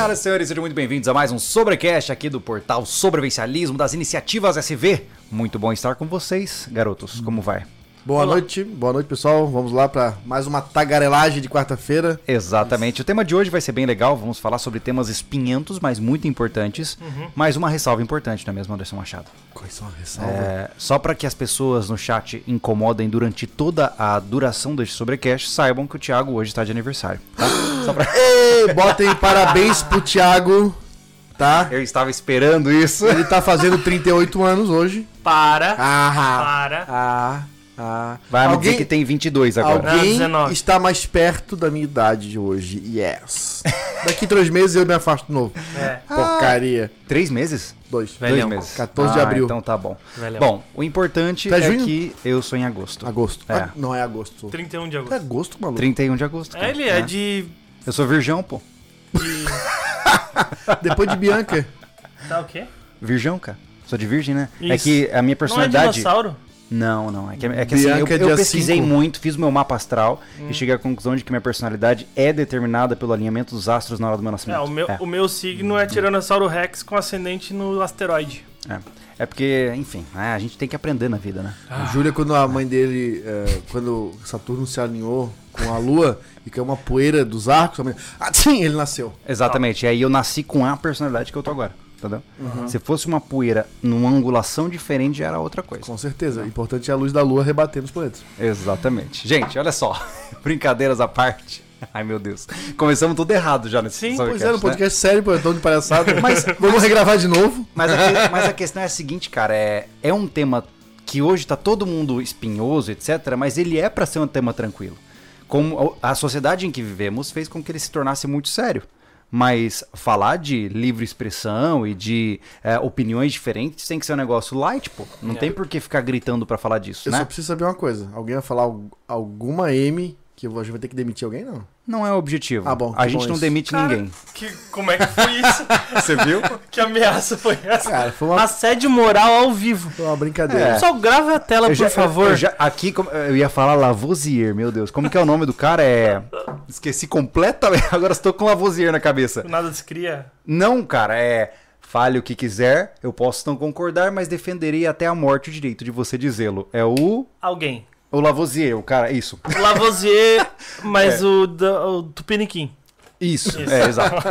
Senhoras e senhores, sejam muito bem-vindos a mais um Sobrecast aqui do portal Sobrevivencialismo das Iniciativas SV. Muito bom estar com vocês, garotos. Como vai? Boa Olá. noite, boa noite pessoal. Vamos lá para mais uma tagarelagem de quarta-feira. Exatamente. O tema de hoje vai ser bem legal. Vamos falar sobre temas espinhentos, mas muito importantes. Uhum. Mais uma ressalva importante, não é mesmo, Anderson Machado? Quais são a ressalva? É, só para que as pessoas no chat incomodem durante toda a duração deste sobrecast, saibam que o Thiago hoje está de aniversário. Tá? Só pra... Ei, botem parabéns pro Thiago, tá? Eu estava esperando isso. Ele tá fazendo 38 anos hoje. Para. Ah, Para. ah, ah. Vai me alguém, dizer que tem 22 agora. alguém Não, 19. está mais perto da minha idade de hoje. Yes. Daqui três meses eu me afasto de novo. É, Porcaria. Três meses? Dois. Velhão. Dois meses. 14 de Ah, abril. Então tá bom. velhão. Bom, o importante Tá é junho? que eu sou em agosto. Agosto. É. Ah, não é agosto. 31 de É agosto. agosto, maluco. 31 de agosto. É, cara, ele é né? de. Eu sou virgão, pô. de... Depois de Bianca. tá o quê? Virgão, cara. Sou de virgem, né? É Isso. que a minha Não é personalidade. dinossauro? Não, não. É que, é que assim, eu, eu pesquisei cinco. muito, fiz o meu mapa astral Hum. e cheguei à conclusão de que minha personalidade é determinada pelo alinhamento dos astros na hora do meu É, nascimento. o meu, É, o meu signo é Tiranossauro Rex com ascendente no asteroide. é. É porque, enfim, é, a gente tem que aprender na vida, né? A Júlia, quando a mãe dele, é, quando Saturno se alinhou com a Lua e caiu uma poeira dos arcos, a mãe, ah, sim, ele nasceu. Exatamente. E aí eu nasci com a personalidade que eu tô agora. Entendeu? Uhum. Se fosse uma poeira numa angulação diferente, já era outra coisa. Com certeza. O importante é a luz da Lua rebater nos planetas. Exatamente. Gente, olha só. Brincadeiras à parte. Ai, meu Deus. Começamos tudo errado já nesse Sim, podcast, Pois é, no né? podcast sério, pô, tom de palhaçada. Mas- vamos regravar de novo. Mas, a mas a questão é a seguinte, cara. É, é um tema que hoje tá todo mundo espinhoso, etc. Mas ele é pra ser um tema tranquilo. Como a sociedade em que vivemos fez com que ele se tornasse muito sério. Mas falar de livre expressão e de é, opiniões diferentes tem que ser um negócio light, pô. Não É. tem por que ficar gritando pra falar disso, Eu né? só preciso saber uma coisa. Alguém vai falar al- alguma M que eu vou- a gente vai ter que demitir alguém, não? Não é o objetivo. Ah, bom, a gente bom não isso. demite Cara, ninguém. Que, como é que foi isso? Você viu? que ameaça foi essa? Cara, foi uma, Assédio moral ao vivo. foi uma brincadeira. É. Pessoal, grava a tela, Eu por já- favor. eu já- aqui eu ia falar Lavoisier, meu Deus. Como que é o nome do cara? É. Esqueci completamente. Agora estou com Lavoisier na cabeça. Nada se cria. Não, cara, é. Fale o que quiser, eu posso não concordar, mas defenderei até a morte o direito de você dizê-lo. É o. Alguém. O Lavoisier, o cara. Isso. Lavoisier, mas É. o, o Tupiniquim. Isso, Isso. é, exato.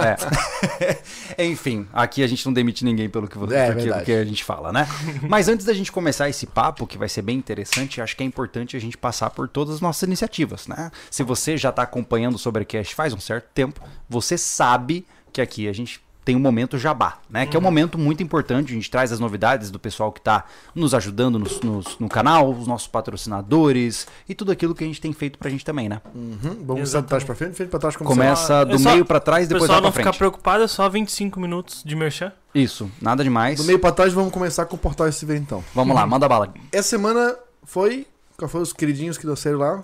é. Enfim, aqui a gente não demite ninguém pelo que, você, É, pelo que a gente fala, né? Mas antes da gente começar esse papo, que vai ser bem interessante, acho que é importante a gente passar por todas as nossas iniciativas, né? Se você já está acompanhando o Sobrecast faz um certo tempo, você sabe que aqui a gente tem um momento jabá, né? Que é um momento muito importante, a gente traz as novidades do pessoal que está nos ajudando nos- nos- no canal, os nossos patrocinadores e tudo aquilo que a gente tem feito pra gente também, né? Uhum. Vamos começar de Exatamente. trás pra frente, frente pra trás como Começa É do só- meio pra trás, O depois pessoal vai pra não ficar frente. preocupado, é só 25 minutos de merchan. Isso, nada demais. Do meio pra trás, vamos começar com o portal SV então. Vamos lá, manda bala. Essa semana foi. Qual foi os queridinhos que dançaram lá?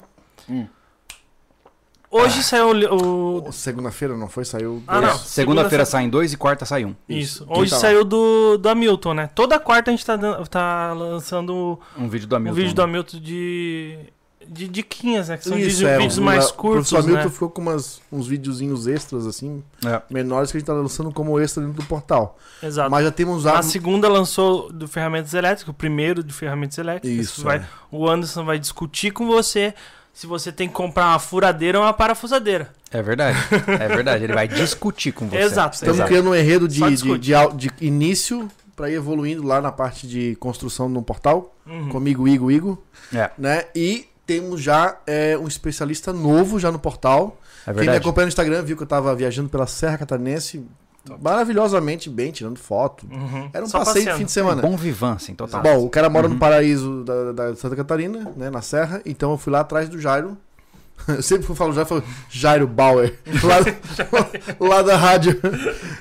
Hoje saiu o o. Segunda-feira, não foi? Saiu. Ah, dois. não. Segunda-feira saem dois e quarta sai um. Isso. Isso. Hoje tá lá? saiu do, do Hamilton, né? Toda quarta a gente tá, tá lançando Um vídeo do um Hamilton. vídeo do né? Hamilton de. de diquinhas, né? Que são Isso, vídeos, é, vídeos o- mais O curtos, professor Hamilton né? ficou com umas, uns videozinhos extras, assim, É. menores que a gente tá lançando como extra dentro do portal. Exato. Mas já temos Na a. segunda lançou do ferramentas elétricas, o primeiro de ferramentas elétricas. Isso. Vai, é. O Anderson vai discutir com você se você tem que comprar uma furadeira ou uma parafusadeira. É verdade. É verdade. Ele vai discutir com você. Exato. Estamos Exato. criando um enredo de, de, de, de início para ir evoluindo lá na parte de construção no portal. Uhum. Comigo, Igo, Igo. É, Né? E temos já é, um especialista novo já no portal. é Quem me verdade. acompanha no Instagram viu que eu tava viajando pela Serra Catarinense maravilhosamente bem, tirando foto. Uhum. Era um Só passeio de passeando. fim de semana. Bom vivância, em total. Bom, o cara mora Uhum. no paraíso da, da Santa Catarina, né, na Serra, então eu fui lá atrás do Jairo. Eu sempre que eu falo Jairo, eu falo Jairo Bauer, lá, lá da rádio.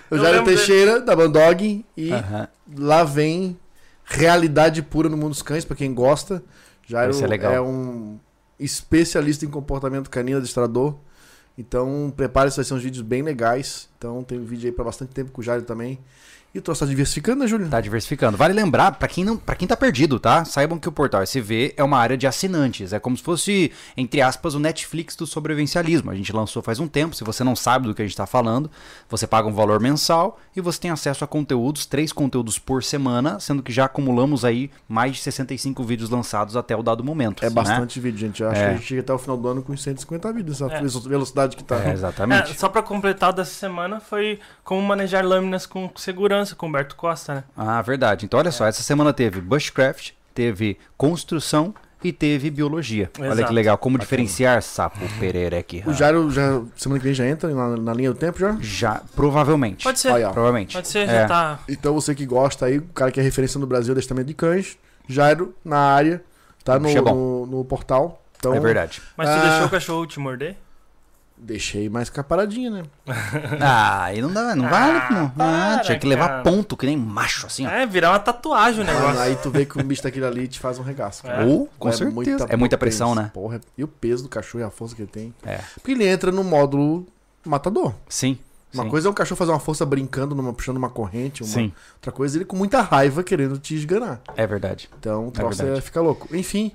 O Eu Jairo Teixeira, da Bandog, e Aham. lá vem realidade pura no mundo dos cães, pra quem gosta. Jairo legal. é um especialista em comportamento canino adestrador. Então, prepare-se, vai ser uns vídeos bem legais. Então, tem um vídeo aí pra bastante tempo com o Jairo também. E o troço tá diversificando, né, Júlio? Tá diversificando. Vale lembrar, pra quem não, para quem tá perdido, tá? Saibam que o portal SV é uma área de assinantes. É como se fosse, entre aspas, o Netflix do sobrevivencialismo. A gente lançou faz um tempo. Se você não sabe do que a gente tá falando, você paga um valor mensal e você tem acesso a conteúdos, três conteúdos por semana, sendo que já acumulamos aí mais de 65 vídeos lançados até o dado momento. É né? bastante vídeo, gente. Eu acho É. que a gente chega até o final do ano com 150 vídeos. Essa É. velocidade que tá. É, exatamente. É, só pra completar dessa semana foi como manejar lâminas com segurança com o Humberto Costa, né? Ah, verdade. Então, olha só, essa semana teve Bushcraft, teve construção e teve biologia. Olha que Exato. legal, como diferenciar sapo perereque. O Jairo já, semana que vem já entra na, na linha do tempo já? Já, provavelmente. Pode ser. Aí. Provavelmente. Pode ser, É. já tá. Então você que gosta aí, o cara que é referência no Brasil, destamento de cães, Jairo na área, tá no, é no, no portal. Então, É verdade. Mas tu Ah. deixou o cachorro te morder? Deixei mais com a paradinha, né? Ah, aí não dá, não Ah, vale. Ah, para, tinha que levar cara. ponto, que nem macho, assim, ó. É, virar uma tatuagem o Mano, negócio. aí tu vê que o bicho daquele ali te faz um regaço. cara. É. Ou, com É certeza. muita é muita pressão, né? Porra, e o peso do cachorro e a força que ele tem. É. Porque ele entra no módulo matador. Sim. Uma sim. coisa é um cachorro fazer uma força brincando, numa, puxando uma corrente. Uma... Sim, Outra coisa é ele com muita raiva querendo te esganar. é verdade. Então o troço é, verdade. fica louco. Enfim,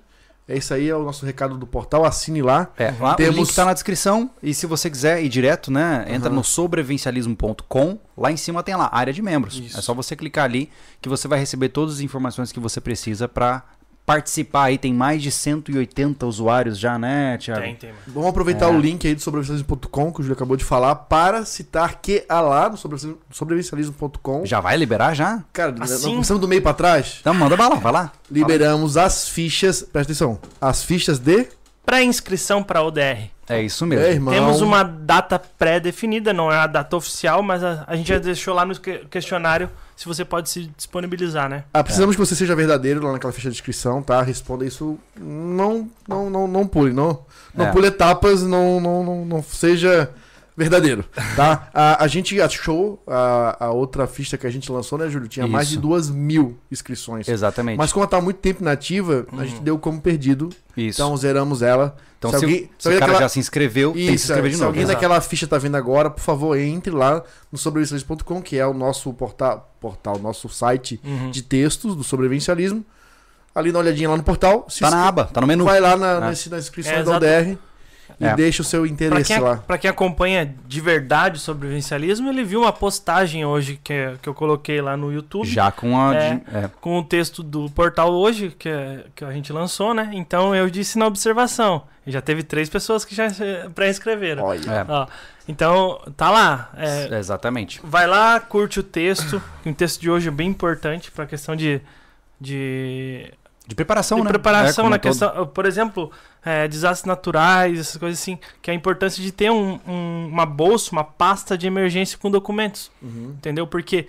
é isso aí, é o nosso recado do portal. Assine lá. É, lá, Temos- o link tá na descrição. E se você quiser ir direto, né? Entra Aham. no sobrevivencialismo.com. Lá em cima tem lá, área de membros. Isso. É só você clicar ali que você vai receber todas as informações que você precisa pra participar aí. Tem mais de 180 usuários já, né, Thiago? Tem, tem. mano. Vamos aproveitar É. o link aí do sobrevivencialismo.com, que o Júlio acabou de falar, para citar que a lá no sobre- sobrevivencialismo.com. Já vai liberar já? Cara, Assim? nós do meio pra trás. Então manda bala, vai lá. Liberamos as fichas. Presta atenção. As fichas de. Pré-inscrição para ODR. É isso mesmo. É, irmão. Temos uma data pré-definida, não é a data oficial, mas a, a gente já deixou lá no que- questionário se você pode se disponibilizar, né? Ah, precisamos que você seja verdadeiro lá naquela ficha de inscrição, tá? Responda isso. Não, não, não, não pule, não, não É. pule etapas, não, não, não, não seja verdadeiro, tá? a, a gente achou a, a outra ficha que a gente lançou, né, Júlio? Tinha mais de Isso. duas mil inscrições. Exatamente. Mas como ela tá há muito tempo inativa, a gente deu como perdido. isso. Então zeramos ela. Então, se se, alguém- se se o cara daquela- já se inscreveu, tem que se Isso, inscrever de se novo. alguém Exato. daquela ficha tá vendo agora, por favor, entre lá no sobrevivencialismo.com, que é o nosso portal, portal nosso site Uhum. de textos do sobrevivencialismo. Ali dá uma olhadinha lá no portal. Se Tá na aba, tá no menu. Vai lá na, É. nesse- na inscrição É, da exato. E É. deixa o seu Pra interesse quem, lá. pra quem acompanha de verdade sobre o vivencialismo, ele viu uma postagem hoje que, que eu coloquei lá no YouTube. Já com a. É. é. com o texto do portal hoje, que, é- que a gente lançou, né? Então eu disse na observação. Já teve três pessoas que já pré-inscreveram. Olha. É, Ó, então, tá lá. É, Exatamente. vai lá, curte o texto. o texto de hoje é bem importante para a questão de, de, De preparação, de né? preparação É, na todo. questão. Por exemplo, é, desastres naturais, essas coisas assim. Que é a importância de ter um- um- uma bolsa, uma pasta de emergência com documentos. Uhum. Entendeu? Porque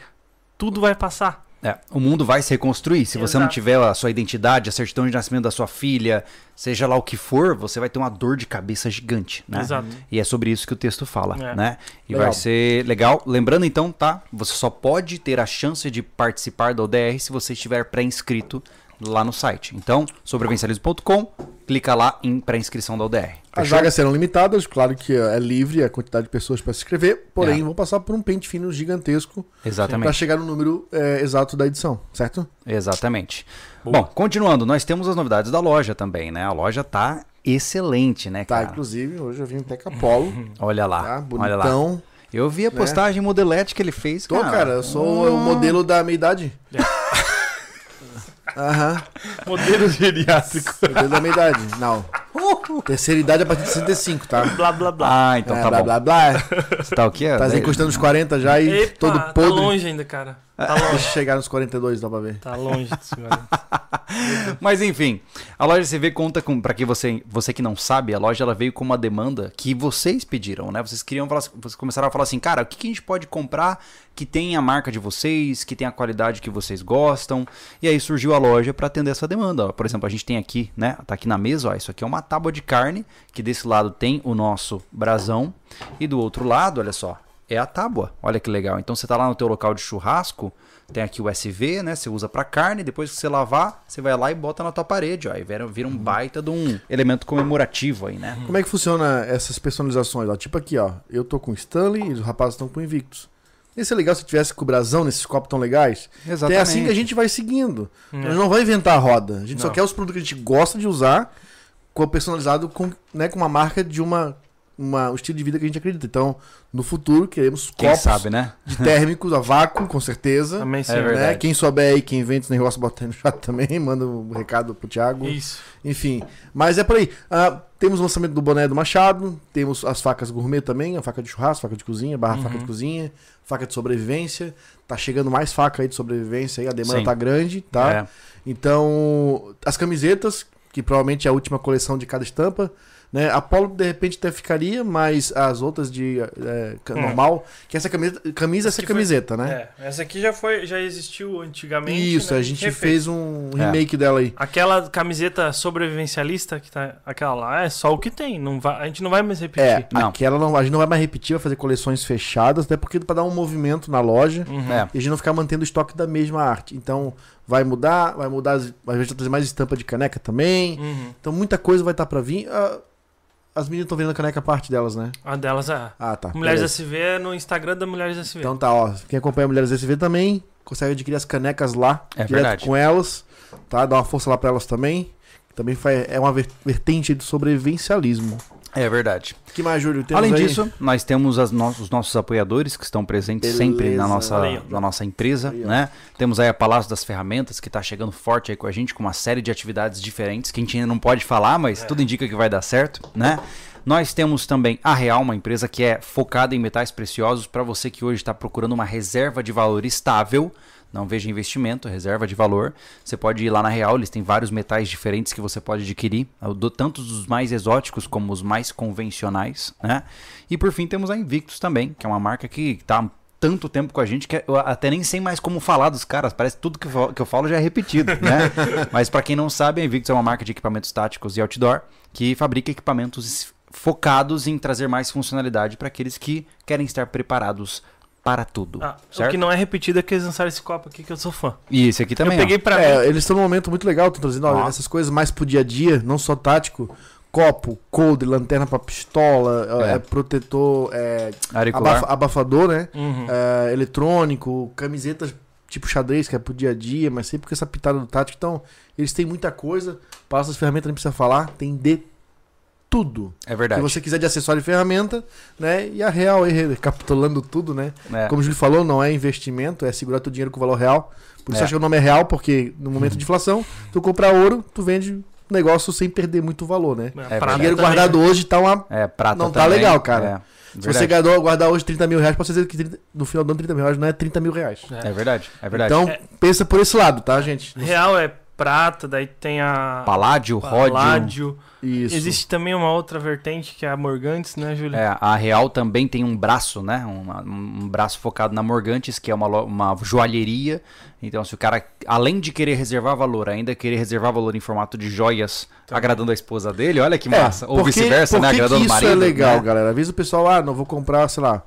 tudo vai passar. É, o mundo vai se reconstruir. Se você não Exato. tiver a sua identidade, a certidão de nascimento da sua filha, seja lá o que for, você vai ter uma dor de cabeça gigante, né? Exato. E é sobre isso que o texto fala, É. né? E Legal. vai ser legal. Lembrando então, tá? Você só pode ter a chance de participar da ODR se você estiver pré-inscrito lá no site. Então, sobrevencialismo.com, clica lá em pré-inscrição da ODR. As Fechou? vagas serão limitadas, claro que é livre a quantidade de pessoas para se inscrever, porém É. vão passar por um pente fino gigantesco para chegar no número é, exato da edição, certo? Exatamente. Boa. Bom, continuando, nós temos as novidades da loja também, né? A loja tá excelente, né, Tá, cara? inclusive, hoje eu vim até com a Polo, Olha lá, tá? olha lá. Bonitão. Eu vi a né? postagem modelete que ele fez, Tô, cara, eu sou o modelo da meia idade. Aham, Modelo geriátrico. modelo da meia idade. Não. Terceira idade a partir de 65, tá? blá blá blá. Ah, então É, tá blá, bom. blá, blá. Você tá o quê? Tá encostando nos 40 já e Epa, todo tá podre. longe ainda, cara. Tá longe. chegar nos 42, dá pra ver. Tá longe disso, galera. Mas enfim, a loja CV conta com, para que você, você que não sabe, a loja ela veio com uma demanda que vocês pediram, né? Vocês queriam falar, vocês começaram a falar assim, cara, o que, que a gente pode comprar que tem a marca de vocês, que tem a qualidade que vocês gostam? E aí surgiu a loja para atender essa demanda. Por exemplo, a gente tem aqui, né? Tá aqui na mesa, ó, isso aqui é uma tábua de carne, que desse lado tem o nosso brasão e do outro lado, olha só, é a tábua. Olha que legal. Então você tá lá no teu local de churrasco, tem aqui o SV, né? Você usa para carne, depois que você lavar, você vai lá e bota na tua parede, ó. E vira, vira um baita de um elemento comemorativo aí, né? Como é que funciona essas personalizações? Ó, tipo aqui, ó. Eu tô com Stanley e os rapazes estão com Invictus. Ia ser legal se tivesse com o brasão nesses copos tão legais. Exatamente. É assim que a gente vai seguindo. A É. gente não vai inventar a roda. A gente só Não. quer os produtos que a gente gosta de usar, com personalizado com, né, com uma marca de uma, uma, um estilo de vida que a gente acredita. Então, no futuro, queremos Quem copos sabe, né? de térmicos a vácuo, com certeza. Também sim. É verdade. né? Quem souber aí, quem inventa esse negócio, bota aí no chat também, manda um recado pro Thiago. Isso. Enfim, mas é por aí. Ah, temos o lançamento do boné do Machado, temos as facas gourmet também, a faca de churrasco, faca de cozinha, barra Uhum. faca de cozinha, faca de sobrevivência. Tá chegando mais faca aí de sobrevivência aí, a demanda Sim. tá grande, tá? É. Então, as camisetas, que provavelmente é a última coleção de cada estampa, né? A Polo de repente até ficaria, mas as outras de é, Hum. normal, que essa camisa, camisa é essa que foi- camiseta, né? É, essa aqui já foi, já existiu antigamente. Isso, né? a gente refez. fez um É. remake dela aí. Aquela camiseta sobrevivencialista que tá. Aquela lá é só o que tem. Não vai, a gente não vai mais repetir. É, Não. aquela não, a gente não vai mais repetir, vai fazer coleções fechadas, até porque para dar um movimento na loja Uhum. É. e a gente não ficar mantendo o estoque da mesma arte. Então, vai mudar, vai mudar, as- a gente vai trazer mais estampa de caneca também. Uhum. Então, muita coisa vai estar para vir. Ah, as meninas estão vendo a caneca parte delas, né? A delas é. Ah, tá. Mulheres beleza. SV é no Instagram da Mulheres SV. Então tá, ó. Quem acompanha Mulheres SV também consegue adquirir as canecas lá, É direto verdade. com elas, tá? Dá uma força lá para elas também. Também faz, é uma ver- vertente do sobrevivencialismo. É verdade. O que mais, Júlio? Temos Além aí? disso, nós temos as no- os nossos apoiadores que estão presentes Beleza. sempre na nossa, na nossa empresa, né? Temos aí a Palácio das Ferramentas que está chegando forte aí com a gente com uma série de atividades diferentes que a gente ainda não pode falar, mas É. tudo indica que vai dar certo, né? Nós temos também a Real, uma empresa que é focada em metais preciosos para você que hoje está procurando uma reserva de valor estável. Não veja investimento, reserva de valor. Você pode ir lá na Real, eles têm vários metais diferentes que você pode adquirir, do- tanto os mais exóticos como os mais convencionais, né? E por fim temos a Invictus também, que é uma marca que está há tanto tempo com a gente que eu até nem sei mais como falar dos caras. Parece que tudo que eu falo, que eu falo já é repetido, né? Mas para quem não sabe, a Invictus é uma marca de equipamentos táticos e outdoor que fabrica equipamentos focados em trazer mais funcionalidade para aqueles que querem estar preparados para tudo. Ah, o que não é repetido é que eles lançaram esse copo aqui que eu sou fã. E esse aqui também. eu peguei ó. pra mim. É, eles estão num momento muito legal, estão trazendo ó, essas coisas mais pro dia a dia, não só tático. Copo, coldre, lanterna pra pistola, É. é. protetor, é, abafa- abafador, né? Uhum. É, eletrônico, camisetas tipo xadrez, que é pro dia a dia, mas sempre com essa pitada do tático. Então, eles têm muita coisa. Para essas ferramentas nem precisa falar, tem de tudo. É Se verdade. você quiser de acessório e ferramenta, né? E a real aí, recapitulando tudo, né? É. Como o Júlio falou, não é investimento, é segurar teu dinheiro com valor real. Por isso É. acho que o nome é real, porque no momento de inflação, tu comprar ouro, tu vende negócio sem perder muito valor, né? É, É prata Dinheiro também, guardado né? hoje tá uma. É, prata Não tá também. legal, cara. É, Se verdade. você guardar, guardar hoje 30 mil reais, pode dizer que 30 no final do ano 30 mil reais não é 30 mil reais. É verdade, é verdade. Então, É. pensa por esse lado, tá, gente? Real é prata, daí tem a Paládio, Ródio. Paládio. Isso. Existe também uma outra vertente que é a Morgantes, né, Júlio? É, a Real também tem um braço, né? Uma- um braço focado na Morgantes, que é uma, uma joalheria. Então, se o cara, além de querer reservar valor, ainda querer reservar valor em formato de joias, agradando a esposa dele, olha que É, massa. Ou porque- vice-versa, né? Agradando o isso marido. é legal, né? galera. Às vezes o pessoal, ah, não vou comprar, sei lá.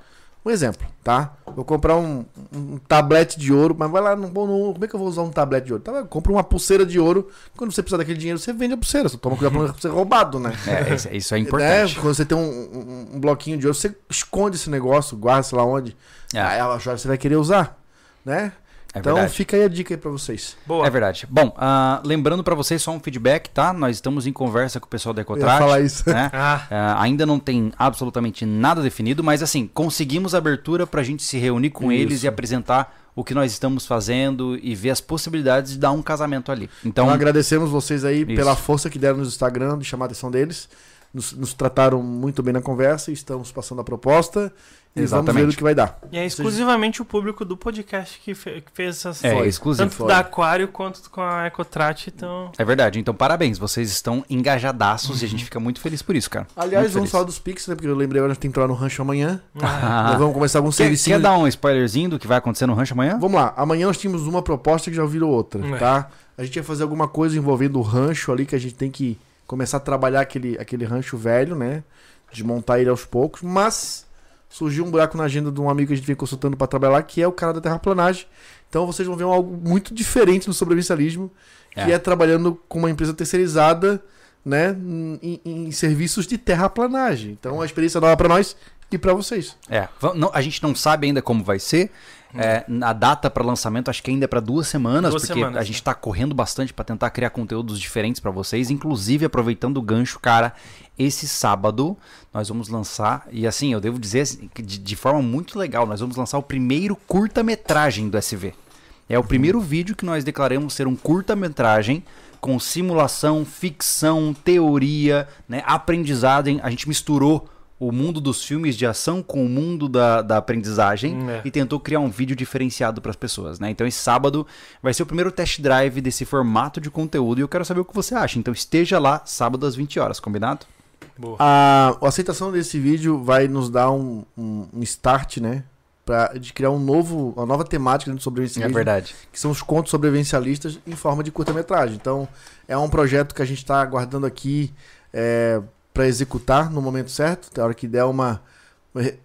Um exemplo, tá? Vou comprar um, um tablete de ouro, mas vai lá, não, vou- não- como é que eu vou usar um tablete de ouro? Tá, compra uma pulseira de ouro. Quando você precisar daquele dinheiro, você vende a pulseira. Você toma cuidado pra não ser roubado, né? É, isso- isso é Né? importante. Quando você tem um, um- um bloquinho de ouro, você esconde esse negócio, guarda, sei lá onde. É, Aí a joia você vai querer usar, né? É então verdade. fica aí a dica aí pra vocês. Boa. É verdade. Bom, ah, lembrando pra vocês só um feedback, tá? Nós estamos em conversa com o pessoal da Eu ia Ecotrat. falar isso. né? Ah, Ah, ainda não tem absolutamente nada definido, mas assim, conseguimos abertura pra gente se reunir com Isso. eles e apresentar o que nós estamos fazendo e ver as possibilidades de dar um casamento ali. Então, Então, agradecemos vocês aí Isso. pela força que deram no Instagram, de chamar a atenção deles. Nos, nos trataram muito bem na conversa, estamos passando a proposta e vamos Exatamente. ver o que vai dar. e é exclusivamente o público do podcast que, fe- que fez essas é foi. exclusivo. Tanto foi. da Aquário quanto com a Ecotrat, então. É verdade. Então, parabéns. Vocês estão engajadaços e a gente fica muito feliz por isso, cara. Aliás, Muito vamos feliz. falar dos Pix, né? Porque eu lembrei agora a gente tem que entrar no rancho amanhã. Ah, Nós vamos começar alguns Quer, servicinhos. quer dar um spoilerzinho do que vai acontecer no rancho amanhã? Vamos lá, amanhã nós tínhamos uma proposta que já virou outra, É. tá? A gente ia fazer alguma coisa envolvendo o rancho ali, que a gente tem que começar a trabalhar aquele, aquele rancho velho, né? Desmontar ele aos poucos, mas surgiu um buraco na agenda de um amigo que a gente vem consultando para trabalhar lá, que é o cara da terraplanagem. Então vocês vão ver algo muito diferente no sobrevivencialismo, que É. é, trabalhando com uma empresa terceirizada, né, em, em serviços de terraplanagem. Então a experiência nova para nós e pra vocês. É, não- a gente não sabe ainda como vai ser. É, a data para lançamento acho que ainda é para duas semanas, Duas porque semanas, a né? gente tá correndo bastante para tentar criar conteúdos diferentes para vocês, inclusive aproveitando o gancho, cara, esse sábado nós vamos lançar e assim, eu devo dizer assim, de, de forma muito legal, nós vamos lançar o primeiro curta-metragem do SV. É o primeiro vídeo que nós declaramos ser um curta-metragem com simulação, ficção, teoria, né, aprendizagem. A gente misturou o mundo dos filmes de ação com o mundo da, da aprendizagem Hum, é. e tentou criar um vídeo diferenciado para as pessoas, né? Então esse sábado vai ser o primeiro test drive desse formato de conteúdo e eu quero saber o que você acha. Então esteja lá sábado às 20 horas, combinado? Boa. A, a aceitação desse vídeo vai nos dar um, um, um start, né? Pra, de criar um novo, uma nova temática dentro do sobrevivencialismo. verdade. que são os contos sobrevivencialistas em forma de curta-metragem. Então, é um projeto que a gente está aguardando aqui para executar no momento certo, na hora que der uma.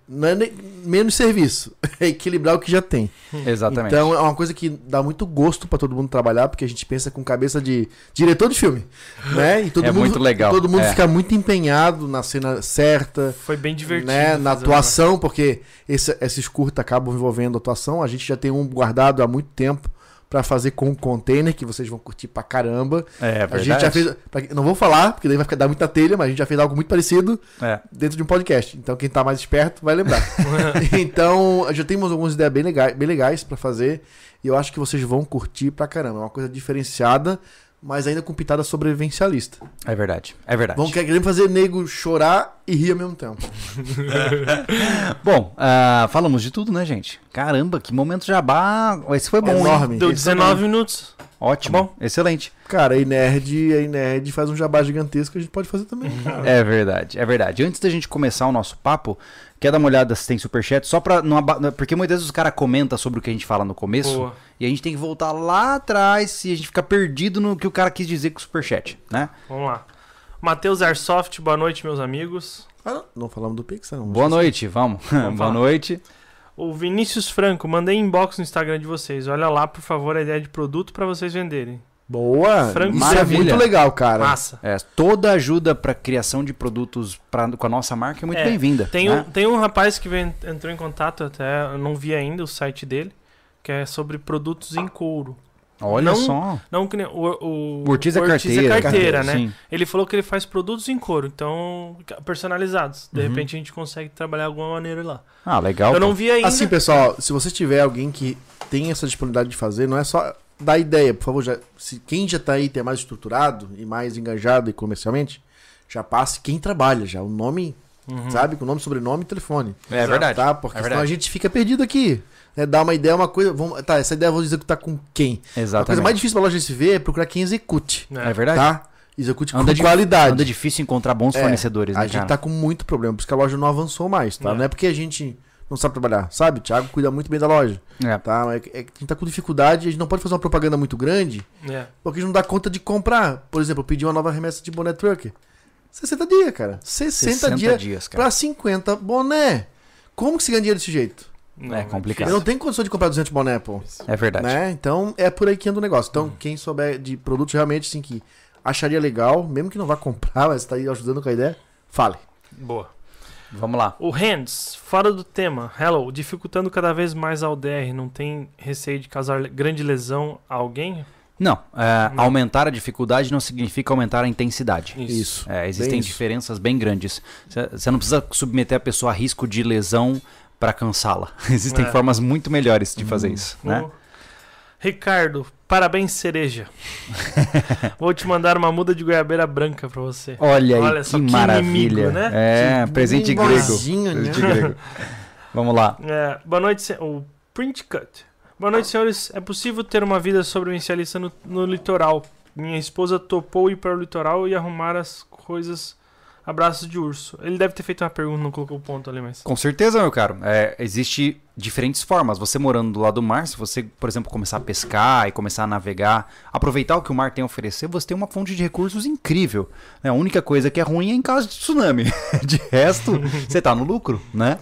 Não é nem- menos serviço, é equilibrar o que já tem. Exatamente. Então é uma coisa que dá muito gosto para todo mundo trabalhar, porque a gente pensa com cabeça de diretor de filme, né? E todo É mundo, muito legal, Todo mundo é. fica muito empenhado na cena certa, Foi bem divertido. né, na atuação, porque esse- esses curta acabam envolvendo atuação. A gente já tem um guardado há muito tempo pra fazer com o container, que vocês vão curtir pra caramba. é a verdade. gente já fez. pra- Não vou falar, porque daí vai ficar, dar muita telha, mas a gente já fez algo muito parecido É. dentro de um podcast. Então quem tá mais esperto vai lembrar. então, já temos algumas ideias bem legais, bem legais para fazer. E eu acho que vocês vão curtir pra caramba. É uma coisa diferenciada, mas ainda com pitada sobrevivencialista. É verdade. É verdade. Vão querer fazer nego chorar e rir ao mesmo tempo. Bom, ah, falamos de tudo, né, gente? Caramba, que momento jabá. Esse foi bom, hein? Enorme. Deu Esse foi 19 minutos. Ótimo. Tá bom. Excelente. Cara, a Nerd, a Nerd faz um jabá gigantesco, a gente pode fazer também. cara. É verdade, é verdade. Antes da gente começar o nosso papo, quer dar uma olhada se tem superchat? Só pra não. Porque muitas vezes os caras comentam sobre o que a gente fala no começo. Boa. E a gente tem que voltar lá atrás e a gente fica perdido no que o cara quis dizer com o superchat, né? Vamos lá. Matheus Airsoft, boa noite, meus amigos. Ah, não falamos do Pix, não. Boa noite, vamos. Boa falar. noite. O Vinícius Franco, mandei inbox no Instagram de vocês. Olha lá, por favor, a ideia de produto pra vocês venderem. Boa! Frango Isso maravilha. é muito legal, cara. Massa. É, toda ajuda pra criação de produtos pra, com a nossa marca é muito É, bem-vinda. Tem, né? um, tem um rapaz que vem- entrou em contato, até eu não vi ainda o site dele, que é sobre produtos em couro. Olha não- só. Não que nem o, o, O Ortiz é o carteira. carteira, né? Sim. Ele falou que ele faz produtos em couro, então personalizados. De Uhum. repente a gente consegue trabalhar de alguma maneira lá. Ah, legal. eu pô. não vi ainda. Assim, pessoal, se você tiver alguém que tem essa disponibilidade de fazer, não é só dar ideia, por favor, já, se quem já tá aí tem mais estruturado e mais engajado e comercialmente, já passe quem trabalha já, o nome, Uhum. sabe, com nome, sobrenome e telefone. É verdade. Tá? Porque é senão a verdade. gente fica perdido aqui. Né? Dar uma ideia, uma coisa, vamos, tá, essa ideia eu vou executar com quem? A coisa Exatamente. mais difícil pra loja SV é procurar quem execute, É. É verdade. tá? Execute Anda com de- qualidade. Anda difícil encontrar bons É, fornecedores, a né, gente cara? tá com muito problema, porque a loja não avançou mais, tá? É. Não é porque a gente não sabe trabalhar, sabe? O Thiago cuida muito bem da loja, É. tá? Mas É que é que a gente tá com dificuldade, a gente não pode fazer uma propaganda muito grande, É. porque a gente não dá conta de comprar. Por exemplo, eu pedi uma nova remessa de boné trucker. 60 dias, cara. 60, dias, cara. pra 50 boné. Como que se ganha dinheiro desse jeito? Não, É complicado. Eu não tenho condição de comprar 200 boné, pô. É verdade. Né? Então é por aí que anda o negócio. Então, quem souber de produtos realmente assim que acharia legal, mesmo que não vá comprar, mas tá aí ajudando com a ideia, fale. Boa. Vamos lá. O Hands, fora do tema. Hello, dificultando cada vez mais ao DR. Não tem receio de causar grande lesão a alguém? Não, é, Não. aumentar a dificuldade não significa aumentar a intensidade. Isso. É, existem Bem isso. diferenças bem grandes. Você não precisa submeter a pessoa a risco de lesão para cansá-la. Existem É. formas muito melhores de fazer isso, né? Ricardo, parabéns, cereja. Vou te mandar uma muda de goiabeira branca pra você. Olha aí, Olha que, só que maravilha. inimigo, né? É, Que presente grego. né? Presente grego. Vamos lá. É, boa noite, se- o Print Cut. Boa noite, senhores. É possível ter uma vida sobrevivencialista no, no litoral. Minha esposa topou ir para o litoral e arrumar as coisas. Abraços de urso. Ele deve ter feito uma pergunta, não colocou o ponto ali, mas. Com certeza, meu caro. É, existe diferentes formas. Você morando do lado do mar, se você, por exemplo, começar a pescar e começar a navegar, aproveitar o que o mar tem a oferecer, você tem uma fonte de recursos incrível. né? A única coisa que é ruim é em caso de tsunami. De resto, você tá no lucro, né?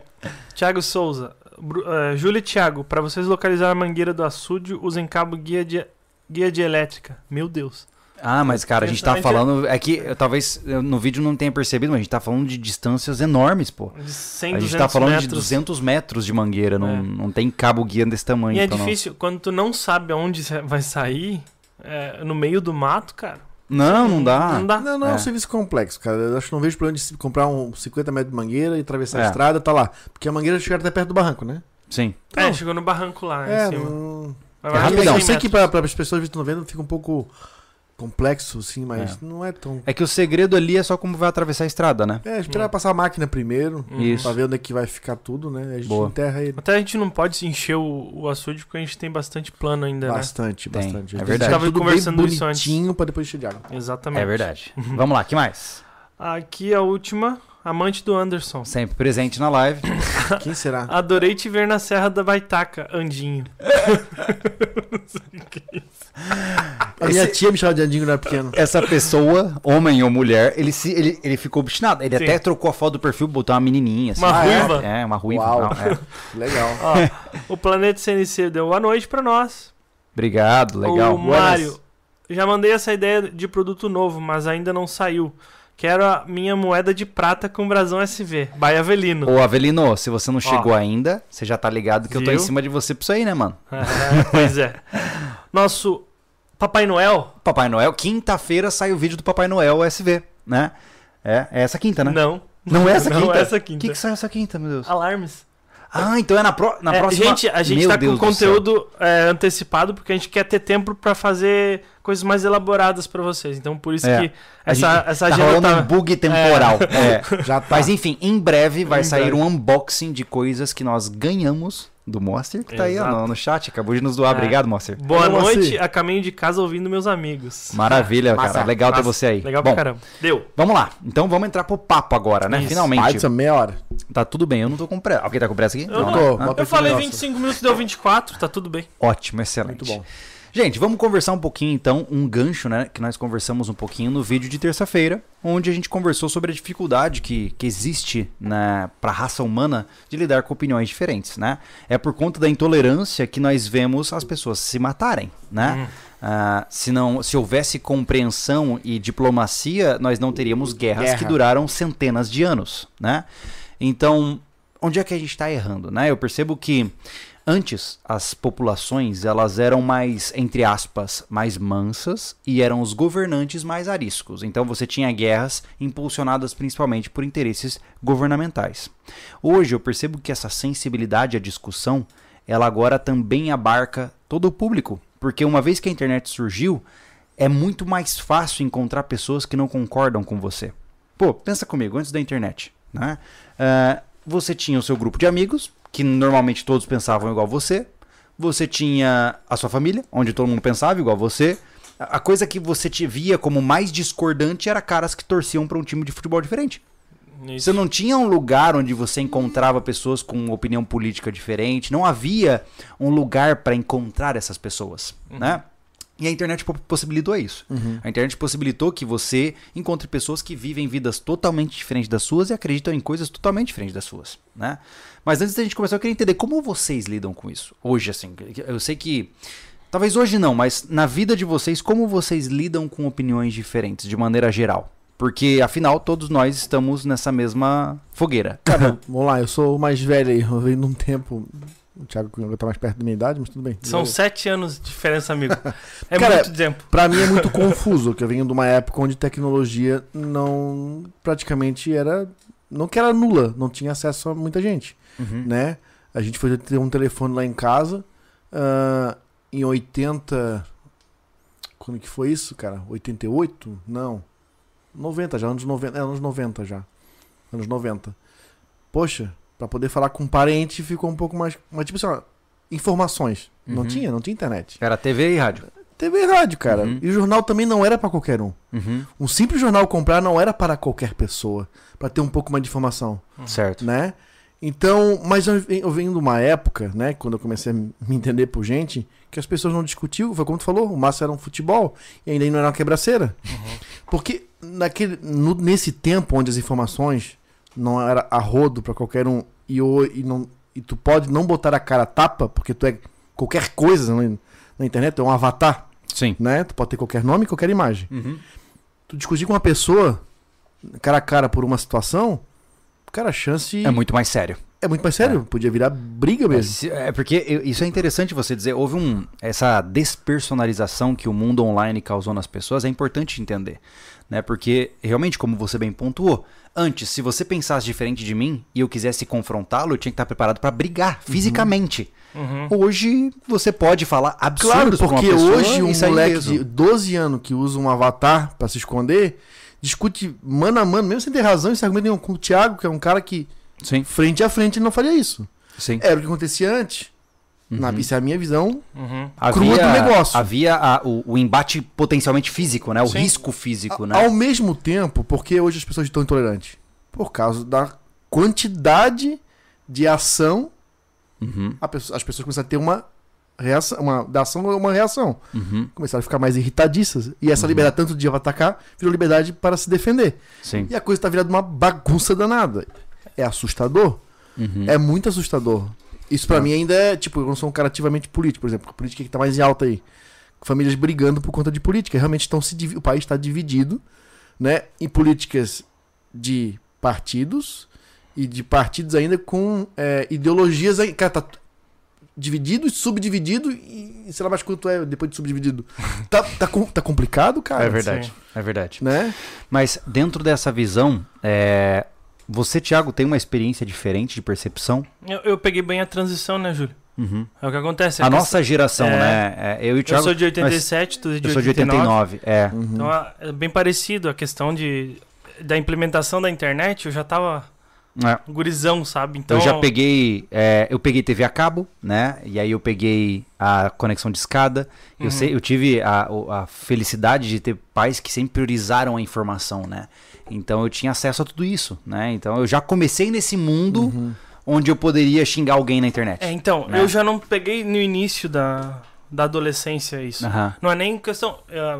Thiago Souza. Bru- eh, Júlia e Thiago, para vocês localizar a mangueira do açude, usem cabo guia de, guia de elétrica. Meu Deus. Ah, mas cara, a gente tá falando. É que eu, talvez eu, no vídeo não tenha percebido, mas a gente tá falando de distâncias enormes, pô. De 100, A gente 200 tá falando metros. de 200 metros de mangueira, não, É. não tem cabo guia desse tamanho. E é nós. difícil, quando tu não sabe aonde vai sair, é, no meio do mato, cara. Não, não dá. Não dá. Não, não é É. um serviço complexo, cara. Eu acho que não vejo problema de se comprar um 50 metros de mangueira e atravessar É. a estrada, tá lá. Porque a mangueira chega até perto do barranco, né? Sim. É, Não. chegou no barranco lá É, em cima. não... É rapidão. Eu 100 sei que para as pessoas que estão vendo fica um pouco complexo, assim, mas não é tão. É que o segredo ali é só como vai atravessar a estrada, né? É, esperar passar a máquina primeiro, Uhum. Isso. pra ver onde é que vai ficar tudo, né? A gente Boa. enterra ele. Até a gente não pode encher o, o açude porque a gente tem bastante plano ainda, Bastante, Tem, bastante. é A gente verdade. Tava tudo conversando bem isso antes. bonitinho pra depois encher de água. né? Exatamente. É verdade. Vamos lá, que mais? Aqui a última, amante do Anderson. Sempre presente na live. Quem será? Adorei te ver na Serra da Baitaca, Andinho. A minha Esse- tia me chamava de Andinho quando eu era pequeno. Essa pessoa, homem ou mulher, ele, se, ele, ele ficou obstinado. Ele Sim. até trocou a foto do perfil, botou uma menininha. Assim. Uma Ah, é? ruiva? É, uma ruiva. Uau. não, é. Legal. Ó, o Planeta CNC deu boa noite pra nós. Obrigado, legal. O Mário, já mandei essa ideia de produto novo, mas ainda não saiu. Quero a minha moeda de prata com brasão SV. By Avelino. Ô, Avelino, se você não Ó. chegou ainda, você já tá ligado que eu tô em Viu? cima de você pra isso aí, né, mano? É, pois é. Nosso Papai Noel? Papai Noel, quinta-feira sai o vídeo do Papai Noel SV, né? É, é essa quinta, né? Não. Não é essa Não quinta? é essa O quinta. que, que sai essa quinta, meu Deus? Alarmes. Ah, então é na, pro... na É, próxima... Gente, a gente Meu tá Deus com conteúdo é, antecipado porque a gente quer ter tempo pra fazer coisas mais elaboradas pra vocês. Então por isso É. que essa, gente essa tá agenda rolando tá... um bug temporal. É. Já tá. Mas enfim, em breve vai Em sair breve. um unboxing de coisas que nós ganhamos do Monster, que tá aí ó, Exato. no, no chat. Acabou de nos doar. É. Obrigado, Monster. Boa Como noite, assim? a caminho de casa ouvindo meus amigos. Maravilha, Massa, cara. Legal ter Massa. você aí. Legal Bom, pra caramba. Deu. vamos lá. Então vamos entrar pro papo agora, né? Isso. Finalmente. Isso é meia hora. Tá tudo bem, eu não tô com pressa. Alguém tá com pressa aqui? Eu não. né? Tô, Ah, Eu falei o negócio. 25 minutos, deu 24, tá tudo bem. Ótimo, excelente. Muito bom. Gente, vamos conversar um pouquinho então, um gancho, né, que nós conversamos um pouquinho no vídeo de terça-feira, onde a gente conversou sobre a dificuldade que, que existe na para a raça humana de lidar com opiniões diferentes, né? É por conta da intolerância que nós vemos as pessoas se matarem, né? Ah, se não, se houvesse compreensão e diplomacia, nós não teríamos guerras Guerra. que duraram centenas de anos, né? Então, onde é que a gente está errando, né? Eu percebo que Antes, as populações elas eram mais, entre aspas, mais mansas e eram os governantes mais ariscos. Então você tinha guerras impulsionadas principalmente por interesses governamentais. Hoje eu percebo que essa sensibilidade à discussão, ela agora também abarca todo o público, porque uma vez que a internet surgiu, é muito mais fácil encontrar pessoas que não concordam com você. Pô, pensa comigo, antes da internet, né? Ah, você tinha o seu grupo de amigos, que normalmente todos pensavam igual você. Você tinha a sua família, onde todo mundo pensava igual você. A coisa que você te via como mais discordante era caras que torciam para um time de futebol diferente. Isso. Você não tinha um lugar onde você encontrava pessoas com opinião política diferente. Não havia um lugar para encontrar essas pessoas, né? E a internet po- possibilitou isso. A internet possibilitou que você encontre pessoas que vivem vidas totalmente diferentes das suas e acreditam em coisas totalmente diferentes das suas, né? Mas antes da gente começar, eu queria entender como vocês lidam com isso. Hoje, assim, eu sei que talvez hoje não, mas na vida de vocês, como vocês lidam com opiniões diferentes de maneira geral? Porque afinal todos nós estamos nessa mesma fogueira. Cara, vamos lá, eu sou o mais velho aí, eu venho num tempo. O Thiago tá mais perto da minha idade, mas tudo bem. São Eu- sete anos de diferença, amigo. É Cara, muito tempo. Pra mim é muito confuso, que eu venho de uma época onde tecnologia não praticamente era. Não que era nula, não tinha acesso a muita gente, Uhum. né? A gente foi ter um telefone lá em casa ah, em 80. Quando que foi isso, cara? 88? Não. 90 já, anos 90. É, anos 90 já. Anos 90. Poxa, pra poder falar com um parente ficou um pouco mais. Mas tipo assim, ó, informações. Não Uhum. tinha, não tinha internet. Era TV e rádio. TV e rádio, cara. Uhum. E o jornal também não era pra qualquer um. Uhum. Um simples jornal comprar não era para qualquer pessoa, Pra ter um pouco mais de informação, Certo. né? Então, mas eu eu venho de uma época, né, quando eu comecei a me entender por gente, que as pessoas não discutiam, foi como tu falou, o máximo era um futebol e ainda não era uma quebraceira. Porque naquele, no- nesse tempo onde as informações não era a rodo pra qualquer um e, o- e, não, e tu pode não botar a cara a tapa, porque tu é qualquer coisa na, na internet, tu é um avatar. Sim. né? Tu pode ter qualquer nome, qualquer imagem. Uhum. Tu discutir com uma pessoa, cara a cara por uma situação, cara, a chance É muito mais sério. é muito mais sério. Podia virar briga mesmo. Se- É porque eu- isso é interessante você dizer. Houve um essa despersonalização que o mundo online causou nas pessoas. É importante entender, né? Porque realmente, como você bem pontuou, antes, se você pensasse diferente de mim e eu quisesse confrontá-lo, eu tinha que estar preparado para brigar fisicamente. Uhum. Hoje você pode falar Claro, pra uma porque pessoa hoje um moleque de 12 anos que usa um avatar pra se esconder, discute mano a mano, mesmo sem ter razão, esse argumento nenhum, com o Thiago, que é um cara que Sim, frente a frente ele não faria isso. sim. Era o que acontecia antes. Na, Uhum. isso é a minha visão. Uhum. crua do negócio. Havia a- o, o embate potencialmente físico, né? O Sim. risco físico, A- né? Ao mesmo tempo, porque hoje as pessoas estão intolerantes? Por causa da quantidade de ação, Uhum, pessoa- as pessoas começaram a ter uma reação, uma, da ação uma reação. uhum, Começaram a ficar mais irritadiças. E essa liberdade, tanto de atacar, virou liberdade para se defender. sim. E a coisa tá virando uma bagunça danada. É assustador. Uhum. É muito assustador. Isso pra É. mim ainda é, tipo, eu não sou um cara ativamente político, por exemplo. A política que tá mais em alta aí. Famílias brigando por conta de política. Realmente estão se o país está dividido, né? Em políticas de partidos e de partidos ainda com é, ideologias. Cara, tá dividido e subdividido e, sei lá mais quanto é depois de subdividido. tá, tá, tá complicado, cara. É verdade, sim. é verdade. Né? Mas dentro dessa visão, é, você, Thiago, tem uma experiência diferente de percepção? Eu, eu peguei bem a transição, né, Júlio? Uhum. É o que acontece. A é que nossa geração, é, né? É, eu e o Eu Thiago. sou de 87, tu é de eu sou de 89. 89. É. Uhum. Então a- é bem parecido a questão de da implementação da internet, eu já tava é. gurizão, sabe? Então eu já peguei. é, eu peguei TV a cabo, né? E aí eu peguei a conexão de escada. Eu, Uhum. sei, eu tive a, a felicidade de ter pais que sempre priorizaram a informação, né? Então eu tinha acesso a tudo isso, né? Então eu já comecei nesse mundo Uhum. onde eu poderia xingar alguém na internet. É, então, né? eu já não peguei no início da, da adolescência isso. Aham. Não é nem questão. É,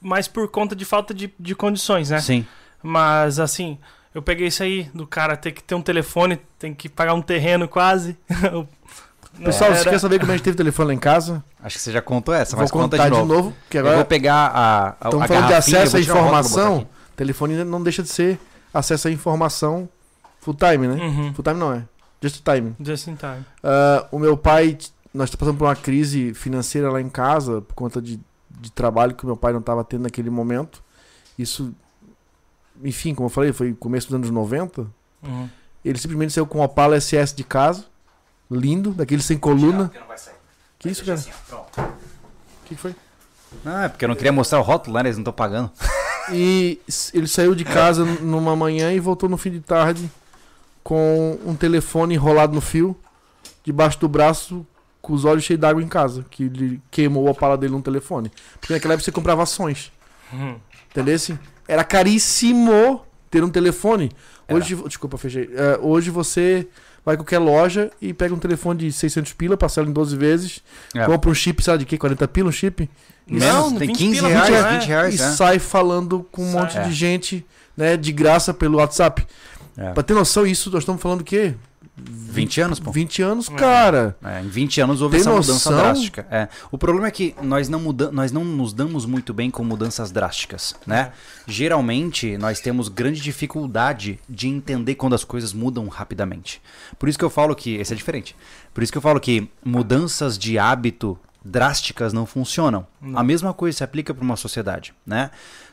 mas por conta de falta de, de condições, né? Sim. Mas assim, eu peguei isso aí do cara ter que ter um telefone, tem que pagar um terreno quase. Pessoal, Era- você quer saber como a gente teve telefone lá em casa? Acho que você já contou essa, Vou mas conta contar de novo. que Eu agora vou pegar a, a, estamos a falando de acesso à eu e informação. Telefone não deixa de ser acesso à informação full time, né? Uhum. Full time não é. Just time. Just in time. Ah, o meu pai, nós estamos passando por uma crise financeira lá em casa por conta de, de trabalho que o meu pai não estava tendo naquele momento. Isso, enfim, como eu falei, foi começo dos anos 90. Uhum. Ele simplesmente saiu com um Opala SS de casa, lindo, daquele sem coluna. Que isso, cara? O que que foi? Ah, é porque eu não queria mostrar o rótulo, né? Eles não estão pagando. E ele saiu de casa numa manhã e voltou no fim de tarde com um telefone enrolado no fio, debaixo do braço, com os olhos cheios d'água em casa, que ele queimou a pala dele no telefone. Porque naquela época você comprava ações, Uhum. Entendeu? Assim, Era caríssimo ter um telefone. Hoje, desculpa, fechei. É, hoje você vai em qualquer loja e pega um telefone de 600 pila, parcela em 12 vezes, É. compra um chip, sabe de quê? 40 pila um chip? Não, tem 20 15 pila, reais, 20 reais, 20 reais, e é. sai falando com um Sai. monte É. de gente, né, de graça pelo WhatsApp. É. Pra ter noção, isso nós estamos falando o quê? 20 anos, pô. 20 anos, cara. É, em 20 anos houve Tem essa mudança noção? drástica. É. O problema é que nós não, muda nós não nos damos muito bem com mudanças drásticas, né? Geralmente, nós temos grande dificuldade de entender quando as coisas mudam rapidamente. Por isso que eu falo que... Esse é diferente. Por isso que eu falo que mudanças de hábito drásticas não funcionam. Não. A mesma coisa se aplica para uma sociedade, né?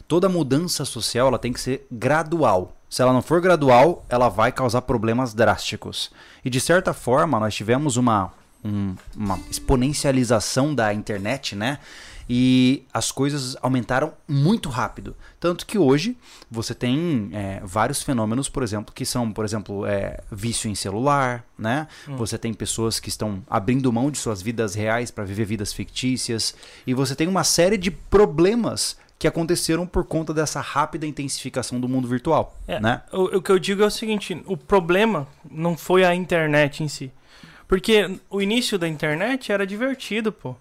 Toda mudança social ela tem que ser gradual. Se ela não for gradual, ela vai causar problemas drásticos. E de certa forma, nós tivemos uma, um- uma exponencialização da internet, né? E as coisas aumentaram muito rápido. Tanto que hoje você tem é, vários fenômenos, por exemplo, que são, por exemplo, é, vício em celular, né? Hum. Você tem pessoas que estão abrindo mão de suas vidas reais para viver vidas fictícias. E você tem uma série de problemas que aconteceram por conta dessa rápida intensificação do mundo virtual, É, né? O, o que eu digo é o seguinte: o problema não foi a internet em si. Porque o início da internet era divertido, pô.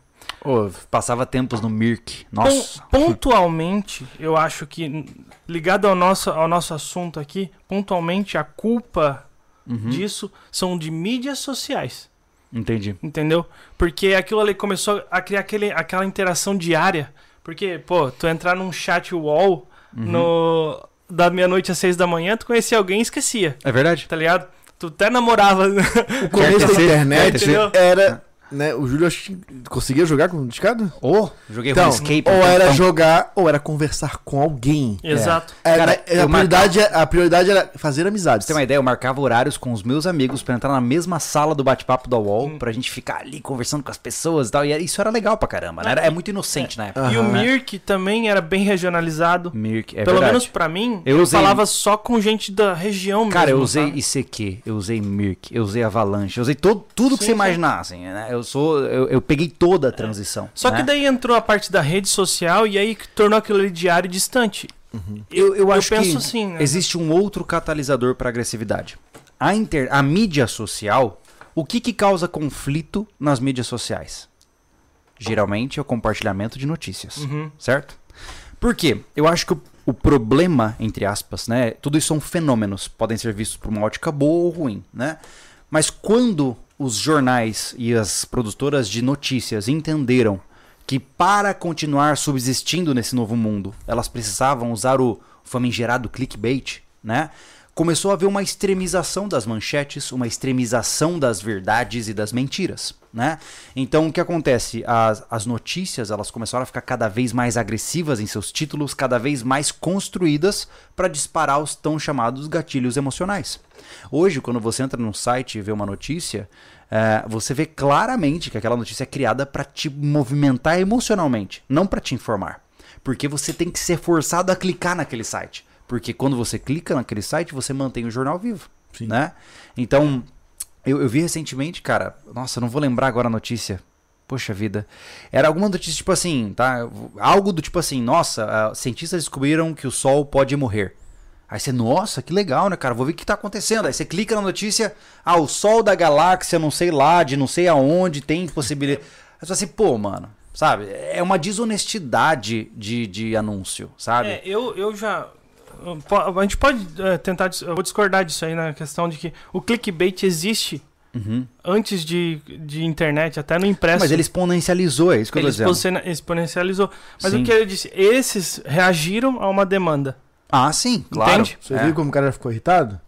Ô, passava tempos no Mirk. Nossa. Pon- pontualmente, eu acho que, ligado ao nosso, ao nosso assunto aqui, pontualmente a culpa Uhum. disso são de mídias sociais. Entendi. Entendeu? Porque aquilo ali começou a criar aquele, aquela interação diária. Porque, pô, tu entrar num chat wall Uhum. no, da meia-noite às seis da manhã, tu conhecia alguém e esquecia, É verdade? tá ligado? Tu até namorava. O começo da internet entendeu? era. Né, o Júlio acho que conseguia jogar com discada? Ou joguei Então, RuneScape. ou um era jogar, ou era conversar com alguém. Exato. Era, Cara, a, eu prioridade, a prioridade era fazer amizades. Você ter uma ideia, eu marcava horários com os meus amigos pra entrar na mesma sala do bate-papo da UOL, Hum. pra gente ficar ali conversando com as pessoas e tal. E isso era legal pra caramba, né? Era, é muito inocente na época. E o. Mirk também era bem regionalizado. Mirk, é Pelo verdade. menos pra mim, Eu eu, usei- falava só com gente da região Cara, eu mesmo, usei sabe? ICQ, eu usei Mirk, eu usei Avalanche, eu usei todo, tudo que Sim, você sim. imaginar, assim, né? Eu sou, eu, eu peguei toda a transição. Só né? que daí entrou a parte da rede social e aí que tornou aquilo ali diário e distante. eu, eu acho penso que assim, né? existe um outro catalisador para agressividade. A, inter, a mídia social, o que, que causa conflito nas mídias sociais? Geralmente é o compartilhamento de notícias, Uhum. certo? Por quê? Eu acho que o, o problema, entre aspas, né? Tudo isso são fenômenos, podem ser vistos por uma ótica boa ou ruim, né? Mas quando os jornais e as produtoras de notícias entenderam que para continuar subsistindo nesse novo mundo, elas precisavam usar o famigerado clickbait, né? Começou a haver uma extremização das manchetes, uma extremização das verdades e das mentiras, né? Então o que acontece? As, as notícias elas começaram a ficar cada vez mais agressivas em seus títulos, cada vez mais construídas para disparar os tão chamados gatilhos emocionais. Hoje, quando você entra num site e vê uma notícia, é, você vê claramente que aquela notícia é criada para te movimentar emocionalmente, não para te informar. Porque você tem que ser forçado a clicar naquele site. Porque quando você clica naquele site, você mantém o jornal vivo. Sim. Né? Então, eu, eu vi recentemente, cara, nossa, não vou lembrar agora a notícia. Poxa vida. Era alguma notícia tipo assim, tá? Algo do tipo assim, nossa, ah, cientistas descobriram que o Sol pode morrer. Aí você, nossa, que legal, né, cara? Vou ver o que tá acontecendo. Aí você clica na notícia, ah, o Sol da galáxia, não sei lá, de não sei aonde, tem possibilidade. Aí você fala assim, pô, mano, sabe? É uma desonestidade de, de anúncio, sabe? É, eu, eu já. A gente pode é, tentar. Eu vou discordar disso aí na questão de que o clickbait existe Uhum. antes de, de internet, até no impresso. Mas ele exponencializou, é isso que eu tô dizendo. exponen- exponencializou. Mas Sim. o que ele disse? Esses reagiram a uma demanda. Ah, sim, claro. Entende? Você É. viu como o cara ficou irritado?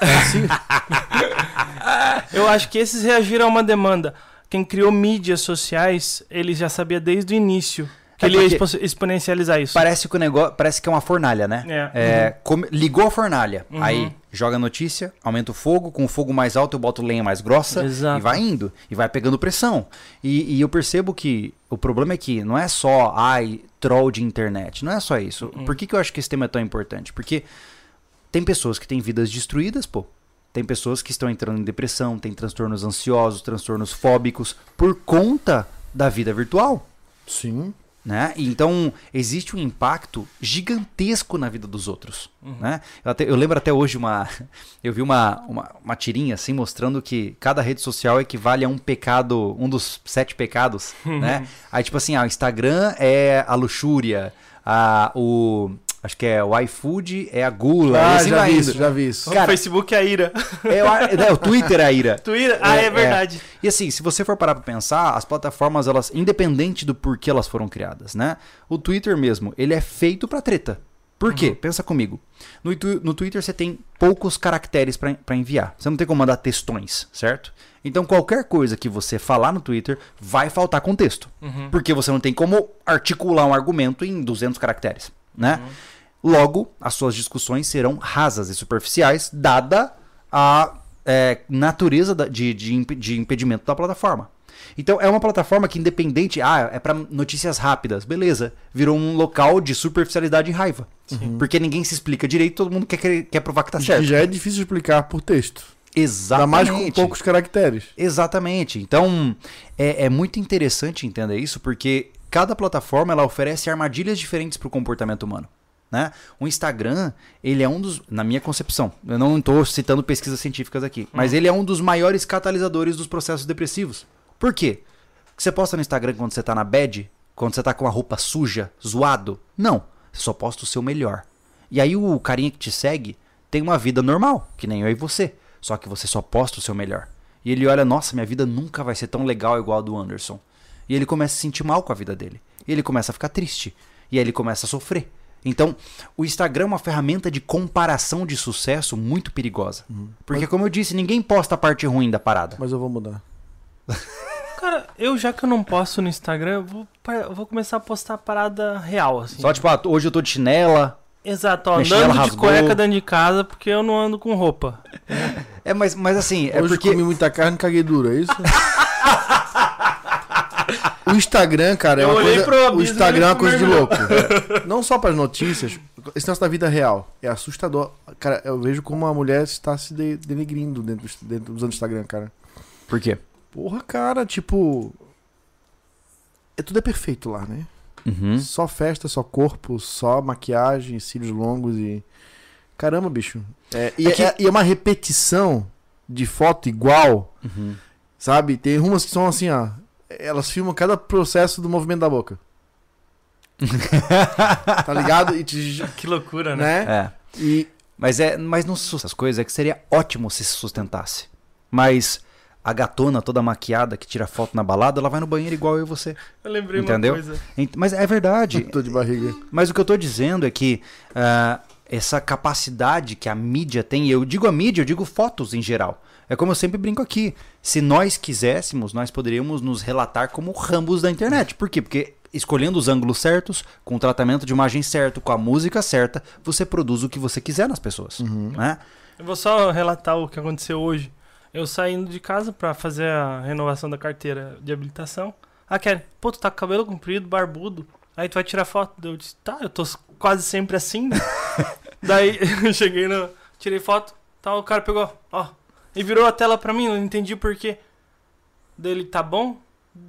É assim? Eu acho que esses reagiram a uma demanda. Quem criou mídias sociais, ele já sabia desde o início que É ele ia exponencializar isso. Parece que o negócio, parece que é uma fornalha, né? É. É, come- ligou a fornalha, Uhum. aí joga a notícia, aumenta o fogo, com o fogo mais alto eu boto lenha mais grossa Exato. e vai indo, e vai pegando pressão. E, e eu percebo que o problema é que não é só, ai, troll de internet, não é só isso. Uhum. Por que, que eu acho que esse tema é tão importante? Porque tem pessoas que têm vidas destruídas, pô. Tem pessoas que estão entrando em depressão, tem transtornos ansiosos, transtornos fóbicos, por conta da vida virtual Sim. Né? Então existe um impacto gigantesco na vida dos outros, né? Eu, até- eu lembro até hoje uma, eu vi uma, uma, uma tirinha assim mostrando que cada rede social equivale a um pecado, um dos sete pecados, né? Aí tipo assim, ah, o Instagram é a luxúria, a, o acho que é o iFood é a gula, Ah, assim já vi isso, já vi isso. Cara, o Facebook é a ira. É, o- é, o Twitter é a ira. Twitter? Ah, É, é, verdade. E assim, se você for parar pra pensar, as plataformas, elas, independente do porquê elas foram criadas, né? O Twitter mesmo, ele é feito pra treta. Por quê? Pensa comigo. No, no Twitter você tem poucos caracteres pra pra enviar. Você não tem como mandar textões, certo? Então qualquer coisa que você falar no Twitter vai faltar contexto. Uhum. Porque você não tem como articular um argumento em 200 caracteres, né? Logo, as suas discussões serão rasas e superficiais, dada a é, natureza de, de, de impedimento da plataforma. Então, é uma plataforma que, independente, ah, é para notícias rápidas, beleza, virou um local de superficialidade e raiva. Porque ninguém se explica direito, todo mundo quer, quer, quer provar que tá Que certo. já é difícil explicar por texto. Ainda Exatamente. mais com poucos caracteres. Exatamente. Então, é, é muito interessante entender isso, porque cada plataforma ela oferece armadilhas diferentes para o comportamento humano. Né? O Instagram, ele é um dos, na minha concepção, eu não estou citando pesquisas científicas aqui, mas ele é um dos maiores catalisadores dos processos depressivos. Por quê? Você posta no Instagram quando você tá na bad, quando você tá com a roupa suja, zoado? Não. Você só posta o seu melhor. E aí o carinha que te segue tem uma vida normal, que nem eu e você. Só que você só posta o seu melhor. E ele olha, nossa, minha vida nunca vai ser tão legal igual a do Anderson. E ele começa a se sentir mal com a vida dele. E ele começa a ficar triste. E aí ele começa a sofrer. Então, o Instagram é uma ferramenta de comparação de sucesso muito perigosa. Porque, como eu disse, ninguém posta a parte ruim da parada. Mas eu vou mudar. Cara, eu já que eu não posto no Instagram, eu vou, vou começar a postar parada real, assim. Só tipo, ah, hoje eu tô de chinela. Exato, ó, andando de rasgou. cueca dentro de casa porque eu não ando com roupa. É, mas, mas assim, é Hoje porque. comi muita carne e caguei duro, é isso? o Instagram, cara, é Eu uma olhei coisa. o Instagram é uma coisa de louco. Não só para as notícias, esse negócio da vida real. É assustador. Cara, eu vejo como a mulher está se de- denegrindo dentro, do- dentro usando o Instagram, cara. Por quê? Porra, cara, tipo. É, tudo é perfeito lá, né? Uhum. Só festa, só corpo, só maquiagem, cílios longos e. Caramba, bicho. É, e, É que- é, e é uma repetição de foto igual, Uhum. sabe? Tem umas que são assim, ó. Elas filmam cada processo do movimento da boca. tá ligado? E te, Que loucura, né? né? É. E Mas é, mas não se sustenta as coisas, é que seria ótimo se se sustentasse. Mas a gatona toda maquiada que tira foto na balada, ela vai no banheiro igual eu e você. Eu lembrei Entendeu? uma coisa. Mas é verdade. tô de barriga. Mas o que eu tô dizendo é que ah, essa capacidade que a mídia tem, e eu digo a mídia, eu digo fotos em geral. É como eu sempre brinco aqui. Se nós quiséssemos, nós poderíamos nos relatar como rambos da internet. Por quê? Porque escolhendo os ângulos certos, com o tratamento de imagem certo, com a música certa, você produz o que você quiser nas pessoas. Né? Eu vou só relatar o que aconteceu hoje. Eu saindo de casa pra fazer a renovação da carteira de habilitação. Ah, Kelly, pô, tu tá com cabelo comprido, barbudo. Aí tu vai tirar foto. Eu disse, tá, eu tô quase sempre assim, né? Daí eu cheguei no. Tirei foto. Tá, o cara pegou. E virou a tela pra mim, não entendi por quê. Dele, tá bom?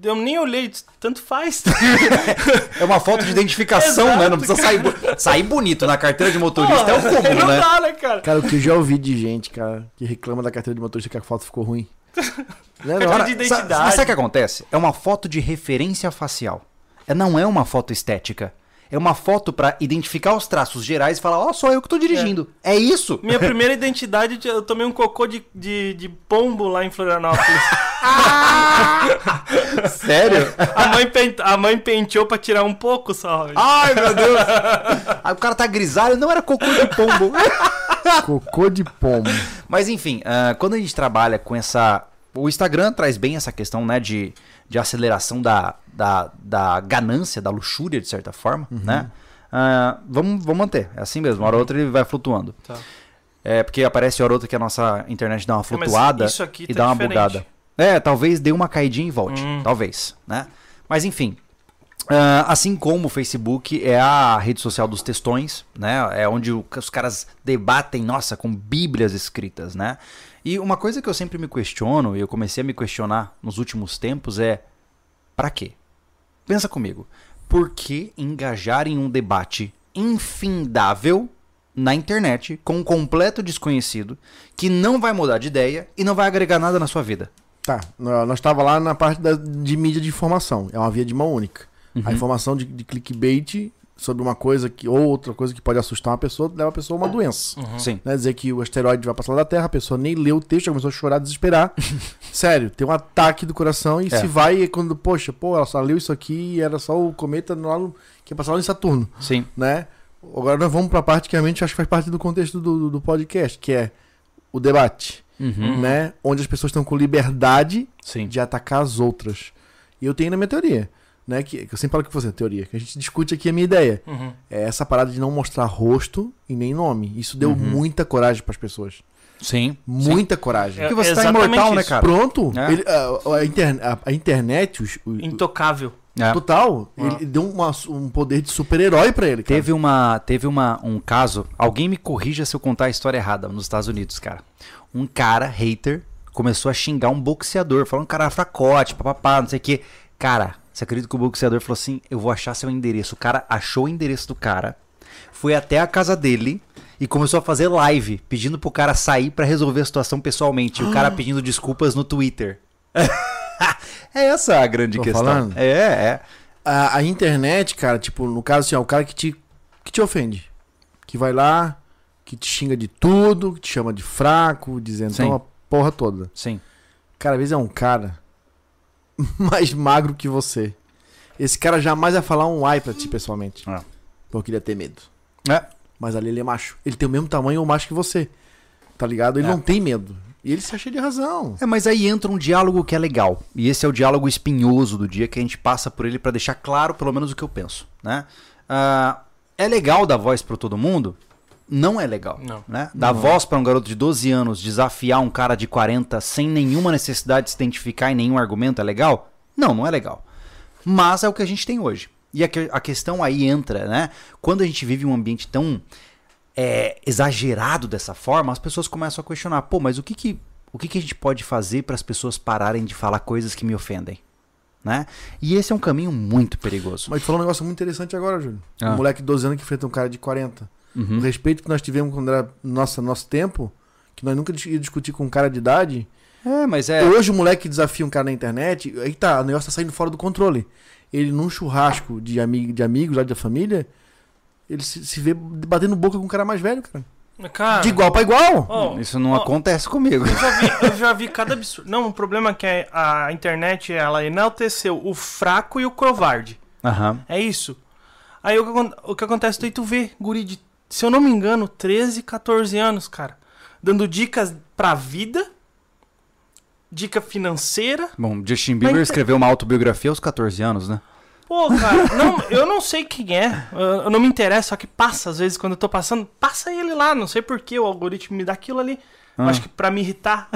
Eu nem olhei, tanto faz. É uma foto de identificação, Exato, né? Não precisa sair, sair bonito na carteira de motorista. é o Pô, comum, não né? dá, né, cara? Cara, o que eu já ouvi de gente, cara, que reclama da carteira de motorista que a foto ficou ruim. Não é, não? Cara, de identidade. Mas sabe o que acontece? É uma foto de referência facial. É, não é uma foto estética. É uma foto pra identificar os traços gerais e falar, ó, sou eu que tô dirigindo. É, isso. Minha primeira identidade, eu tomei um cocô de, de, de pombo lá em Florianópolis. Sério? A mãe, pen- a mãe penteou pra tirar um pouco só. Ai, meu Deus. Aí o cara tá grisalho, não era cocô de pombo. Cocô de pomo. Mas enfim, ah, quando a gente trabalha com essa. O Instagram traz bem essa questão, né, de, de aceleração da, da, da ganância, da luxúria, de certa forma, né? Ah, vamos, vamos manter, é assim mesmo, uma hora ou outra ele vai flutuando. Tá. É, porque aparece hora ou outra que a nossa internet dá uma É, flutuada isso aqui e tá dá uma diferente. bugada. É, talvez dê uma caidinha e volte, Hum. talvez, né? Mas enfim, ah, assim como o Facebook é a rede social dos textões, né? É onde o- os caras debatem, nossa, com bíblias escritas, né? E uma coisa que eu sempre me questiono, e eu comecei a me questionar nos últimos tempos, é pra quê? Pensa comigo. Por que engajar em um debate infindável na internet com um completo desconhecido que não vai mudar de ideia e não vai agregar nada na sua vida? Tá, nó- nós tava lá na parte da- de mídia de informação. É uma via de mão única. Uhum. A informação de, de clickbait sobre uma coisa que ou outra coisa que pode assustar uma pessoa leva a pessoa a uma doença. Uhum. Sim. Né? Dizer que o asteroide vai passar lá da Terra, a pessoa nem leu o texto, já começou a chorar, desesperar. Sério, tem um ataque do coração e É. se vai e quando, poxa, pô, ela só leu isso aqui e era só o cometa lá que ia passar lá em Saturno, Sim. né? Agora nós vamos pra parte que realmente acho que faz parte do contexto do, do podcast, que é o debate, Uhum. né? Onde as pessoas estão com liberdade Sim. de atacar as outras. E eu tenho na minha teoria, né? Que, que eu sempre falo com você, teoria, que a gente discute aqui a minha ideia. Uhum. É essa parada de não mostrar rosto e nem nome. Isso deu Uhum. muita coragem pras pessoas. Sim. Muita coragem. É, Porque você tá exatamente imortal, né, isso. cara? Pronto, É. ele- a, a inter- a- a internet, os- o, Intocável. É. total, Ah. ele deu uma- um poder de super-herói pra ele. Cara. Teve, uma, teve uma, um caso, alguém me corrija se eu contar a história errada, nos Estados Unidos, cara. Um cara, hater, começou a xingar um boxeador, falando que cara fracote, papapá, não sei o quê. Cara, você acredita que o boxeador falou assim: eu vou achar seu endereço. O cara achou o endereço do cara, foi até a casa dele e começou a fazer live, pedindo pro cara sair pra resolver a situação pessoalmente. E o cara pedindo desculpas no Twitter. é essa a grande Tô questão. falando? É, é. A, a internet, cara, tipo, no caso assim, ó, o cara que te, que te ofende. Que vai lá, que te xinga de tudo, que te chama de fraco, dizendo Sim. uma porra toda. Sim. Cara, às vezes é um cara mais magro que você. Esse cara jamais vai falar um ai pra ti pessoalmente. É. Porque ele ia ter medo. É. Mas ali ele é macho. Ele tem o mesmo tamanho ou macho que você. Tá ligado? Ele É. não tem medo. E ele se acha de razão. É, mas aí entra um diálogo que é legal. E esse é o diálogo espinhoso do dia que a gente passa por ele pra deixar claro, pelo menos, o que eu penso, né? Ah, é legal dar voz pra todo mundo? Não é legal. Não. Né? Dar voz pra um garoto de 12 anos, desafiar um cara de 40 sem nenhuma necessidade de se identificar em nenhum argumento é legal? Não, não é legal. Mas é o que a gente tem hoje. E a, que- a questão aí entra, né? Quando a gente vive um ambiente tão é, exagerado dessa forma, as pessoas começam a questionar: pô, mas o que que, o que, que a gente pode fazer para as pessoas pararem de falar coisas que me ofendem? Né? E esse é um caminho muito perigoso. Mas tu falou um negócio muito interessante agora, Júlio. Ah. Um moleque de 12 anos que enfrenta um cara de 40. Uhum. O respeito que nós tivemos quando era nossa, nosso tempo, que nós nunca ia discutir com um cara de idade. É, mas é. Hoje o moleque desafia um cara na internet, aí tá, o negócio tá saindo fora do controle. Ele num churrasco de, ami de amigos lá da família, ele se, se vê batendo boca com um cara mais velho, cara. Cara, De igual pra igual. ó, Isso não ó, acontece comigo. Eu já, vi, eu já vi cada absurdo. Não, o problema é que a internet ela enalteceu o fraco e o covarde. Aham. É isso. Aí o que, o que acontece, daí tu vê, guri de, se eu não me engano, 13, 14 anos, cara, dando dicas pra vida, dica financeira. Bom, Justin Bieber Mas- escreveu uma autobiografia aos 14 anos, né? Pô, cara, não, eu não sei quem é, eu, não me interessa, só que passa, às vezes, quando eu tô passando, passa ele lá, não sei porquê, o algoritmo me dá aquilo ali. Ah. Acho que pra me irritar.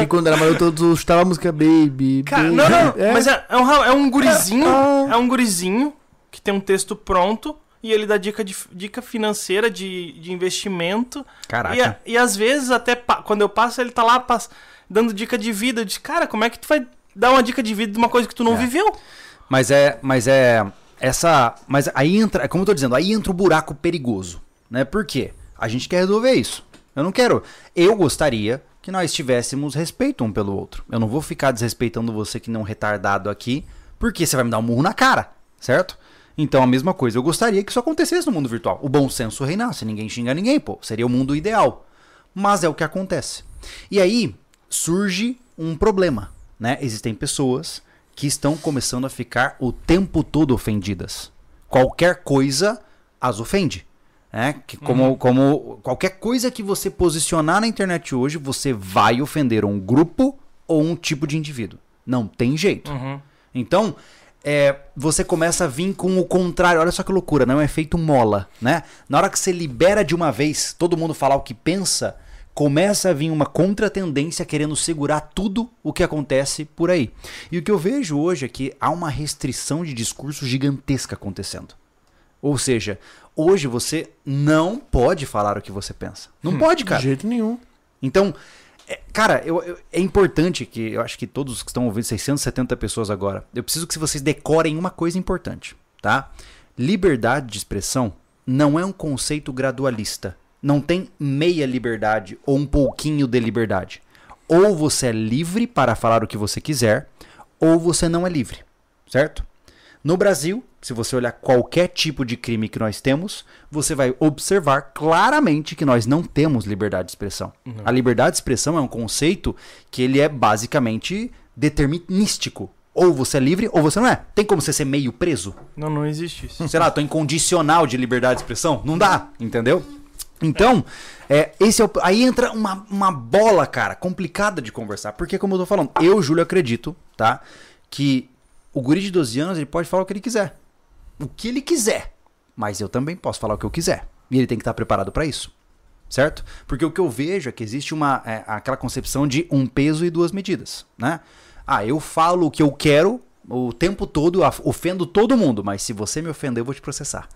Que quando era mais eu todos estava a música Baby. Cara, baby. não, não, É. mas é, é um, é um gurizinho, Ah. é um gurizinho que tem um texto pronto e ele dá dica, de, dica financeira de, de investimento. Caraca. E, e às vezes, até quando eu passo, ele tá lá pass- dando dica de vida. Eu disse, cara, como é que tu vai dar uma dica de vida de uma coisa que tu não É. viveu? Mas é, mas é essa, mas aí entra, é como eu tô dizendo, aí entra o buraco perigoso, né? Por quê? A gente quer resolver isso. Eu não quero. Eu gostaria que nós tivéssemos respeito um pelo outro. Eu não vou ficar desrespeitando você que não retardado aqui, porque você vai me dar um murro na cara, certo? Então a mesma coisa, eu gostaria que isso acontecesse no mundo virtual. O bom senso reinasse, ninguém xinga ninguém, pô. Seria o mundo ideal. Mas é o que acontece. E aí surge um problema, né? Existem pessoas que estão começando a ficar o tempo todo ofendidas. Qualquer coisa as ofende. Né? Que como, como qualquer coisa que você posicionar na internet hoje, você vai ofender um grupo ou um tipo de indivíduo. Não tem jeito. Uhum. Então, é, você começa a vir com o contrário. Olha só que loucura, não é um efeito mola, né? Na hora que você libera de uma vez todo mundo falar o que pensa, começa a vir uma contratendência querendo segurar tudo o que acontece por aí. E o que eu vejo hoje é que há uma restrição de discurso gigantesca acontecendo. Ou seja, hoje você não pode falar o que você pensa. Não pode, cara. De jeito nenhum. Então, é, cara, eu- eu- é importante que eu acho que todos que estão ouvindo, 670 pessoas agora, eu preciso que vocês decorem uma coisa importante, tá? Liberdade de expressão não é um conceito gradualista. Não tem meia liberdade ou um pouquinho de liberdade. Ou você é livre para falar o que você quiser, ou você não é livre, certo? No Brasil, se você olhar qualquer tipo de crime que nós temos, você vai observar claramente que nós não temos liberdade de expressão. A liberdade de expressão é um conceito que ele é basicamente determinístico. Ou você é livre ou você não é. Tem como você ser meio preso? Não, não existe isso. sei lá, tô incondicional de liberdade de expressão? Não dá, entendeu? Então, é, esse é o, aí entra uma, uma bola, cara, complicada de conversar. Porque, como eu tô falando, eu, Júlio, acredito, tá? Que o guri de 12 anos, ele pode falar o que ele quiser. O que ele quiser. Mas eu também posso falar o que eu quiser. E ele tem que estar preparado para isso. Certo? Porque o que eu vejo é que existe uma, é, aquela concepção de um peso e duas medidas, né? Ah, eu falo o que eu quero o tempo todo, ofendo todo mundo, mas se você me ofender, eu vou te processar.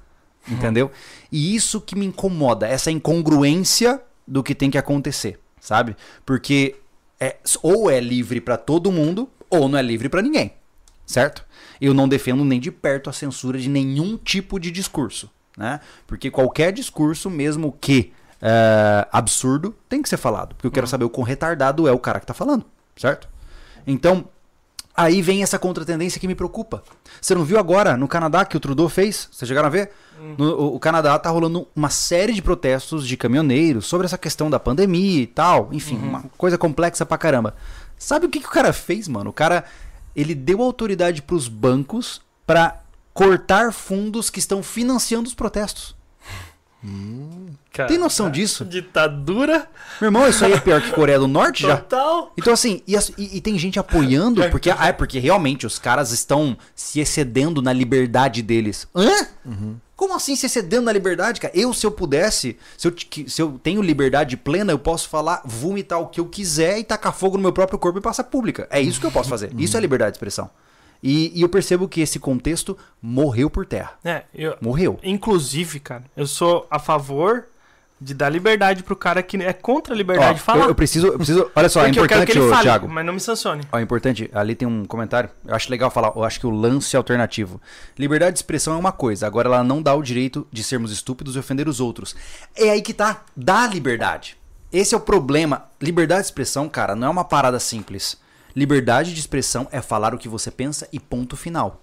Entendeu? E isso que me incomoda, essa incongruência do que tem que acontecer, sabe? Porque é, ou é livre pra todo mundo, ou não é livre pra ninguém, certo? Eu não defendo nem de perto a censura de nenhum tipo de discurso, né? Porque qualquer discurso, mesmo que é, absurdo, tem que ser falado. Porque eu quero saber o quão retardado é o cara que tá falando, certo? Então, aí vem essa contratendência que me preocupa. Você não viu agora no Canadá que o Trudeau fez? Vocês chegaram a ver? No- o, o Canadá tá rolando uma série de protestos de caminhoneiros sobre essa questão da pandemia e tal. Enfim, uma coisa complexa pra caramba. Sabe o que, que o cara fez, mano? O cara, ele deu autoridade pros bancos pra cortar fundos que estão financiando os protestos. Cara, Tem noção disso? Ditadura Meu irmão, isso aí é pior que Coreia do Norte já? total. Então, assim, e, e- e tem gente apoiando, porque, ah, é porque realmente os caras estão se excedendo na liberdade deles. Hã? Como assim se excedendo na liberdade, cara? Eu, se eu pudesse, se eu, se eu tenho liberdade plena, eu posso falar, vomitar o que eu quiser e tacar fogo no meu próprio corpo e passar pública. É isso que eu posso fazer. Isso é liberdade de expressão. E, e eu percebo que esse contexto morreu por terra. É, eu, Morreu. inclusive, cara, eu sou a favor de dar liberdade pro cara que é contra a liberdade de falar. eu, eu preciso, eu preciso. Olha só, é porque eu importante, que ele ô, fale, Thiago. mas não me sancione. Ó, é importante, ali tem um comentário. Eu acho legal falar, eu acho que o lance alternativo. Liberdade de expressão é uma coisa, agora ela não dá o direito de sermos estúpidos e ofender os outros. É aí que tá, dá liberdade. Esse é o problema. Liberdade de expressão, cara, não é uma parada simples. Liberdade de expressão é falar o que você pensa e ponto final.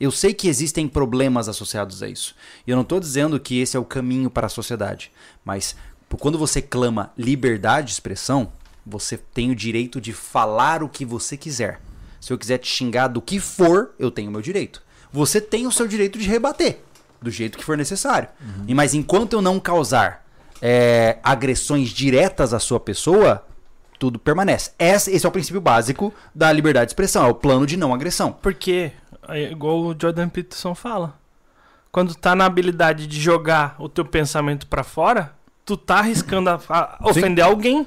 Eu sei que existem problemas associados a isso. E eu não estou dizendo que esse é o caminho para a sociedade. Mas quando você clama liberdade de expressão, você tem o direito de falar o que você quiser. Se eu quiser te xingar do que for, eu tenho o meu direito. Você tem o seu direito de rebater, do jeito que for necessário. E Mas enquanto eu não causar é, agressões diretas à sua pessoa, tudo permanece. Esse, é o princípio básico da liberdade de expressão, é o plano de não agressão. Porque, é igual o Jordan Peterson fala, quando tá na habilidade de jogar o teu pensamento pra fora, tu tá arriscando a, a ofender alguém.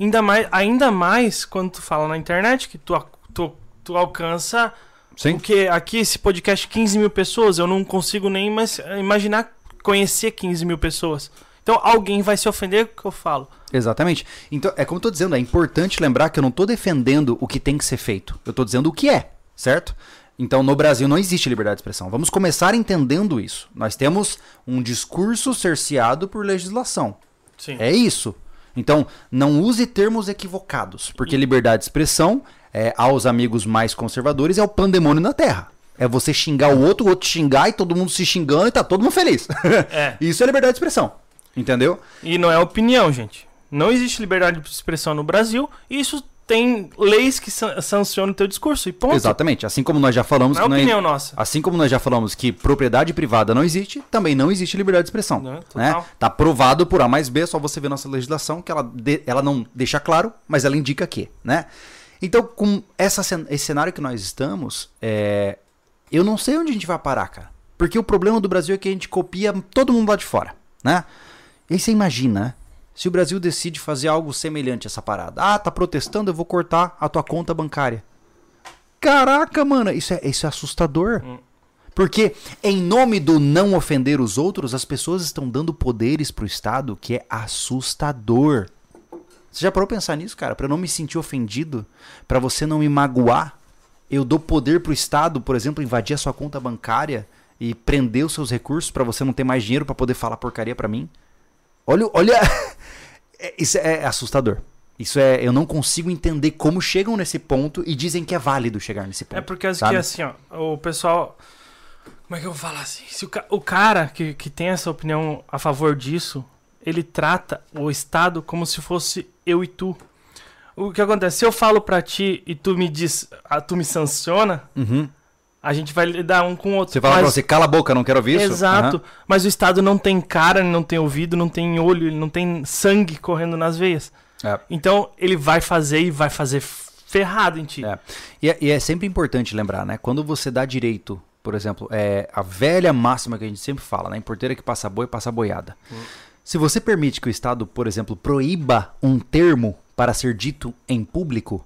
Ainda mais, ainda mais quando tu fala na internet, que tu, tu, tu alcança Sim. Porque aqui esse podcast 15 mil pessoas, eu não consigo nem mais imaginar conhecer 15 mil pessoas. Então alguém vai se ofender com o que eu falo. Exatamente. Então, é como eu tô dizendo, é importante lembrar que eu não tô defendendo o que tem que ser feito. Eu tô dizendo o que é, certo? Então, no Brasil não existe liberdade de expressão. Vamos começar entendendo isso. Nós temos um discurso cerceado por legislação. Sim. É isso. Então, não use termos equivocados, porque liberdade de expressão, é, aos amigos mais conservadores, é o pandemônio na Terra. É você xingar o outro, o outro xingar e todo mundo se xingando e tá todo mundo feliz. É. Isso é liberdade de expressão. Entendeu? E não é opinião, gente. Não existe liberdade de expressão no Brasil. E isso tem leis que san- sancionam o teu discurso. E ponto. Exatamente. Assim como nós já falamos Não é não opinião nossa. Assim como nós já falamos que propriedade privada não existe, também não existe liberdade de expressão. Não, né? Tá provado por A mais B, é só você ver nossa legislação, que ela, de- ela não deixa claro, mas ela indica que, né? Então, com essa, esse cenário que nós estamos, é, eu não sei onde a gente vai parar, cara. Porque o problema do Brasil é que a gente copia todo mundo lá de fora, né? E aí você imagina, né? Se o Brasil decide fazer algo semelhante a essa parada. Ah, tá protestando, eu vou cortar a tua conta bancária. Caraca, mano, isso é, isso é assustador. Hum. Porque, em nome do não ofender os outros, as pessoas estão dando poderes pro Estado que é assustador. Você já parou pensar nisso, cara? Pra eu não me sentir ofendido, pra você não me magoar, eu dou poder pro Estado, por exemplo, invadir a sua conta bancária e prender os seus recursos pra você não ter mais dinheiro pra poder falar porcaria pra mim. Olha, olha, É- isso é assustador. Isso é, eu não consigo entender como chegam nesse ponto e dizem que é válido chegar nesse ponto. É porque sabe? que assim, ó, o pessoal. Como é que eu vou falar assim? Se o, ca- o cara que, que tem essa opinião a favor disso, ele trata o Estado como se fosse eu e tu. O que acontece? Se eu falo pra ti e tu me diz, ah, tu me sanciona, Uhum. A gente vai lidar um com o outro. Você fala Mas- pra você, cala a boca, não quero ouvir isso? Exato. Aham. Mas o Estado não tem cara, não tem ouvido, não tem olho, ele não tem sangue correndo nas veias. É. Então ele vai fazer e vai fazer ferrado em ti. É. E, é, e é sempre importante lembrar, né? Quando você dá direito, por exemplo, é a velha máxima que a gente sempre fala, né? Em porteira que passa boi, passa boiada. Se você permite que o Estado, por exemplo, proíba um termo para ser dito em público,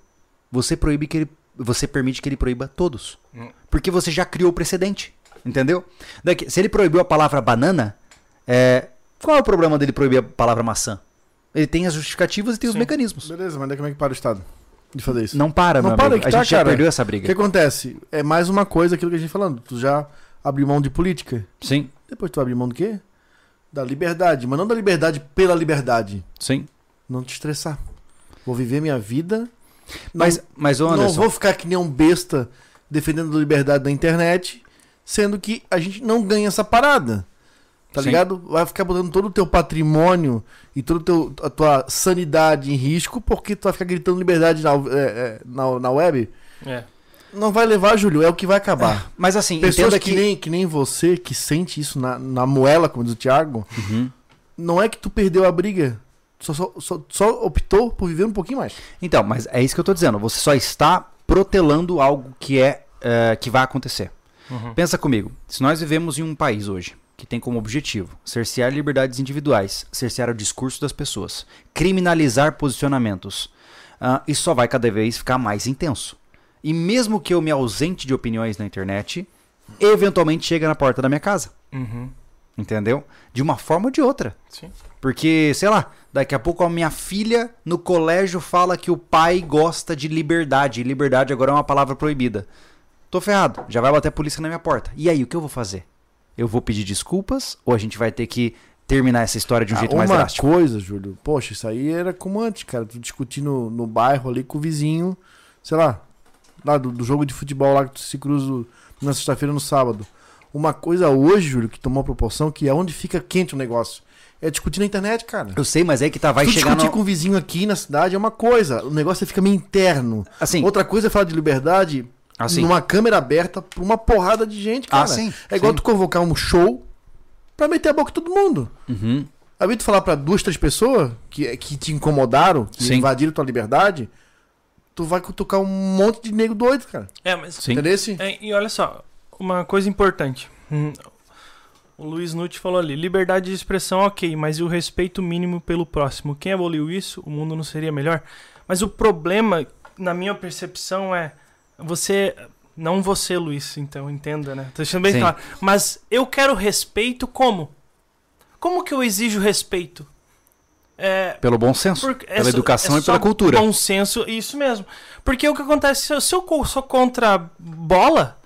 você proíbe que ele, você permite que ele proíba todos. Hum. Porque você já criou o precedente, entendeu? Daqui, se ele proibiu a palavra banana, é, qual é o problema dele proibir a palavra maçã? Ele tem as justificativas e tem os Sim. mecanismos. Beleza, mas daí como é que para o Estado de fazer isso? Não para, Não meu para amigo. que a tá, gente já cara. perdeu essa O que briga. acontece? É mais uma coisa aquilo que a gente falando. Tu já abriu mão de política. Sim, Depois tu abre mão do quê? Da liberdade. Mas não da liberdade pela liberdade. sim. Não te estressar. Vou viver minha vida. Mas, mas ô não Anderson, vou ficar que nem um besta defendendo a liberdade da internet, sendo que a gente não ganha essa parada. Tá Sim. ligado? Vai ficar botando todo o teu patrimônio e toda a tua sanidade em risco porque tu vai ficar gritando liberdade na, é, é, na, na web. É. Não vai levar, Júlio, é o que vai acabar. Mas assim, Pessoas que, que... nem, que nem você, que sente isso na, na moela, como diz o Thiago, Uhum. não é que tu perdeu a briga. Só, só, só, só optou por viver um pouquinho mais. Então, mas é isso que eu tô dizendo. Você só está protelando algo que é, é, que vai acontecer. Uhum. Pensa comigo. Se nós vivemos em um país hoje que tem como objetivo cercear liberdades individuais, cercear o discurso das pessoas, criminalizar posicionamentos, ah, isso só vai cada vez ficar mais intenso. E mesmo que eu me ausente de opiniões na internet, eventualmente chega na porta da minha casa. Uhum. Entendeu? De uma forma ou de outra. Sim. Porque, sei lá, daqui a pouco a minha filha no colégio fala que o pai gosta de liberdade. E liberdade agora é uma palavra proibida. Tô ferrado, já vai bater a polícia na minha porta. E aí, o que eu vou fazer? Eu vou pedir desculpas ou a gente vai ter que terminar essa história de um Ah, jeito mais uma drástico? coisa, Júlio, poxa, isso aí era como antes, cara. Tu discutir no, no bairro ali com o vizinho, sei lá, lá do, do jogo de futebol lá que tu se cruza na sexta-feira no sábado. Uma coisa hoje, Júlio, que tomou proporção, que é onde fica quente o negócio. É discutir na internet, cara. Eu sei, mas é que tá, vai tu chegar discutir no... com o vizinho aqui na cidade é uma coisa. O negócio fica meio interno. Assim, Outra coisa é falar de liberdade assim. numa câmera aberta pra uma porrada de gente, cara. Ah, sim. É igual sim. tu convocar um show pra meter a boca em todo mundo. Uhum. Aí tu falar pra duas, três pessoas que, que te incomodaram, que Sim. invadiram tua liberdade, tu vai cutucar um monte de nego doido, cara. É, mas. Sim. Entendeu? É, e olha só, uma coisa importante. Hum, O Luiz Nutti falou ali: liberdade de expressão, ok, mas e o respeito mínimo pelo próximo? Quem aboliu isso, o mundo não seria melhor? Mas o problema, na minha percepção, é você. Não você, Luiz, então, entenda, né? Tô deixando bem Sim. claro. Mas eu quero respeito como? Como que eu exijo respeito? É, Pelo bom senso, pela é só- educação é e pela cultura. Bom senso, isso mesmo. Porque o que acontece, se eu, se eu sou contra bola,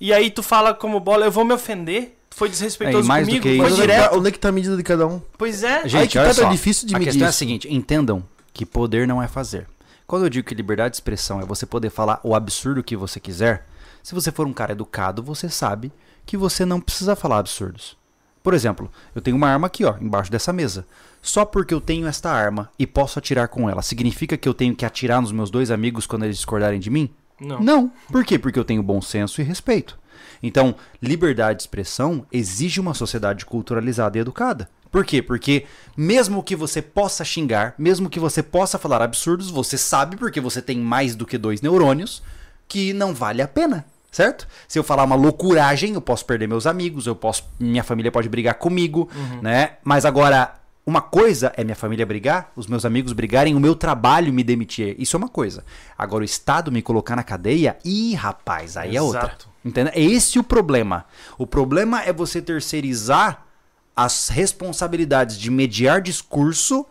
e aí tu fala como bola, eu vou me ofender? Tu foi desrespeitoso É, e mais do comigo? que foi isso- Onde é que tá- direto? onde é que tá a medida de cada um? Pois é. Gente, Aí que olha tá, tá difícil de a medir questão é a isso. seguinte, entendam que poder não é fazer. Quando eu digo que liberdade de expressão é você poder falar o absurdo que você quiser, se você for um cara educado, você sabe que você não precisa falar absurdos. Por exemplo, eu tenho uma arma aqui, ó, embaixo dessa mesa. Só porque eu tenho esta arma e posso atirar com ela, significa que eu tenho que atirar nos meus dois amigos quando eles discordarem de mim? Não. Não. Por quê? Porque eu tenho bom senso e respeito. Então, liberdade de expressão exige uma sociedade culturalizada e educada. Por quê? Porque mesmo que você possa xingar, mesmo que você possa falar absurdos, você sabe, porque você tem mais do que dois neurônios, que não vale a pena. Certo? Se eu falar uma loucuragem, eu posso perder meus amigos, eu posso, minha família pode brigar comigo, né? Mas agora, uma coisa é minha família brigar, os meus amigos brigarem, o meu trabalho me demitir. Isso é uma coisa. Agora, o Estado me colocar na cadeia, ih, rapaz, aí é outra. Exato. Entendeu? É esse o problema. O problema é você terceirizar as responsabilidades de mediar discurso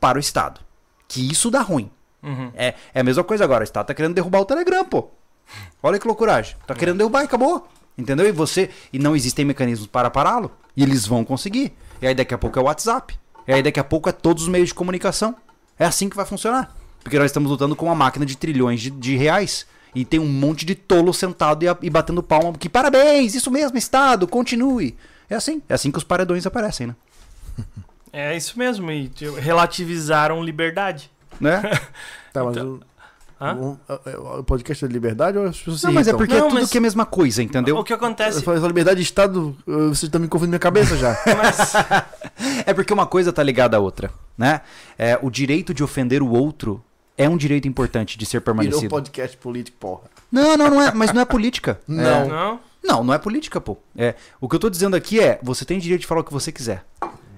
para o Estado. Que isso dá ruim. Uhum. É, é a mesma coisa agora. O Estado tá querendo derrubar o Telegram, pô. Olha que loucuragem. Tá querendo derrubar e acabou. Entendeu? E você. E não existem mecanismos para pará-lo. E eles vão conseguir. E aí daqui a pouco é o WhatsApp. E aí daqui a pouco é todos os meios de comunicação. É assim que vai funcionar. Porque nós estamos lutando com uma máquina de trilhões de, de reais. E tem um monte de tolo sentado e, a- e batendo palma. Que parabéns, isso mesmo, Estado, continue. É assim. É assim que os paredões aparecem, né? É isso mesmo. E tipo, relativizaram liberdade. né? Tá, mas Então- o, Hã? o, o- podcast é de liberdade ou as pessoas se Não, mas é irritam? porque é Não, tudo mas- que é a mesma coisa, entendeu? O que Eu acontece. falei, liberdade de Estado, vocês estão me confundindo minha cabeça já. Mas, É porque uma coisa tá ligada à outra, né? É, o direito de ofender o outro é um direito importante de ser Virou um permanecido. podcast político, porra. Não, não, não é, mas não é política. Não. É, não? não, não é política, pô. É, o que eu tô dizendo aqui é, você tem direito de falar o que você quiser.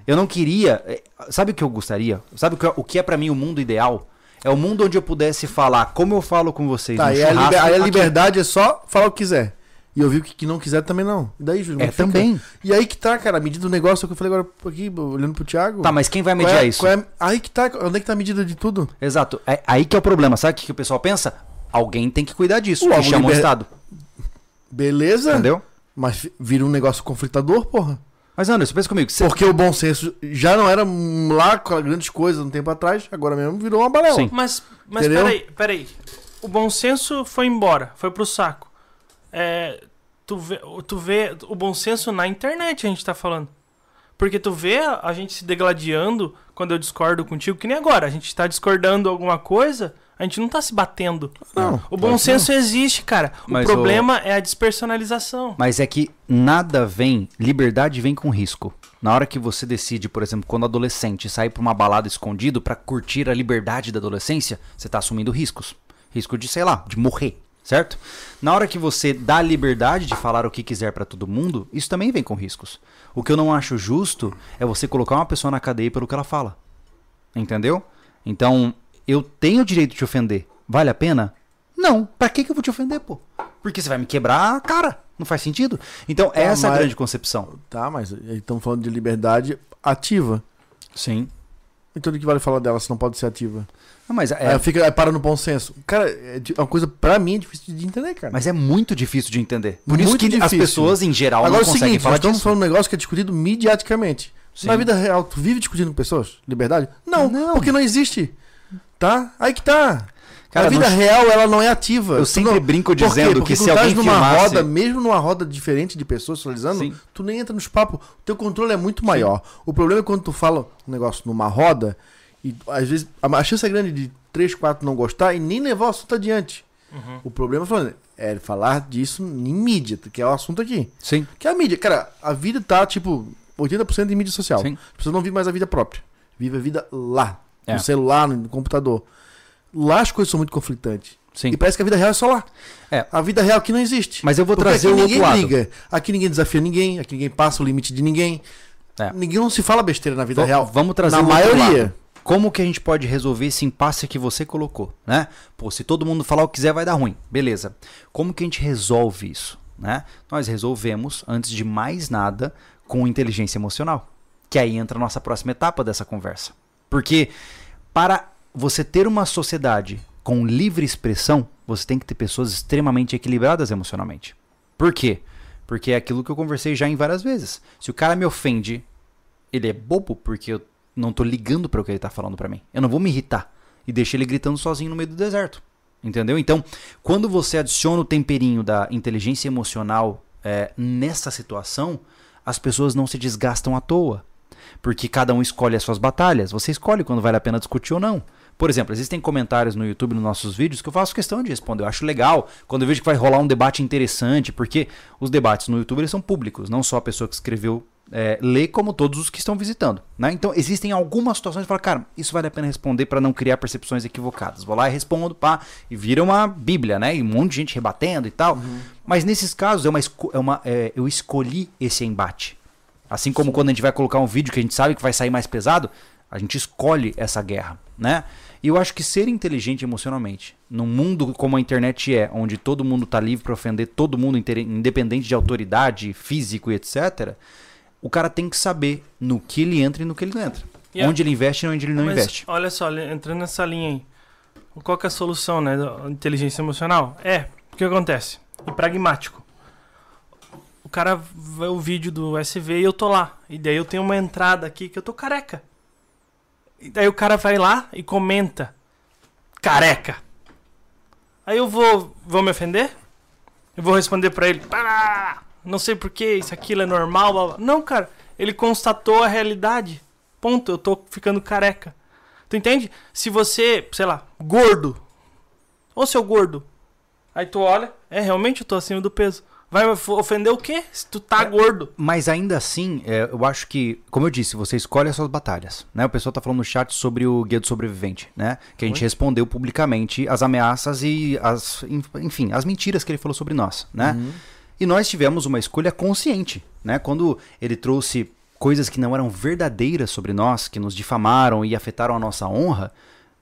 Eu não queria, é, sabe o que eu gostaria? Sabe o que, o que é pra mim o mundo ideal? É o mundo onde eu pudesse falar como eu falo com vocês Tá, e a, liber- aí a liberdade é só falar o que quiser. E eu vi que, que não quiser também não. E daí, Júlio? É também. E aí que tá, cara, a medida do negócio que eu falei agora aqui, olhando pro Thiago. Tá, mas quem vai Qual mediar é- isso? é- aí que tá, onde é que tá a medida de tudo? Exato. É aí que é o problema. Sabe o que, que o pessoal pensa? Alguém tem que cuidar disso. Logo, que chama o liber- Estado. Beleza? Entendeu? Mas vira um negócio conflitador, porra. Mas Anderson, pensa comigo. Você... Porque o bom senso já não era lá com grandes coisas um tempo atrás, agora mesmo virou uma balela. Sim. Mas, mas Entendeu? peraí, peraí. O bom senso foi embora, foi pro saco. É, tu, vê, tu vê o bom senso na internet, a gente tá falando. Porque tu vê a a gente se degladiando quando eu discordo contigo, que nem agora. A gente tá discordando alguma coisa, a gente não tá se batendo. Não, O bom senso existe, cara. O Mas problema é a despersonalização. Mas é que nada vem, liberdade vem com risco. Na hora que você decide, por exemplo, quando adolescente, sair pra uma balada escondido pra curtir a liberdade da adolescência, você tá assumindo riscos. Risco de, sei lá, de morrer, certo? Na hora que você dá a liberdade de falar o que quiser pra todo mundo, isso também vem com riscos. O que eu não acho justo é você colocar uma pessoa na cadeia pelo que ela fala. Entendeu? Então, eu tenho o direito de te ofender. Vale a pena? Não. Pra que, que eu vou te ofender, pô? Porque você vai me quebrar a cara. Não faz sentido. Então, essa é a mas- grande concepção. Tá, mas aí estamos falando de liberdade ativa. Sim. Então do que vale falar dela se não pode ser ativa? Ah, Mas É. é, fica, aí para no bom senso. Cara, é é uma coisa pra mim é difícil de entender, cara. mas é muito difícil de entender. Por isso Muito que as difícil. pessoas, em geral, Agora é não o conseguem seguinte, falar estamos disso. falando um negócio que é discutido mediaticamente. Sim. Na vida real, tu vive discutindo com pessoas? Liberdade? Não, Não. porque não existe. Tá? Aí que tá. Cara, a vida não- real, ela não é ativa. Eu sempre não- brinco dizendo Porque que se estás alguém numa filmasse... roda, mesmo numa roda diferente de pessoas socializando, Sim. tu nem entra nos papos. O teu controle é muito maior. O problema é quando tu fala um negócio numa roda e às vezes a chance é grande de três, quatro não gostar e nem levar o assunto adiante. Uhum. O problema falando, é falar disso em mídia, que é o assunto aqui. Sim, Que é a mídia. Cara, a vida tá tipo 80% em mídia social. sim. As pessoas não vivem mais a vida própria. Vive a vida lá. É. No celular, no computador. Lá as coisas são muito conflitantes. Sim. E parece que a vida real é só lá. É. A vida real aqui não existe. Mas eu vou Porque trazer o ninguém outro lado. briga. Aqui ninguém desafia ninguém. Aqui ninguém passa o limite de ninguém. É. Ninguém não se fala besteira na vida Va- real. Vamos trazer na o outro maioria. lado. Como que a gente pode resolver esse impasse que você colocou, né? Pô, se todo mundo falar o que quiser vai dar ruim. Beleza. Como que a gente resolve isso, né? Nós resolvemos, antes de mais nada, com inteligência emocional. Que aí entra a nossa próxima etapa dessa conversa. Porque para você ter uma sociedade com livre expressão, você tem que ter pessoas extremamente equilibradas emocionalmente. Por quê? Porque é aquilo que eu conversei já em várias vezes. Se o cara me ofende, ele é bobo porque eu não tô ligando para o que ele tá falando para mim. Eu não vou me irritar e deixo ele gritando sozinho no meio do deserto. Entendeu? Então, quando você adiciona o temperinho da inteligência emocional é, nessa situação, as pessoas não se desgastam à toa. Porque cada um escolhe as suas batalhas. Você escolhe quando vale a pena discutir ou não. Por exemplo, existem comentários no YouTube nos nossos vídeos que eu faço questão de responder. Eu acho legal quando eu vejo que vai rolar um debate interessante, porque os debates no YouTube são públicos, não só a pessoa que escreveu é, lê, como todos os que estão visitando. Né? Então, existem algumas situações que fala, cara, isso vale a pena responder para não criar percepções equivocadas. Vou lá e respondo, pá, e vira uma bíblia, né? E um monte de gente rebatendo e tal. Mas nesses casos, é uma, é uma, é, eu escolhi esse embate. Assim como quando a gente vai colocar um vídeo que a gente sabe que vai sair mais pesado, a gente escolhe essa guerra, né? E eu acho que ser inteligente emocionalmente, num mundo como a internet é, onde todo mundo tá livre para ofender todo mundo, independente de autoridade, físico e etc., o cara tem que saber no que ele entra e no que ele não entra. Yeah. Onde ele investe e onde ele não Mas, investe. Olha só, entrando nessa linha aí. Qual que é a solução, né? Da inteligência emocional? É, o que acontece? E pragmático. Cara vê o vídeo do SV e eu tô lá. E daí eu tenho uma entrada aqui que eu tô careca. E daí o cara vai lá e comenta. Careca. Aí eu vou. Vou me ofender? Eu vou responder pra ele. "Pá, Não sei porquê, isso aquilo é normal. blá, blá." Não, cara. Ele constatou a realidade. Ponto. Eu tô ficando careca. Tu entende? Se você, sei lá, gordo. Ô seu gordo. Aí tu olha, é realmente eu tô acima do peso. Vai ofender o quê? Se tu tá gordo. Mas ainda assim, é, eu acho que, como eu disse, você escolhe as suas batalhas. Né? O pessoal tá falando no chat sobre o Guia do Sobrevivente, né? Que a gente Oi? respondeu publicamente as ameaças e as, enfim, as mentiras que ele falou sobre nós, né? Uhum. E nós tivemos uma escolha consciente, né? Quando ele trouxe coisas que não eram verdadeiras sobre nós, que nos difamaram e afetaram a nossa honra,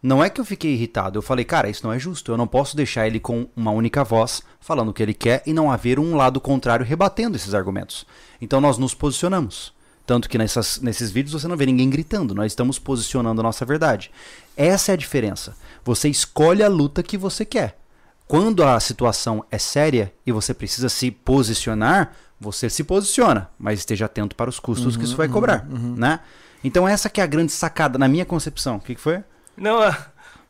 não é que eu fiquei irritado. Eu falei, cara, isso não é justo. Eu não posso deixar ele com uma única voz falando o que ele quer e não haver um lado contrário rebatendo esses argumentos. Então nós nos posicionamos. Tanto que nessas, nesses vídeos você não vê ninguém gritando, nós estamos posicionando a nossa verdade. Essa é a diferença. Você escolhe a luta que você quer. Quando a situação é séria e você precisa se posicionar, você se posiciona, mas esteja atento para os custos que isso vai cobrar, né? Então essa que é a grande sacada na minha concepção. O que, que foi? Não, ah,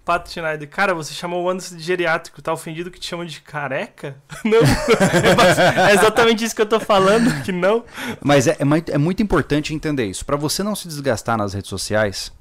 Pato Schneider, cara, você chamou o Anderson de geriátrico, tá ofendido que te chamam de careca? Não, é exatamente isso que eu tô falando, que não. Mas é, é, muito, é muito importante entender isso. Pra você não se desgastar nas redes sociais,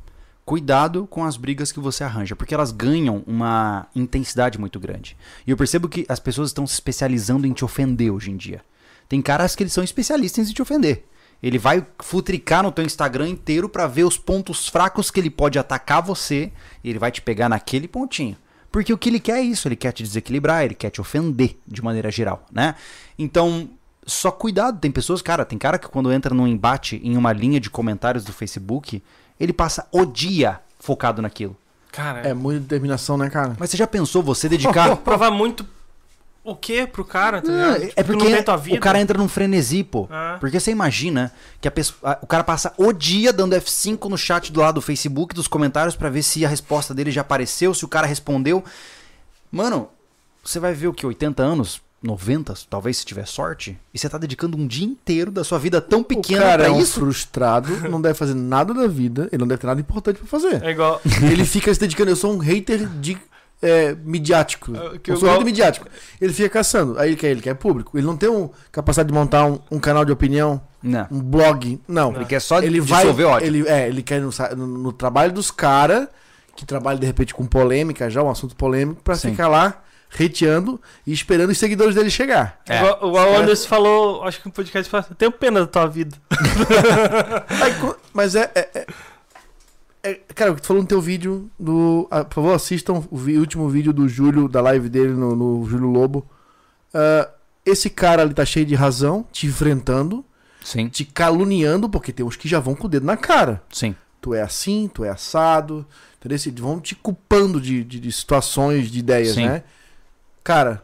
cuidado com as brigas que você arranja, porque elas ganham uma intensidade muito grande. E eu percebo que as pessoas estão se especializando em te ofender hoje em dia. Tem caras que eles são especialistas em te ofender. Ele vai futricar no teu Instagram inteiro pra ver os pontos fracos que ele pode atacar você e ele vai te pegar naquele pontinho. Porque o que ele quer é isso, ele quer te desequilibrar, ele quer te ofender de maneira geral, né? Então, só cuidado, tem pessoas, cara, tem cara que quando entra num embate em uma linha de comentários do Facebook, ele passa o dia focado naquilo. Cara, É muita determinação, né, cara? Mas você já pensou você dedicar provar muito o que pro cara, tá Não, é Tipo, porque não tem tua vida. o cara entra num frenesi, pô. Ah. Porque você imagina que a pessoa, o cara passa o dia dando F5 no chat do lado do Facebook, dos comentários, pra ver se a resposta dele já apareceu, se o cara respondeu. Mano, você vai ver o que? 80 anos? 90, talvez se tiver sorte, e você tá dedicando um dia inteiro da sua vida tão O pequena cara pra é um isso? frustrado, não deve fazer nada da vida, ele não deve ter nada importante pra fazer. É igual. Ele fica se dedicando, eu sou um hater de é, midiático. É, que eu eu sou gal- hater midiático. Ele fica caçando. Aí ele quer, ele quer público. Ele não tem um, capacidade de montar um, um canal de opinião, Não. um blog. Não. Ele quer só ele vai, dissolver ódio. Ele, é, ele quer no, no- no trabalho dos caras, que trabalha de repente com polêmica já, um assunto polêmico, pra Sim. ficar lá reteando e esperando os seguidores dele chegar. É. Igual, igual o Anderson falou, acho que no podcast tenho pena da tua vida. Aí, mas é, é- é- Cara, tu falou no teu vídeo do. ah, por favor, assistam o vi- último vídeo do Júlio, da live dele no, no Júlio Lobo. Ah, esse cara ali tá cheio de razão, te enfrentando, Sim, te caluniando, porque tem uns que já vão com o dedo na cara. sim. Tu é assim, tu é assado. Entendeu? Eles Vão te culpando de, de- de situações, de ideias, Sim. né? Cara,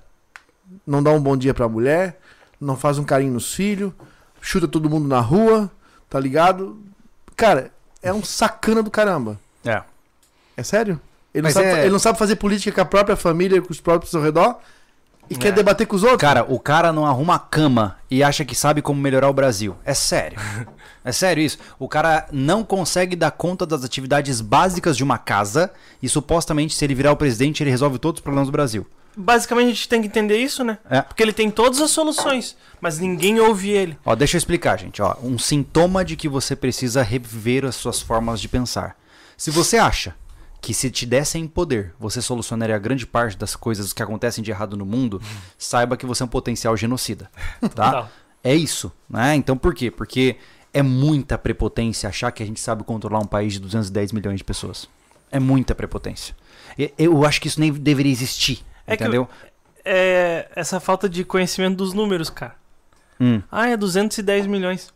não dá um bom dia pra mulher, não faz um carinho nos filhos, chuta todo mundo na rua, tá ligado? Cara, é um sacana do caramba. É. É sério? Ele não, sabe, é- ele não sabe fazer política com a própria família, com os próprios ao redor e É. quer debater com os outros. Cara, o cara não arruma a cama e acha que sabe como melhorar o Brasil. É sério. É sério isso. O cara não consegue dar conta das atividades básicas de uma casa e supostamente, se ele virar o presidente, ele resolve todos os problemas do Brasil. Basicamente a gente tem que entender isso, né? É. Porque ele tem todas as soluções, mas ninguém ouve ele. Ó, deixa eu explicar, gente. Ó, um sintoma de que você precisa rever as suas formas de pensar. Se você acha que se te dessem poder, você solucionaria grande parte das coisas que acontecem de errado no mundo, saiba que você é um potencial genocida, tá? É isso, né? Então por quê? Porque é muita prepotência achar que a gente sabe controlar um país de 210 milhões de pessoas. É muita prepotência. Eu acho que isso nem deveria existir, É que entendeu? É essa falta de conhecimento dos números, cara. Hum. Ah, é 210 milhões.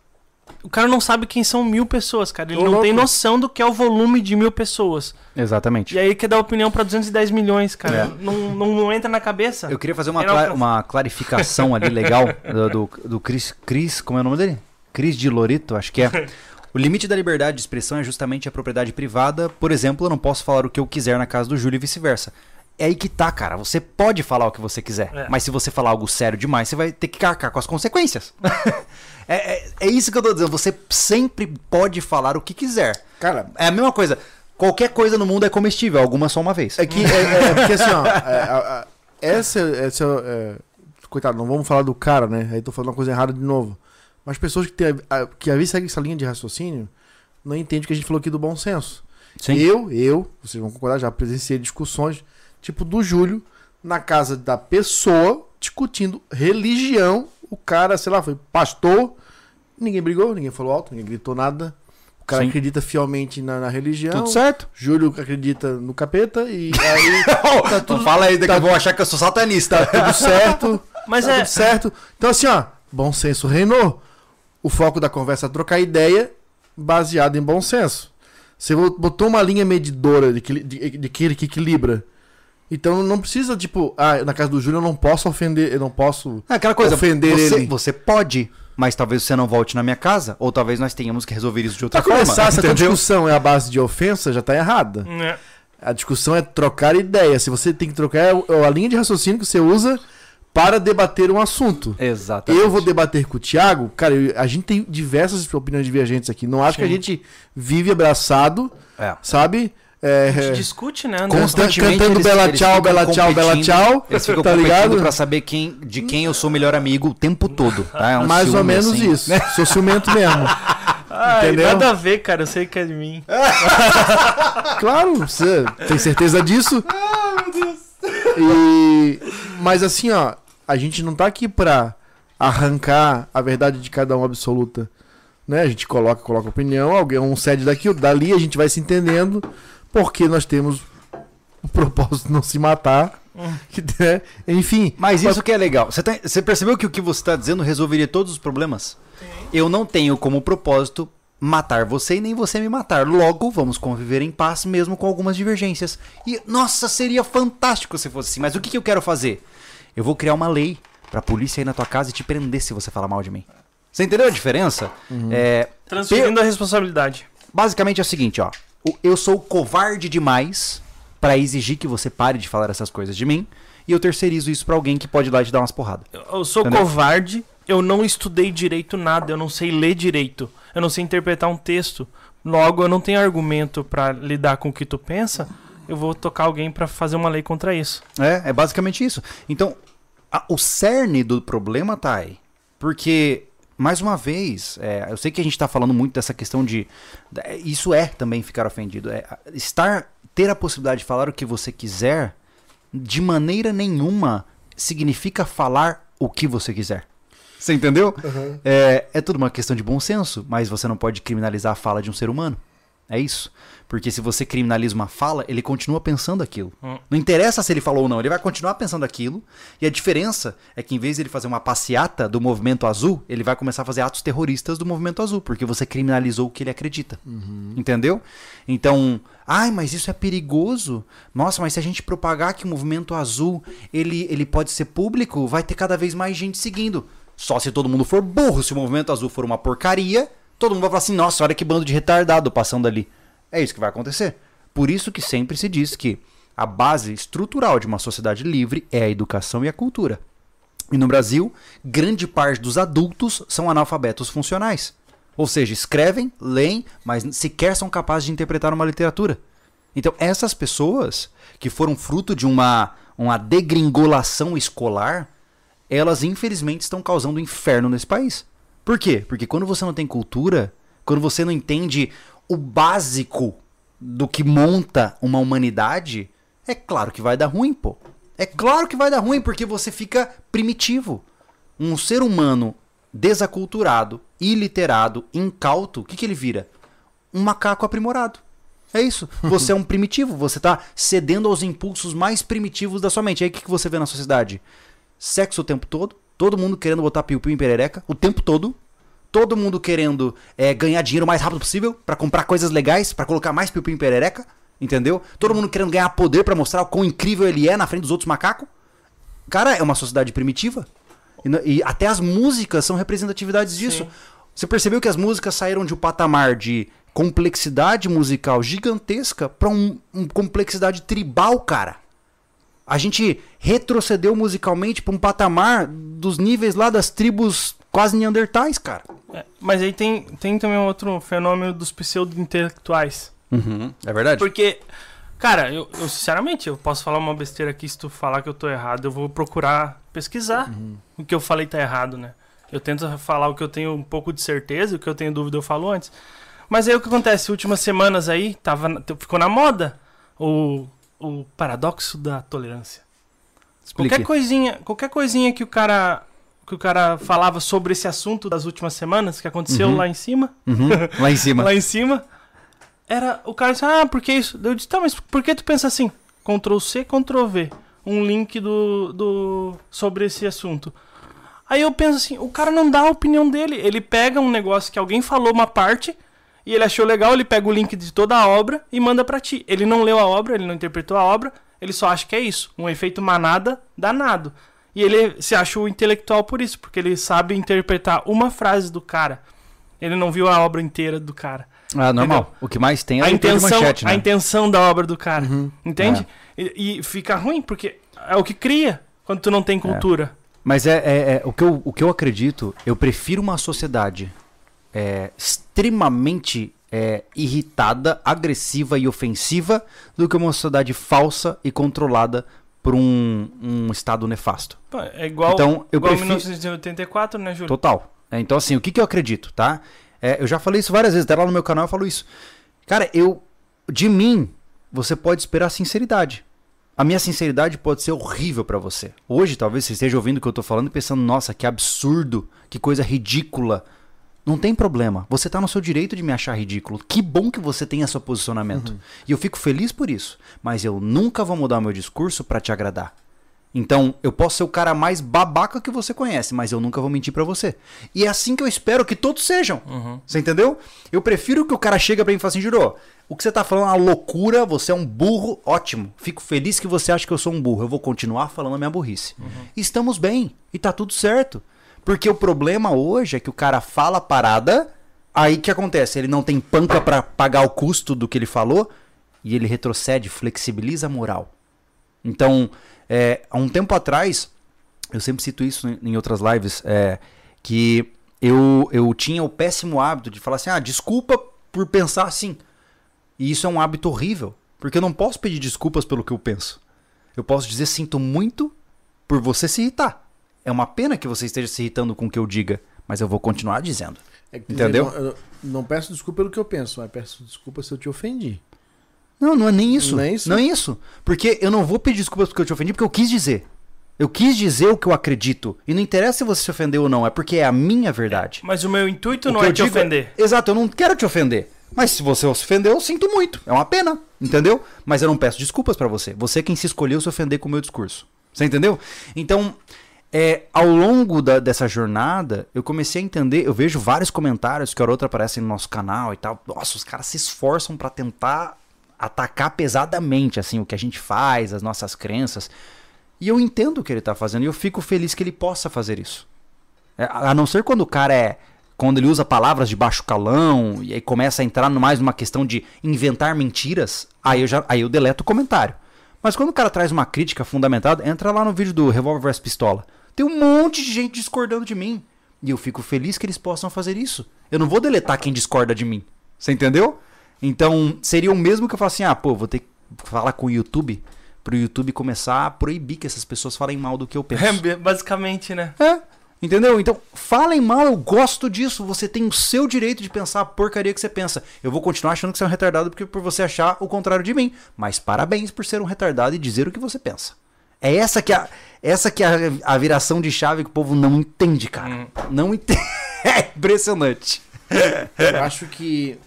O cara não sabe quem são mil pessoas, cara. Ele Ô, não louco. tem noção do que é o volume de mil pessoas. Exatamente. E aí quer dar opinião pra 210 milhões, cara. É. Não, não, não entra na cabeça. Eu queria fazer uma, cla- uma clarificação ali legal do, do, do Cris, Cris, como é o nome dele? Cris de Lorito, acho que é. O limite da liberdade de expressão é justamente a propriedade privada. Por exemplo, eu não posso falar o que eu quiser na casa do Júlio e vice-versa. É aí que tá, cara. Você pode falar o que você quiser. É. Mas se você falar algo sério demais, você vai ter que carcar com as consequências. é, é, é isso que eu tô dizendo. Você sempre pode falar o que quiser. Cara, É a mesma coisa. Qualquer coisa no mundo é comestível, alguma só uma vez. É que é, é- é porque assim, ó, é, a- a- essa, essa é, coitado, não vamos falar do cara, né? Aí tô falando uma coisa errada de novo. Mas pessoas que, tem, a- que às vezes seguem essa linha de raciocínio não entendem o que a gente falou aqui do bom senso. Sim. Eu, eu, vocês vão concordar, já presenciei discussões, tipo do Júlio, na casa da pessoa, discutindo religião. O cara, sei lá, foi pastor, ninguém brigou, ninguém falou alto, ninguém gritou nada. O cara Sim. acredita fielmente na, na religião. Tudo certo? Júlio acredita no capeta e aí tá tudo... Fala aí, daqui eu vou achar que eu sou satanista. tá tudo certo. Mas tá é. tudo certo. Então, assim, ó, bom senso reinou. O foco da conversa é trocar ideia baseado em bom senso. Você botou uma linha medidora de, equili- de, de que equilibra. Então não precisa, tipo, ah, na casa do Júlio eu não posso ofender, eu não posso. É aquela coisa, Ofender você, ele. você pode, mas talvez você não volte na minha casa, ou talvez nós tenhamos que resolver isso de outra Pra forma. começar, se a discussão é a base de ofensa, já tá errada. É. A discussão é trocar ideia. Se você tem que trocar, é é a linha de raciocínio que você usa para debater um assunto. Exatamente. Eu vou debater com o Thiago, cara, eu- a gente tem diversas opiniões divergentes aqui. Não acho que a Sim. gente vive abraçado, É. sabe? É, A gente discute, né, André? Constantemente cantando eles- Bela eles Tchau, Bela Tchau, Bela Tchau, Eles ficam tá ligado? pra saber quem, de quem eu sou melhor amigo o tempo todo. Tá? É um Mais ou menos assim. isso. Sou ciumento mesmo. Ai, entendeu? nada a ver, cara. Eu sei que é de mim. Claro, você tem certeza disso? E mas assim, ó, a gente não tá aqui pra arrancar a verdade de cada um absoluta, né? A gente coloca, coloca opinião, alguém um cede daqui, dali a gente vai se entendendo, porque nós temos o propósito de não se matar, que, né? enfim. Mas isso que é legal. Você, tá- você percebeu que o que você está dizendo resolveria todos os problemas? Eu não tenho como propósito matar você e nem você me matar. Logo, vamos conviver em paz mesmo com algumas divergências. E, nossa, seria fantástico se fosse assim. Mas o que, que eu quero fazer? Eu vou criar uma lei pra polícia ir na tua casa e te prender se você falar mal de mim. Você entendeu a diferença? É, Transferindo a responsabilidade. basicamente é o seguinte, ó. Eu sou covarde demais pra exigir que você pare de falar essas coisas de mim. E eu terceirizo isso pra alguém que pode ir lá te dar umas porradas. Eu- sou Entendeu? covarde, eu não estudei direito nada, eu não sei ler direito, eu não sei interpretar um texto. Logo, eu não tenho argumento pra lidar com o que tu pensa. Eu vou tocar alguém pra fazer uma lei contra isso. É, é basicamente isso. Então, a- o cerne do problema tá aí. Porque, mais uma vez, é, eu sei que a gente tá falando muito dessa questão de. da- Isso é também ficar ofendido. É, estar. Ter a possibilidade de falar o que você quiser, de maneira nenhuma, significa falar o que você quiser. Você entendeu? É, é tudo uma questão de bom senso, mas você não pode criminalizar a fala de um ser humano. É isso. Porque se você criminaliza uma fala, ele continua pensando aquilo. Hum. Não interessa se ele falou ou não, ele vai continuar pensando aquilo. E a diferença é que em vez de ele fazer uma passeata do movimento azul, ele vai começar a fazer atos terroristas do movimento azul, porque você criminalizou o que ele acredita. Entendeu? Então, ai, mas isso é perigoso. Nossa, mas se a gente propagar que o movimento azul, ele, ele pode ser público, vai ter cada vez mais gente seguindo. Só se todo mundo for burro, se o movimento azul for uma porcaria, todo mundo vai falar assim: "Nossa, olha que bando de retardado passando ali". É isso que vai acontecer. Por isso que sempre se diz que a base estrutural de uma sociedade livre é a educação e a cultura. E no Brasil, grande parte dos adultos são analfabetos funcionais. Ou seja, escrevem, leem, mas sequer são capazes de interpretar uma literatura. Então, essas pessoas que foram fruto de uma, uma degringolação escolar, elas infelizmente estão causando um inferno nesse país. Por quê? Porque quando você não tem cultura, quando você não entende o básico do que monta uma humanidade, é claro que vai dar ruim, pô. É claro que vai dar ruim porque você fica primitivo. Um ser humano desaculturado, iliterado, incauto, o que, que ele vira? Um macaco aprimorado. É isso. Você é um primitivo, você tá cedendo aos impulsos mais primitivos da sua mente. Aí o que, que você vê na sociedade? Sexo o tempo todo, todo mundo querendo botar piu-piu em perereca o tempo todo, todo mundo querendo é, ganhar dinheiro o mais rápido possível pra comprar coisas legais, pra colocar mais piu-piu em perereca, entendeu? Todo mundo querendo ganhar poder pra mostrar o quão incrível ele é na frente dos outros macacos. Cara, é uma sociedade primitiva. E, e até as músicas são representatividades disso. Sim. Você percebeu que as músicas saíram de um patamar de complexidade musical gigantesca pra um, um complexidade tribal, cara. A gente retrocedeu musicalmente pra um patamar dos níveis lá das tribos quase neandertais, cara. É, mas aí tem, tem também outro fenômeno dos pseudo-intelectuais. É verdade? Porque, cara, eu, eu, sinceramente, eu posso falar uma besteira aqui, se tu falar que eu tô errado, eu vou procurar pesquisar o que eu falei tá errado, né? Eu tento falar o que eu tenho um pouco de certeza, o que eu tenho dúvida eu falo antes. Mas aí o que acontece? Últimas semanas aí, tava, na- ficou na moda o, o paradoxo da tolerância. Explique. Qualquer coisinha, qualquer coisinha que o cara que o cara falava sobre esse assunto das últimas semanas que aconteceu Uhum. lá em cima, Uhum, Lá em cima. lá em cima, era o cara disse: "Ah, por que isso?" Eu disse: "Tá, mas por que tu pensa assim?" Ctrl C, Ctrl V, um link do, do sobre esse assunto. Aí eu penso assim, o cara não dá a opinião dele, ele pega um negócio que alguém falou uma parte e ele achou legal, ele pega o link de toda a obra e manda pra ti. Ele não leu a obra, ele não interpretou a obra, ele só acha que é isso, um efeito manada danado. E ele se acha o intelectual por isso, porque ele sabe interpretar uma frase do cara. Ele não viu a obra inteira do cara. Ah, normal. O que mais tem é a intenção, manchete, né? a intenção da obra do cara. Entende? E, e fica ruim, porque é o que cria quando tu não tem cultura. Mas é, é- é- o, que eu, o que eu acredito, eu prefiro uma sociedade é, extremamente é, irritada, agressiva e ofensiva do que uma sociedade falsa e controlada por um, um estado nefasto. É igual, Então, eu igual prefiro- 1984, né, Júlio? Total. É, então, assim, o que, que eu acredito, tá? É, eu já falei isso várias vezes, até lá no meu canal eu falo isso. Cara, eu. De mim, você pode esperar sinceridade. A minha sinceridade pode ser horrível pra você. Hoje, talvez você esteja ouvindo o que eu tô falando e pensando, nossa, que absurdo, que coisa ridícula. Não tem problema. Você tá no seu direito de me achar ridículo. Que bom que você tem esse posicionamento. E eu fico feliz por isso. Mas eu nunca vou mudar o meu discurso pra te agradar. Então, eu posso ser o cara mais babaca que você conhece, mas eu nunca vou mentir pra você. E é assim que eu espero que todos sejam. Você entendeu? Eu prefiro que o cara chega pra mim e fale assim, Juro, o que você tá falando é uma loucura, você é um burro, ótimo. Fico feliz que você acha que eu sou um burro. Eu vou continuar falando a minha burrice. E estamos bem, e tá tudo certo. Porque o problema hoje é que o cara fala a parada, aí que acontece? Ele não tem panca pra pagar o custo do que ele falou, e ele retrocede, flexibiliza a moral. Então, é, há um tempo atrás, eu sempre cito isso em- em outras lives, é, que eu, eu tinha o péssimo hábito de falar assim: ah, desculpa por pensar assim. E isso é um hábito horrível, porque eu não posso pedir desculpas pelo que eu penso. Eu posso dizer sinto muito por você se irritar. É uma pena que você esteja se irritando com o que eu diga, mas eu vou continuar dizendo. É que, Entendeu? Eu, eu não peço desculpa pelo que eu penso, mas peço desculpa se eu te ofendi. Não, não é nem isso. Não é isso? Não é isso. Porque eu não vou pedir desculpas porque eu te ofendi, porque eu quis dizer. Eu quis dizer o que eu acredito. E não interessa se você se ofendeu ou não, é porque é a minha verdade. Mas o meu intuito O não é te digo ofender. Exato, eu não quero te ofender. Mas se você se ofendeu, eu sinto muito. É uma pena, entendeu? Mas eu não peço desculpas pra você. Você é quem se escolheu se ofender com o meu discurso. Você entendeu? Então, é, ao longo da- dessa jornada, eu comecei a entender. Eu vejo vários comentários que a outra aparecem no nosso canal e tal. Nossa, os caras se esforçam pra tentar atacar pesadamente assim o que a gente faz, as nossas crenças. E eu entendo o que ele tá fazendo e eu fico feliz que ele possa fazer isso. É, a não ser quando o cara é. Quando ele usa palavras de baixo calão e aí começa a entrar mais numa questão de inventar mentiras, aí eu, já, aí eu deleto o comentário. Mas quando o cara traz uma crítica fundamentada, entra lá no vídeo do Revolver vs Pistola. Tem um monte de gente discordando de mim. E eu fico feliz que eles possam fazer isso. Eu não vou deletar quem discorda de mim. Você entendeu? Então, seria o mesmo que eu falasse assim: ah, pô, vou ter que falar com o YouTube pro YouTube começar a proibir que essas pessoas falem mal do que eu penso. É, basicamente, né? É. Entendeu? Então, falem mal, eu gosto disso. Você tem o seu direito de pensar a porcaria que você pensa. Eu vou continuar achando que você é um retardado porque por você achar o contrário de mim. Mas parabéns por ser um retardado e dizer o que você pensa. É essa que é a, essa que é a, a viração de chave que o povo não entende, cara. Não entende. É impressionante. Eu acho que.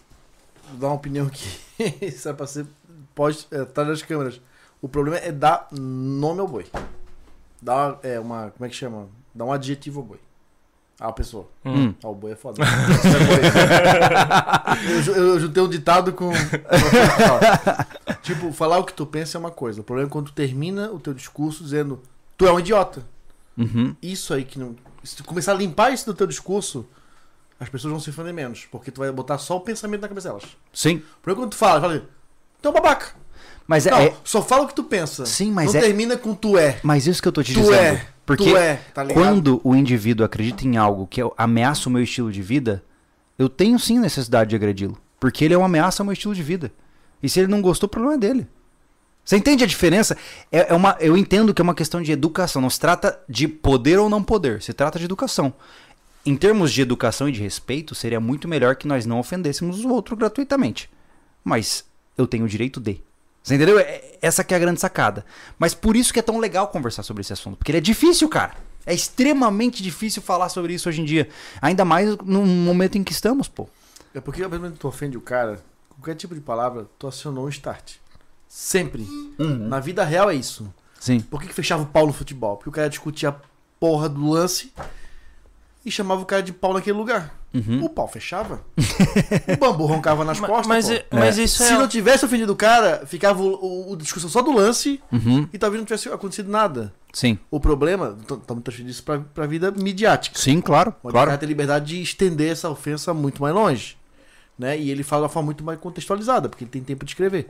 Vou dar uma opinião aqui. Isso é pra ser. Pode é, estar nas câmeras. O problema é dar nome ao boi. Dar é, uma. Como é que chama? Dar um adjetivo ao boi. À pessoa. Hum. Ah, o boi é foda. Eu, ju- eu juntei um ditado com. tipo, falar o que tu pensa é uma coisa. O problema é quando tu termina o teu discurso dizendo tu é um idiota. Uhum. Isso aí que não. Se tu começar a limpar isso do teu discurso, as pessoas vão se ofender menos. Porque tu vai botar só o pensamento na cabeça delas. Sim. O problema é quando tu fala, fala, tu é um babaca. Mas é, não, é- só fala o que tu pensa. Sim, mas não é- termina com tu é. Mas isso que eu tô te Tu dizendo. é. Porque é, tá quando o indivíduo acredita em algo que ameaça o meu estilo de vida, eu tenho sim necessidade de agredi-lo. Porque ele é uma ameaça ao meu estilo de vida. E se ele não gostou, o problema é dele. Você entende a diferença? É, é uma, eu entendo que é uma questão de educação. Não se trata de poder ou não poder. Se trata de educação. Em termos de educação e de respeito, seria muito melhor que nós não ofendêssemos o outro gratuitamente. Mas eu tenho o direito de. Você entendeu? É- Essa que é a grande sacada. Mas por isso que é tão legal conversar sobre esse assunto. Porque ele é difícil, cara. É extremamente difícil falar sobre isso hoje em dia. Ainda mais no momento em que estamos, pô. É porque, ao mesmo tempo que tu ofende o cara, qualquer tipo de palavra, tu acionou um start. Sempre. Na vida real é isso. Sim. Por que, que fechava o pau no futebol? Porque o cara discutia a porra do lance e chamava o cara de pau naquele lugar. Uhum. O pau fechava. o bambu roncava nas costas. mas, pô. é- mas isso Se é. não tivesse ofendido o cara, ficava o, discussão só do lance Uhum. e talvez não tivesse acontecido nada. Sim. O problema, estamos transferindo isso pra, pra vida midiática. Sim, claro. O claro. cara tem liberdade de estender essa ofensa muito mais longe. Né? E ele fala de uma forma muito mais contextualizada, porque ele tem tempo de escrever.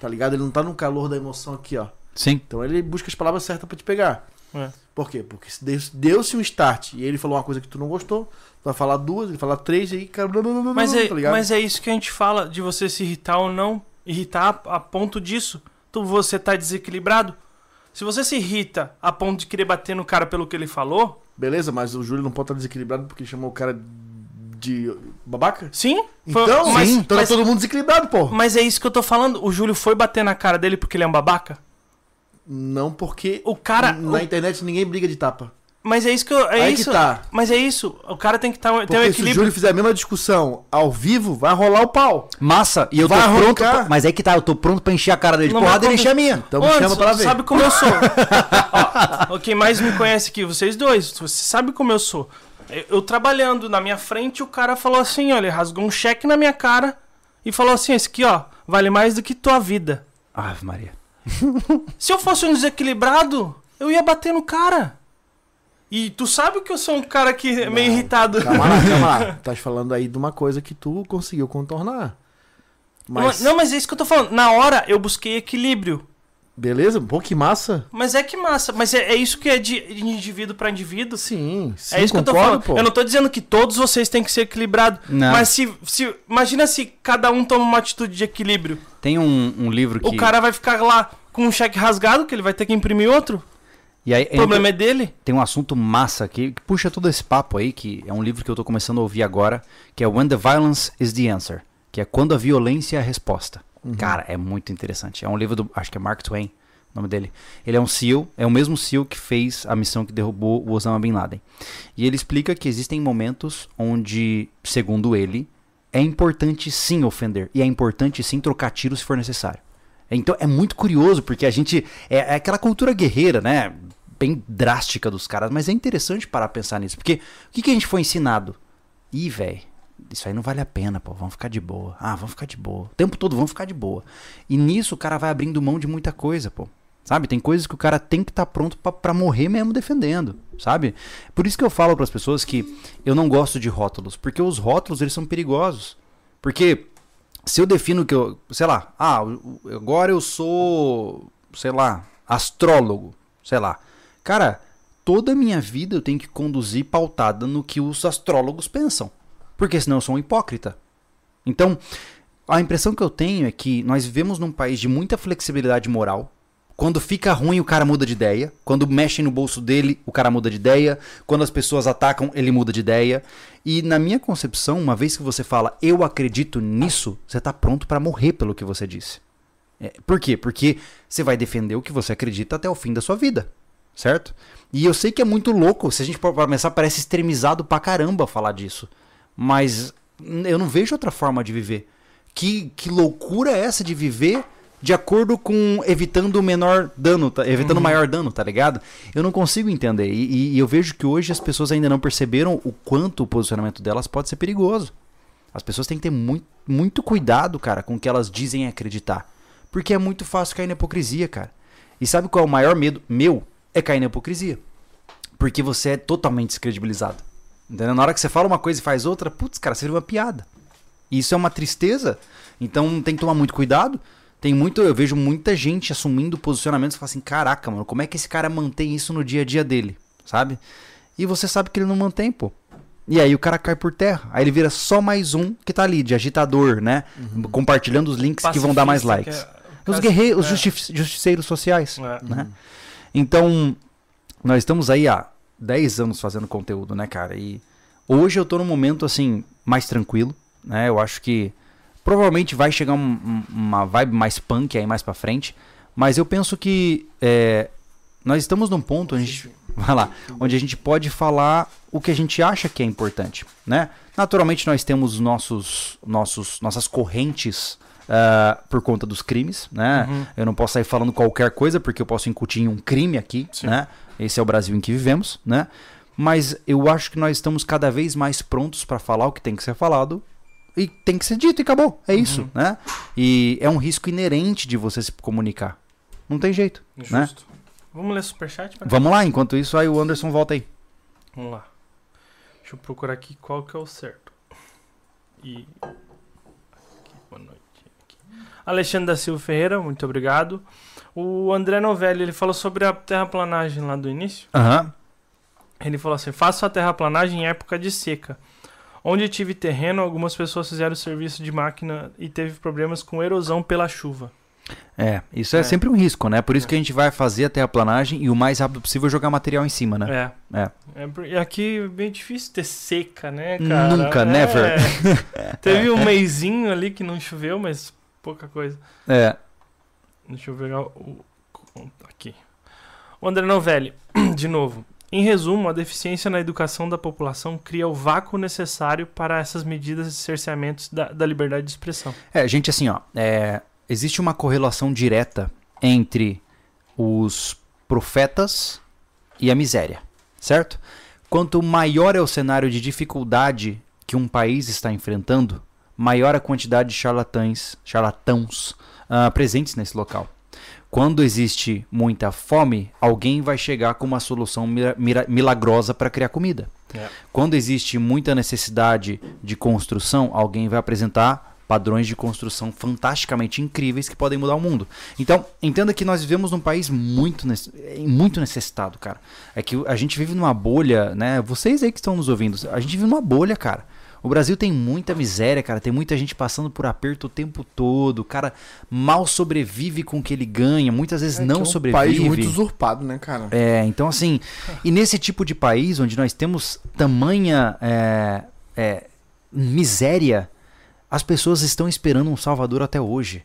Tá ligado? Ele não tá no calor da emoção aqui, ó. Sim. Então ele busca as palavras certas pra te pegar. É. Por quê? Porque se deu- deu-se um start e ele falou uma coisa que tu não gostou, tu vai falar duas, ele fala três, e aí, cara, Mas é, tá mas é isso que a gente fala, de você se irritar ou não. Irritar a, a ponto disso. Tu, você tá desequilibrado. Se você se irrita a ponto de querer bater no cara pelo que ele falou, Beleza, mas o Júlio não pode estar desequilibrado porque chamou o cara de babaca? sim. foi- Então, mas, então mas, tá todo mundo desequilibrado, pô. mas é isso que eu tô falando. O Júlio foi bater na cara dele porque ele é um babaca? Não porque O cara. na o- internet ninguém briga de tapa. mas é isso que eu. É Aí isso. que tá. Mas é isso. O cara tem que tá, ter um Porque se o equilíbrio. Júlio fizer a mesma discussão ao vivo, vai rolar o pau. Massa, e eu tô Vai pronto. arrancar. pra- mas aí que tá, eu tô pronto pra encher a cara dele de porrada e ele encher a minha. Então me Ô, chama Anderson, pra ver. sabe como eu sou. Ó, quem mais me conhece aqui, vocês dois, você sabe como eu sou. Eu, eu trabalhando na minha frente, o cara falou assim, olha, rasgou um cheque na minha cara e falou assim, esse aqui, ó, vale mais do que tua vida. Ave Maria. Se eu fosse um desequilibrado, eu ia bater no cara. E tu sabe que eu sou um cara que é meio Não, irritado. Calma lá, calma lá. Tás falando aí de uma coisa que tu conseguiu contornar. Mas, Não, mas é isso que eu tô falando. Na hora eu busquei equilíbrio. Beleza? Pô, que massa. Mas é que massa. Mas é, é isso que é de, de indivíduo pra indivíduo. Sim, sim, É isso que eu tô concordo, falando. pô. Eu não tô dizendo que todos vocês têm que ser equilibrados. Não. Mas se, se. Imagina se cada um toma uma atitude de equilíbrio. Tem um, um livro que. O cara vai ficar lá com um cheque rasgado, que ele vai ter que imprimir outro. E aí, O problema é dele. Tem um assunto massa aqui que puxa todo esse papo aí, que é um livro que eu tô começando a ouvir agora, que é When the Violence is the Answer, que é Quando a Violência é a Resposta. Cara, é muito interessante. É um livro do, acho que é Mark Twain, o nome dele. Ele é um SEAL, é o mesmo SEAL que fez a missão que derrubou o Osama Bin Laden. E ele explica que existem momentos onde, segundo ele, é importante sim ofender e é importante sim trocar tiro se for necessário. Então é muito curioso, porque a gente. É, é aquela cultura guerreira, né? Bem drástica dos caras, mas é interessante parar pra pensar nisso. Porque o que, que a gente foi ensinado? Ih, velho, isso aí não vale a pena, pô. Vamos ficar de boa. Ah, vamos ficar de boa. O tempo todo vamos ficar de boa. E nisso o cara vai abrindo mão de muita coisa, pô. Sabe? Tem coisas que o cara tem que estar pronto pra- pra morrer mesmo defendendo, sabe? Por isso que eu falo pras pessoas que eu não gosto de rótulos, porque os rótulos eles são perigosos. Porque se eu defino que eu, sei lá, ah, agora eu sou, sei lá, astrólogo, sei lá. Cara, toda a minha vida eu tenho que conduzir pautada no que os astrólogos pensam, porque senão eu sou um hipócrita. Então, a impressão que eu tenho é que nós vivemos num país de muita flexibilidade moral. Quando fica ruim, o cara muda de ideia. Quando mexem no bolso dele, o cara muda de ideia. Quando as pessoas atacam, ele muda de ideia. E na minha concepção, uma vez que você fala eu acredito nisso, você tá pronto pra morrer pelo que você disse. É, por quê? Porque você vai defender o que você acredita até o fim da sua vida. Certo? E eu sei que é muito louco. Se a gente começar, parece extremizado pra caramba falar disso. Mas eu não vejo outra forma de viver. Que, que loucura é essa de viver de acordo com evitando o menor dano, tá? evitando o maior dano, tá ligado? Eu não consigo entender. E, e- e eu vejo que hoje as pessoas ainda não perceberam o quanto o posicionamento delas pode ser perigoso. As pessoas têm que ter muito, muito cuidado, cara, com o que elas dizem acreditar. Porque é muito fácil cair na hipocrisia, cara. E sabe qual é o maior medo meu? É cair na hipocrisia. Porque você é totalmente descredibilizado. Entendeu? Na hora que você fala uma coisa e faz outra, putz, cara, você vira uma piada. E isso é uma tristeza. Então tem que tomar muito cuidado. Tem muito, eu vejo muita gente assumindo posicionamentos e fala assim: caraca, mano, como é que esse cara mantém isso no dia a dia dele? Sabe? E você sabe que ele não mantém, pô. E aí o cara cai por terra. Aí ele vira só mais um que tá ali, de agitador, né? Compartilhando os links que vão dar mais likes. é- Os guerreiros, os é. justi- justiceiros sociais. É. Né? Então, nós estamos aí há 10 anos fazendo conteúdo, né, cara? E hoje eu tô num momento, assim, mais tranquilo, né? Eu acho que provavelmente vai chegar um- um- uma vibe mais punk aí mais pra frente, mas eu penso que é, nós estamos num ponto onde a gente, vai lá, onde a gente pode falar o que a gente acha que é importante, né? Naturalmente nós temos os nossos, nossos, nossas correntes ah, por conta dos crimes, né? Uhum. Eu não posso sair falando qualquer coisa porque eu posso incutir um crime aqui, Sim. né? Esse é o Brasil em que vivemos, né? Mas eu acho que nós estamos cada vez mais prontos para falar o que tem que ser falado e tem que ser dito e acabou. É isso, Uhum. né? E é um risco inerente de você se comunicar. Não tem jeito, né? Vamos ler superchat? Vamos lá, enquanto isso aí o Anderson volta aí. Vamos lá. Deixa eu procurar aqui qual que é o certo. E. Aqui, boa noite. Alexandre da Silva Ferreira, muito obrigado. O André Novelli, ele falou sobre a terraplanagem lá do início. Aham. Ele falou assim: faço a terraplanagem em época de seca. Onde tive terreno, algumas pessoas fizeram serviço de máquina e teve problemas com erosão pela chuva. É, isso é, É. sempre um risco, né? Por isso que a gente vai fazer a terraplanagem e o mais rápido possível jogar material em cima, né? É. É. É, e aqui é bem difícil ter seca, né, cara? Nunca, É. never. Teve um meizinho ali que não choveu, mas pouca coisa. É. Deixa eu pegar o. Aqui. O André Novelli, de novo. Em resumo, a deficiência na educação da população cria o vácuo necessário para essas medidas de cerceamentos da, da liberdade de expressão. É, gente, assim, ó. é, existe uma correlação direta entre os profetas e a miséria, certo? Quanto maior é o cenário de dificuldade que um país está enfrentando, maior a quantidade de charlatães, charlatãos ah, presentes nesse local. Quando existe muita fome, alguém vai chegar com uma solução mira- mira- milagrosa para criar comida. É. Quando existe muita necessidade de construção, alguém vai apresentar padrões de construção fantasticamente incríveis que podem mudar o mundo. Então, entenda que nós vivemos num país muito, muito necessitado, cara. É que a gente vive numa bolha, né? Vocês aí que estão nos ouvindo, a gente vive numa bolha, cara. O Brasil tem muita miséria, cara. Tem muita gente passando por aperto o tempo todo. O cara mal sobrevive com o que ele ganha. Muitas vezes É não é um sobrevive. país muito usurpado, né, cara? É, então assim, e nesse tipo de país onde nós temos tamanha é, é, miséria, as pessoas estão esperando um Salvador até hoje.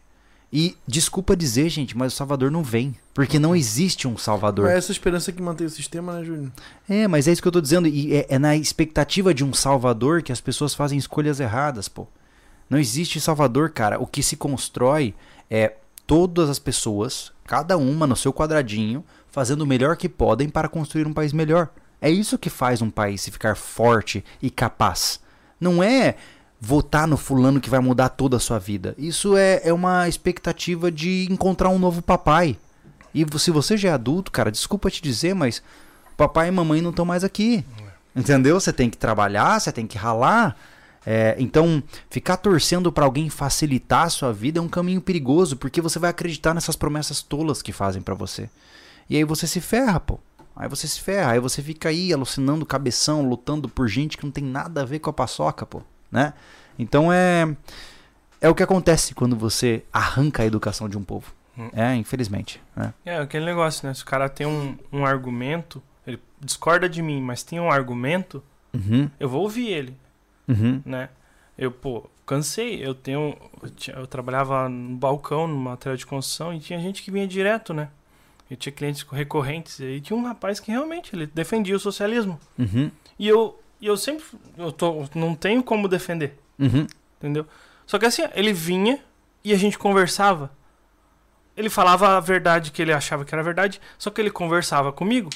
E desculpa dizer, gente, mas o Salvador não vem, porque não existe um Salvador. É essa esperança que mantém o sistema, né, Júlio? É, mas é isso que eu tô dizendo. E é, é na expectativa de um Salvador que as pessoas fazem escolhas erradas, pô. Não existe Salvador, cara. O que se constrói é todas as pessoas, cada uma no seu quadradinho, fazendo o melhor que podem para construir um país melhor. É isso que faz um país se ficar forte e capaz. Não é votar no fulano que vai mudar toda a sua vida. Isso é, é uma expectativa de encontrar um novo papai. E se você já é adulto, cara, desculpa te dizer, mas papai e mamãe não estão mais aqui. Entendeu? Você tem que trabalhar, você tem que ralar. É, então, ficar torcendo pra alguém facilitar a sua vida é um caminho perigoso, porque você vai acreditar nessas promessas tolas que fazem pra você. E aí você se ferra, pô. Aí você se ferra, aí você fica aí alucinando cabeção, lutando por gente que não tem nada a ver com a paçoca, pô, né? Então é é o que acontece quando você arranca a educação de um povo. Hum. É, infelizmente, né? É aquele negócio, né? Se o cara tem um, um argumento, ele discorda de mim, mas tem um argumento, Uhum, eu vou ouvir ele, uhum, né? Eu, pô, cansei. Eu tenho. Eu, tinha- eu trabalhava no balcão, no material de construção, e tinha gente que vinha direto, né? Eu tinha clientes recorrentes. E tinha um rapaz que realmente ele defendia o socialismo. uhum, E eu, e eu sempre. Eu tô, não tenho como defender, uhum. entendeu? Só que assim, ele vinha e a gente conversava. Ele falava a verdade que ele achava que era verdade, só que ele conversava comigo.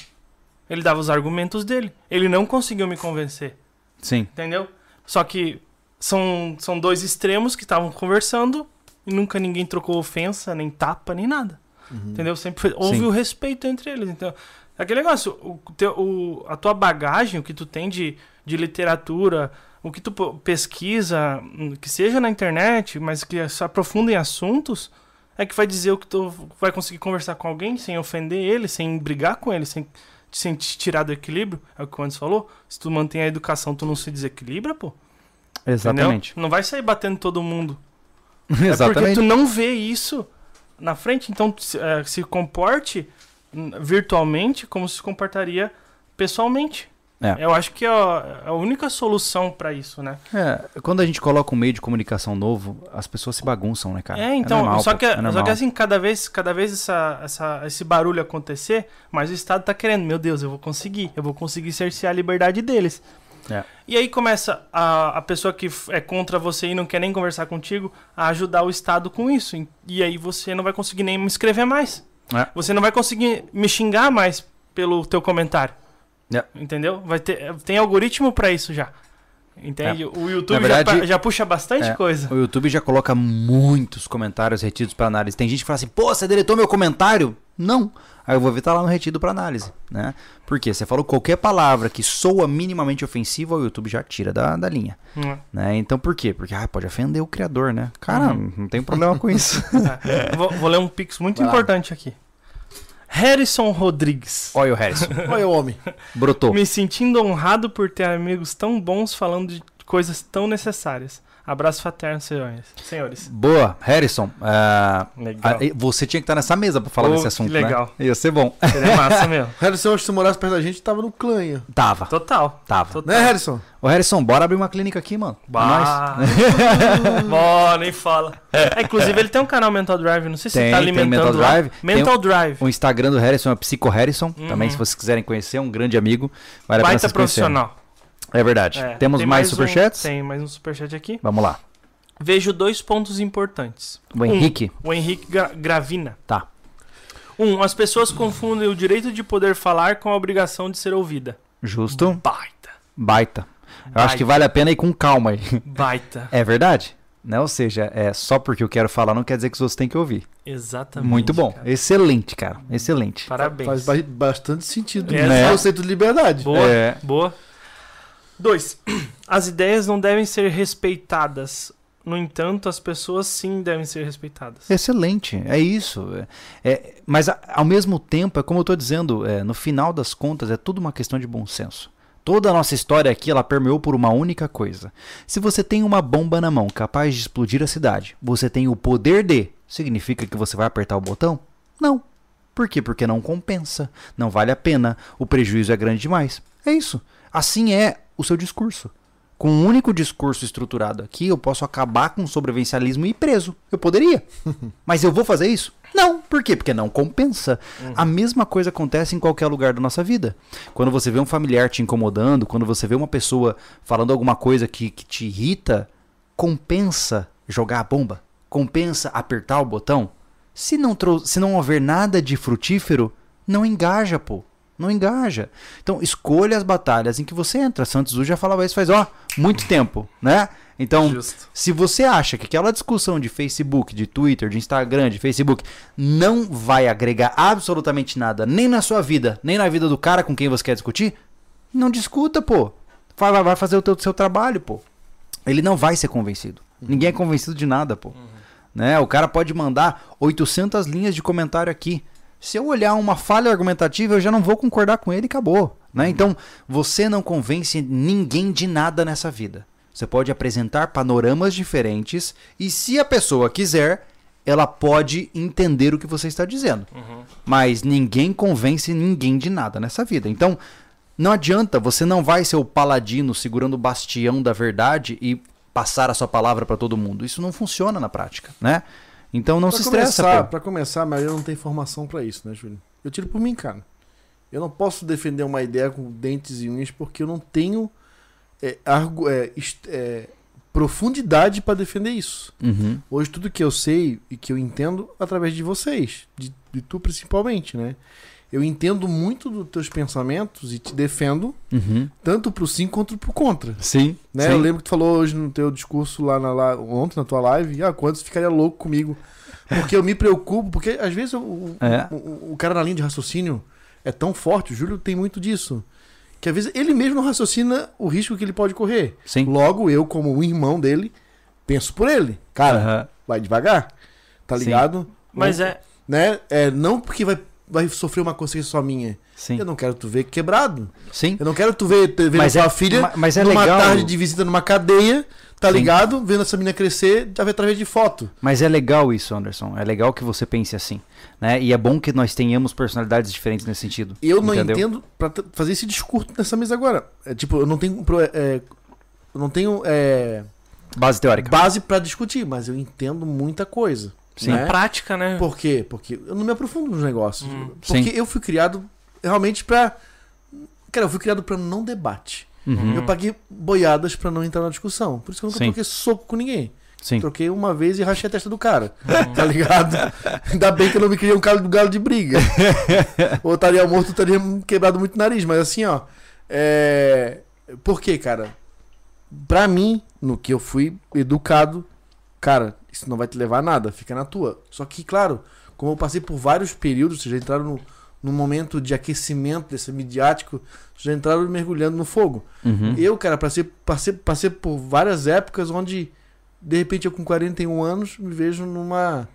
Ele dava os argumentos dele. Ele não conseguiu me convencer. Sim. Entendeu? Só que são, são dois extremos que estavam conversando e nunca ninguém trocou ofensa, nem tapa, nem nada. Entendeu? Sempre foi- houve Sim. o respeito entre eles. Então, aquele negócio, o, teu- o- a tua bagagem, o que tu tem de, de literatura, o que tu pesquisa, hum, que seja na internet, mas que se aprofunda em assuntos, é que vai dizer o que tu vai conseguir conversar com alguém sem ofender ele, sem brigar com ele, sem, sem te tirar do equilíbrio. É o que o Anderson falou. Se tu mantém a educação, tu não se desequilibra, pô. Exatamente. Entendeu? Não vai sair batendo todo mundo. É porque Exatamente. tu não vê isso na frente, então se, eh, comporte hum, virtualmente como se comportaria pessoalmente. É. Eu acho que é a, a única solução pra isso, né? É, quando a gente coloca um meio de comunicação novo, as pessoas se bagunçam, né, cara? é, então, normal, só, que, é só que assim, cada vez, cada vez essa, essa, esse barulho acontecer, mais o Estado tá querendo, meu Deus, eu vou conseguir, eu vou conseguir cercear a liberdade deles. É. E aí começa a, a pessoa que é contra você e não quer nem conversar contigo a ajudar o Estado com isso. E- E aí você não vai conseguir nem me escrever mais. É. Você não vai conseguir me xingar mais pelo teu comentário. É. Entendeu? Vai ter, tem algoritmo pra isso já. Entende? O YouTube verdade, já, já puxa bastante é, coisa. O YouTube já coloca muitos comentários retidos para análise. Tem gente que fala assim, pô, você deletou meu comentário? Não. Aí eu vou ver, tá lá no retido para análise, né? Por quê? Você falou qualquer palavra que soa minimamente ofensiva, o YouTube já tira da, da linha, Hum. né? Então por quê? Porque ah, pode ofender o criador, né? Cara, Uhum. não tem problema com isso. É. vou, vou ler um pix muito Vai lá. importante aqui. Harrison Rodrigues. Olha o Harrison, Olha o homem. brotou. Me sentindo honrado por ter amigos tão bons falando de coisas tão necessárias. Abraço fraterno, senhores. Senhores. Boa, Harrison. ah, Legal. você tinha que estar nessa mesa para falar Oh, desse que assunto, legal. né? Ia ser bom. Seria massa mesmo. Harrison, acho que se morasse perto da gente, tava no clã. Tava, Total. tava. Total. Né, Harrison? Ô Harrison, bora abrir uma clínica aqui, mano. É. Bah. Bom, nem fala. É, inclusive, ele tem um canal Mental Drive. Não sei se Tem, tá tem alimentando Mental lá. Drive. Mental Drive. O Instagram do Harrison é Psico Harrison. Uhum. Também, se vocês quiserem conhecer, é um grande amigo. Vale Baita profissional. É verdade. É, Temos tem mais um- superchats? tem mais um superchat aqui. Vamos lá. Vejo dois pontos importantes. O Henrique. O Henrique Gra- Gravina. Tá. Um, as pessoas confundem o direito de poder falar com a obrigação de ser ouvida. Justo. Baita. Baita. Eu acho que vale a pena ir com calma aí. Baita. É verdade? Né? Ou seja, é só porque eu quero falar não quer dizer que os outros têm que ouvir. Exatamente. Muito bom. cara. Excelente, cara. Excelente. Parabéns. Faz ba- bastante sentido. É, né? conceito de liberdade. Boa, É. boa. Dois. As ideias não devem ser respeitadas. No entanto, as pessoas sim devem ser respeitadas. Excelente, é isso. É, mas ao mesmo tempo, é como eu estou dizendo, é, no final das contas, é tudo uma questão de bom senso. Toda a nossa história aqui, ela permeou por uma única coisa. Se você tem uma bomba na mão capaz de explodir a cidade, você tem o poder de, significa que você vai apertar o botão? Não. Por quê? Porque não compensa, não vale a pena, o prejuízo é grande demais. É isso. Assim é o seu discurso. Com um único discurso estruturado aqui, eu posso acabar com o sobrevivencialismo e ir preso. Eu poderia. Mas eu vou fazer isso? Não. Por quê? Porque não compensa. A mesma coisa acontece em qualquer lugar da nossa vida. Quando você vê um familiar te incomodando, quando você vê uma pessoa falando alguma coisa que, que te irrita, compensa jogar a bomba? Compensa apertar o botão? Se não, se não houver nada de frutífero, não engaja, pô. Não engaja. Então, escolha as batalhas em que você entra. Santos Zu já falava isso faz, ó, muito tempo, né? Então, Justo. se você acha que aquela discussão de Facebook, de Twitter, de Instagram, de Facebook não vai agregar absolutamente nada, nem na sua vida, nem na vida do cara com quem você quer discutir, não discuta, pô. Vai, vai- fazer o teu, seu trabalho, pô. Ele não vai ser convencido. Ninguém é convencido de nada, pô. Né? O cara pode mandar 800 linhas de comentário aqui. Se eu olhar uma falha argumentativa, eu já não vou concordar com ele e acabou. Né? Então, você não convence ninguém de nada nessa vida. Você pode apresentar panoramas diferentes e, se a pessoa quiser, ela pode entender o que você está dizendo. Mas ninguém convence ninguém de nada nessa vida. Então, não adianta, você não vai ser o paladino segurando o bastião da verdade e passar a sua palavra para todo mundo. Isso não funciona na prática, né? Então não pra se estressa, começar, pô. Pra começar, a maioria não tem formação pra isso, né, Júlio? Eu tiro por mim, cara. Eu não posso defender uma ideia com dentes e unhas porque eu não tenho é, argu- é, est- é, profundidade pra defender isso. Uhum. Hoje tudo que eu sei e que eu entendo através de vocês, de, de tu principalmente, né? Eu entendo muito dos teus pensamentos e te defendo Uhum. tanto pro sim quanto pro contra. Sim. Né? sim. Eu lembro que tu falou hoje no teu discurso lá, na, lá ontem na tua live, ah, quantos ficaria louco comigo. Porque eu me preocupo, porque às vezes o, o- É. o, o cara na linha de raciocínio é tão forte, o Júlio tem muito disso, que às vezes ele mesmo não raciocina o risco que ele pode correr. Sim. Logo, eu, como um irmão dele, penso por ele. Cara, Aham. vai devagar, tá Sim. ligado? Mas Ou- é. Né? É, não porque vai, vai sofrer uma consciência só minha. Sim. Eu não quero tu ver quebrado. Sim. Eu não quero tu ver, ver Mas tua é- filha ma- mas é numa legal- tarde de visita numa cadeia, tá Sim. ligado? Vendo essa menina crescer através de foto. Mas é legal isso, Anderson. É legal que você pense assim, né? E é bom que nós tenhamos personalidades diferentes nesse sentido. Eu não entendeu? entendo pra t- fazer esse discurso nessa mesa agora. É, tipo, eu não tenho, pro- é, eu não tenho é, Base teórica. base pra discutir, mas eu entendo muita coisa. Sim. né? Prática, né? Por quê? Porque eu não me aprofundo nos negócios. Hum. Porque Sim. eu fui criado realmente pra. Cara, eu fui criado pra não debate. Uhum. Eu paguei boiadas pra não entrar na discussão. Por isso que eu nunca Sim. troquei soco com ninguém. Sim. Troquei uma vez e rachei a testa do cara. Tá ligado? Ainda bem que eu não me criei um cara do galo de briga. Ou eu estaria morto, eu estaria quebrado muito o nariz. Mas assim, ó. É... Por quê, cara? pra mim, no que eu fui educado, cara, isso não vai te levar a nada, fica na tua. Só que, claro, como eu passei por vários períodos, vocês já entraram no, no momento de aquecimento desse midiático, vocês já entraram mergulhando no fogo. Uhum. Eu, cara, passei, passei, passei por várias épocas onde, de repente, eu com 41 anos, me vejo numa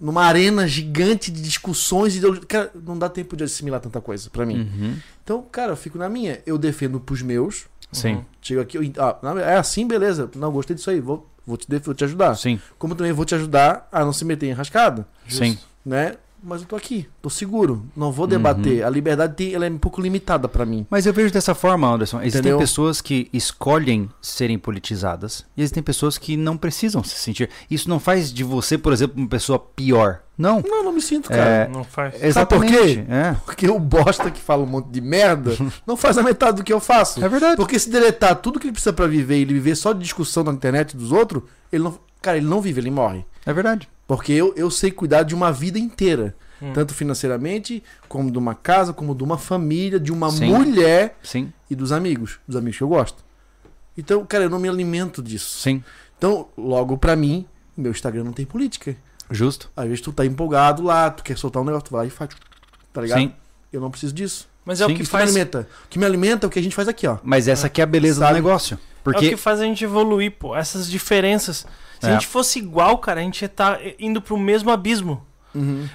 numa arena gigante de discussões e cara, não dá tempo de assimilar tanta coisa pra mim. Uhum. Então, cara, eu fico na minha. Eu defendo pros meus. Sim, Chego aqui, eu, ah, é assim, beleza. Não, gostei disso aí. Vou, vou, te, vou te ajudar. sim, Como também vou te ajudar a não se meter em rascada, sim. né? Mas eu tô aqui, tô seguro. Não vou Uhum. debater. A liberdade tem, ela é um pouco limitada pra mim. Mas eu vejo dessa forma, Anderson. Existem Entendeu? pessoas que escolhem serem politizadas e existem pessoas que não precisam se sentir. Isso não faz de você, por exemplo, uma pessoa pior. Não. Não, não me sinto, cara. É, Não faz. exatamente. por quê? É. Porque o bosta que fala um monte de merda não faz a metade do que eu faço. É verdade. Porque se deletar tudo que ele precisa pra viver e ele viver só de discussão na internet dos outros, ele não. Cara, ele não vive, ele morre. É verdade. Porque eu, eu sei cuidar de uma vida inteira. Hum. Tanto financeiramente, como de uma casa, como de uma família, de uma Sim. mulher Sim, e dos amigos. Dos amigos que eu gosto. Então, cara, eu não me alimento disso. sim. Então, logo pra mim, meu Instagram não tem política. Justo. Às vezes tu tá empolgado lá, tu quer soltar um negócio, tu vai lá e faz. Tá ligado? Sim. Eu não preciso disso. Mas é Sim, o que Isso faz. me alimenta. O que me alimenta é o que a gente faz aqui, ó. Mas essa aqui é a beleza Sabe? do negócio. É o Porque que faz a gente evoluir, pô. Essas diferenças. Se É. a gente fosse igual, cara, a gente ia estar indo pro mesmo abismo.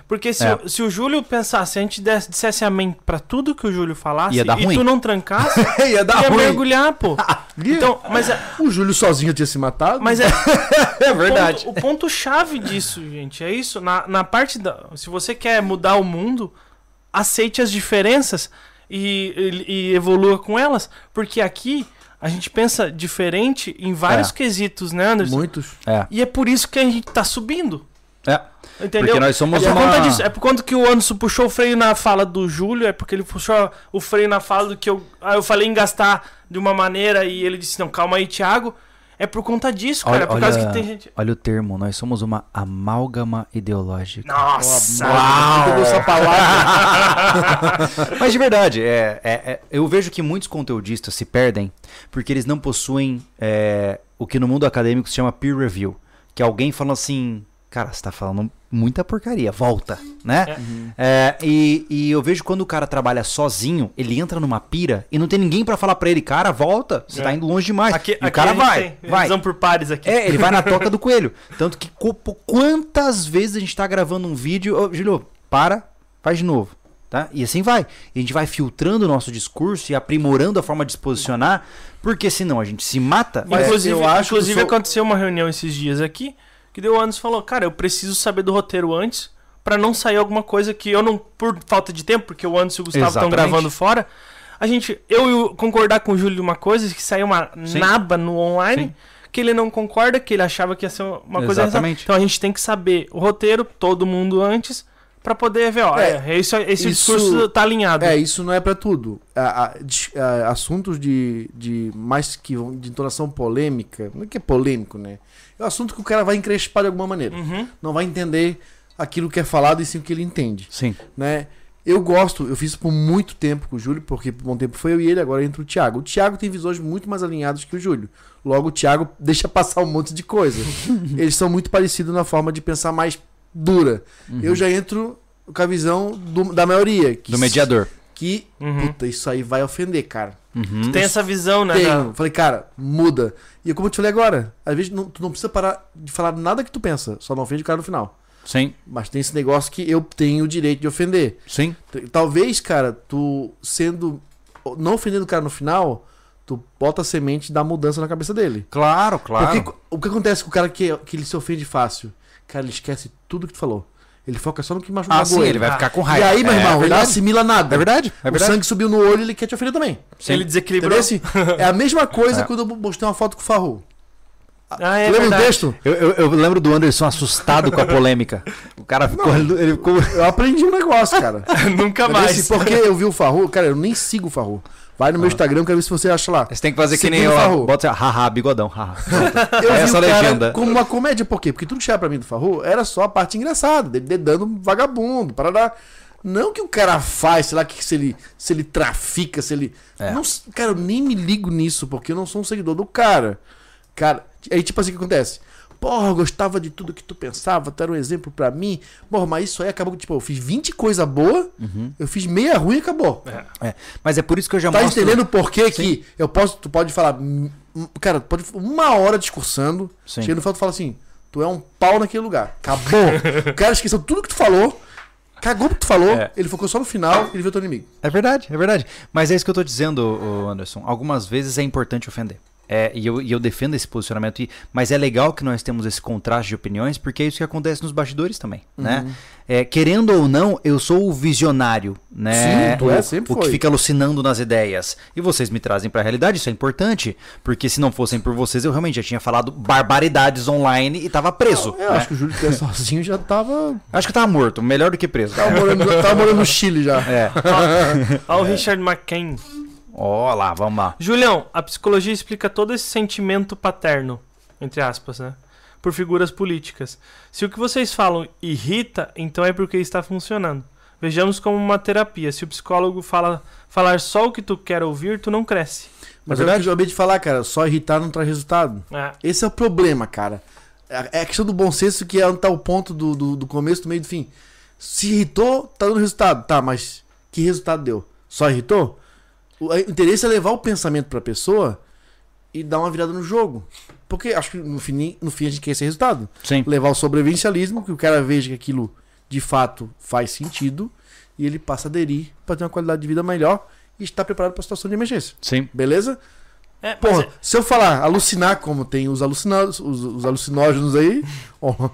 Porque se, É. o, se o Júlio pensasse, se a gente desse, dissesse amém pra tudo que o Júlio falasse Ia dar e ruim. tu não trancasse, Ia dar ia ruim. mergulhar, pô. Então, mas é, O Júlio sozinho tinha se matado. mas é, é o ponto- O ponto chave disso, gente, é isso. Na, na parte da. Se você quer mudar o mundo, aceite as diferenças e, e, e evolua com elas. Porque aqui a gente pensa diferente em vários É. quesitos, né, Anderson? Muitos. É. E é por isso que a gente tá subindo. É. Entendeu? Porque nós somos é por uma- conta disso. É por conta que o Anderson puxou o freio na fala do Júlio, é porque ele puxou o freio na fala do que eu. Ah, eu falei em gastar de uma maneira e ele disse: não, calma aí, Thiago. É por conta disso, cara. Olha, é por causa olha- que tem gente. olha o termo, nós somos uma amálgama ideológica. Nossa! Uau! Essa palavra? Mas de verdade, é, é- é- eu vejo que muitos conteudistas se perdem porque eles não possuem é, o que no mundo acadêmico se chama peer review. Que é alguém falando assim, cara, você tá falando muita porcaria, volta, né? É, e, e eu vejo quando o cara trabalha sozinho, ele entra numa pira e não tem ninguém pra falar pra ele, cara, volta, você É. tá indo longe demais. Aqui, o cara vai, tem vai. Visão por pares aqui. É, ele vai na toca do coelho. Tanto que quantas vezes a gente tá gravando um vídeo. Ô, Júlio, para, faz de novo. Tá? E assim vai. E a gente vai filtrando o nosso discurso e aprimorando a forma de se posicionar, porque senão a gente se mata. Mas inclusive, eu acho inclusive sou- aconteceu uma reunião esses dias aqui, que deu o Anderson falou, cara, eu preciso saber do roteiro antes, pra não sair alguma coisa que eu não, por falta de tempo, porque o Anderson e o Gustavo estão gravando fora, a gente, eu concordar com o Júlio de uma coisa, que saiu uma Sim. naba no online, Sim. que ele não concorda, que ele achava que ia ser uma coisa... Exatamente. Então a gente tem que saber o roteiro, todo mundo antes, pra poder ver, ó, É, é, esse, esse isso- discurso tá alinhado. É, isso não é pra tudo. A- a- a- assuntos de, de mais que vão- de entonação polêmica, não é que é polêmico, né? É um assunto que o cara vai encrespar de alguma maneira. Uhum. Não vai entender aquilo que é falado e sim o que ele entende, Sim. né? Eu gosto, eu fiz por muito tempo com o Júlio, porque por um bom tempo foi eu e ele, agora entra o Thiago. O Thiago tem visões muito mais alinhadas que o Júlio. Logo, o Thiago deixa passar um monte de coisa. Eles são muito parecidos na forma de pensar mais dura. Eu já entro com a visão do- da maioria. Que Do mediador. que, Uhum. puta, isso aí vai ofender, cara. Uhum. Tem essa visão, né? Tenho. da- Falei, cara, muda. E é como eu te falei agora, às vezes não- tu não precisa parar de falar nada que tu pensa, só não ofende o cara no final. Sim, Mas tem esse negócio que eu tenho o direito de ofender. sim. Talvez, cara, tu sendo. Não ofendendo o cara no final, tu bota a semente da mudança na cabeça dele. Claro, claro. Porque o que acontece com o cara que, que ele se ofende fácil? Cara, ele esquece tudo que tu falou. Ele foca só no que machucou Ah, sim, ele vai ficar com E raiva. aí, meu É irmão, ele não assimila nada. É verdade, é O verdade. sangue subiu no olho, ele quer te ofender também. Se ele desequilibrou. Entendeu? Assim, é a mesma coisa É. quando eu mostrei uma foto com o Farru. Ah, é Lembra o texto? Eu, eu- eu lembro do Anderson assustado com a polêmica. O cara ficou. Ele ficou. Eu aprendi um negócio, cara. Nunca mais. Porque eu vi o Farru, cara, eu nem sigo o Farru. Vai no meu Instagram, quero ver se você acha lá. Você tem que fazer que Segundo nem eu. Farru. Bota assim, haha, bigodão, haha. Eu vi Essa legenda. como uma comédia, por quê? Porque tudo que chegava pra mim do Farru era só a parte engraçada, dele dedando um vagabundo, para dar. Não que o cara faz, sei lá, que se ele, se ele trafica, se ele. É. Não, cara, eu nem me ligo nisso, porque eu não sou um seguidor do cara. Cara, aí tipo assim o que acontece? Porra, eu gostava de tudo que tu pensava, tu era um exemplo pra mim. Porra, mas isso aí acabou que, tipo, eu fiz 20 coisa boa, eu fiz meia ruim e acabou. É, mas é por isso que eu já Tá mostro... entendendo por que que eu posso, tu pode falar, hum, cara, tu pode uma hora discursando, Sim. chega no final tu fala assim, tu é um pau naquele lugar, acabou. o cara esqueceu tudo que tu falou, cagou o que tu falou, É. ele focou só no final, ele viu teu inimigo. É verdade, é verdade. Mas é isso que eu tô dizendo, Anderson. Algumas vezes é importante ofender. É, e, eu, e eu defendo esse posicionamento, e- mas é legal que nós temos esse contraste de opiniões, porque é isso que acontece nos bastidores também, né? É, querendo ou não, eu sou o visionário, né? Sim, tu é, o, sempre o que foi. fica alucinando nas ideias. E vocês me trazem pra realidade, isso é importante, porque se não fossem por vocês, eu realmente já tinha falado barbaridades online e tava preso. Eu né? acho que o Júlio que sozinho já tava, Acho que eu tava morto, melhor do que preso. tava, morando, tava morando no Chile já. É. Ó, o Richard McCain. Ó lá, vamos lá. Julião, a psicologia explica todo esse sentimento paterno, entre aspas, né? Por figuras políticas. Se o que vocês falam irrita, então é porque está funcionando. Vejamos como uma terapia. Se o psicólogo fala falar só o que tu quer ouvir, tu não cresce. Mas É o que eu acabei de falar, cara, só irritar não traz resultado. É. Esse é o problema, cara. É é a questão do bom senso que é onde tá o ponto do, do, do começo, do meio e do fim. Se irritou, tá dando resultado. Tá, mas que resultado deu? Só irritou? O interesse é levar o pensamento pra pessoa e dar uma virada no jogo. Porque acho que no fim, no fim a gente quer esse resultado. Sim. Levar o sobrevivencialismo, que o cara veja que aquilo de fato faz sentido e ele passa a aderir pra ter uma qualidade de vida melhor e estar preparado pra situação de emergência. Sim. Beleza? É, Porra, é- se eu falar alucinar, como tem os, alucina os, os alucinógenos aí, ó,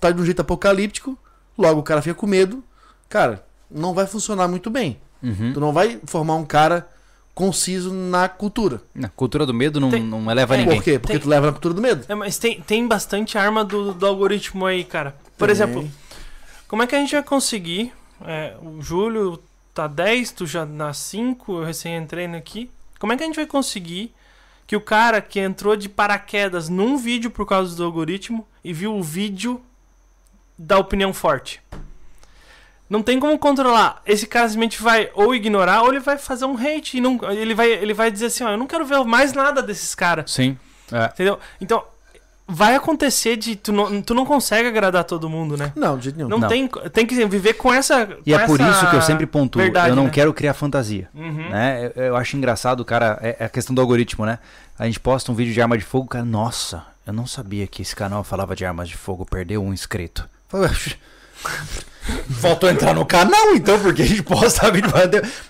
tá de um jeito apocalíptico, logo o cara fica com medo. Cara, não vai funcionar muito bem. Uhum. Tu não vai formar um cara conciso na cultura. A cultura do medo não, Tem- não eleva é, ninguém. Por quê? Porque Tem- tu leva na cultura do medo. É, mas tem, tem bastante arma do, do algoritmo aí, cara. Por Tem. exemplo, como é que a gente vai conseguir? é, o Júlio tá 10, tu já na 5, eu recém entrei aqui. Como é que a gente vai conseguir que o cara que entrou de paraquedas num vídeo por causa do algoritmo e viu o vídeo da opinião forte? Não tem como controlar. Esse cara simplesmente vai ou ignorar ou ele vai fazer um hate e não, ele vai ele vai dizer assim, ó, eu não quero ver mais nada desses caras. Sim. É. Entendeu? Então, vai acontecer de. Tu não, tu não consegue agradar todo mundo, né? Não, de nenhum. Não, Não. tem. Tem que viver com essa. E com é por isso que eu sempre pontuo. verdade, eu não né? quero criar fantasia. Uhum. Né? Eu, eu acho engraçado, cara, é, é a questão do algoritmo, né? A gente posta um vídeo de arma de fogo, cara, nossa, eu não sabia que esse canal falava de armas de fogo, perdeu um inscrito. Falei, "Ué, Faltou entrar no canal, então, porque a gente posta vídeo.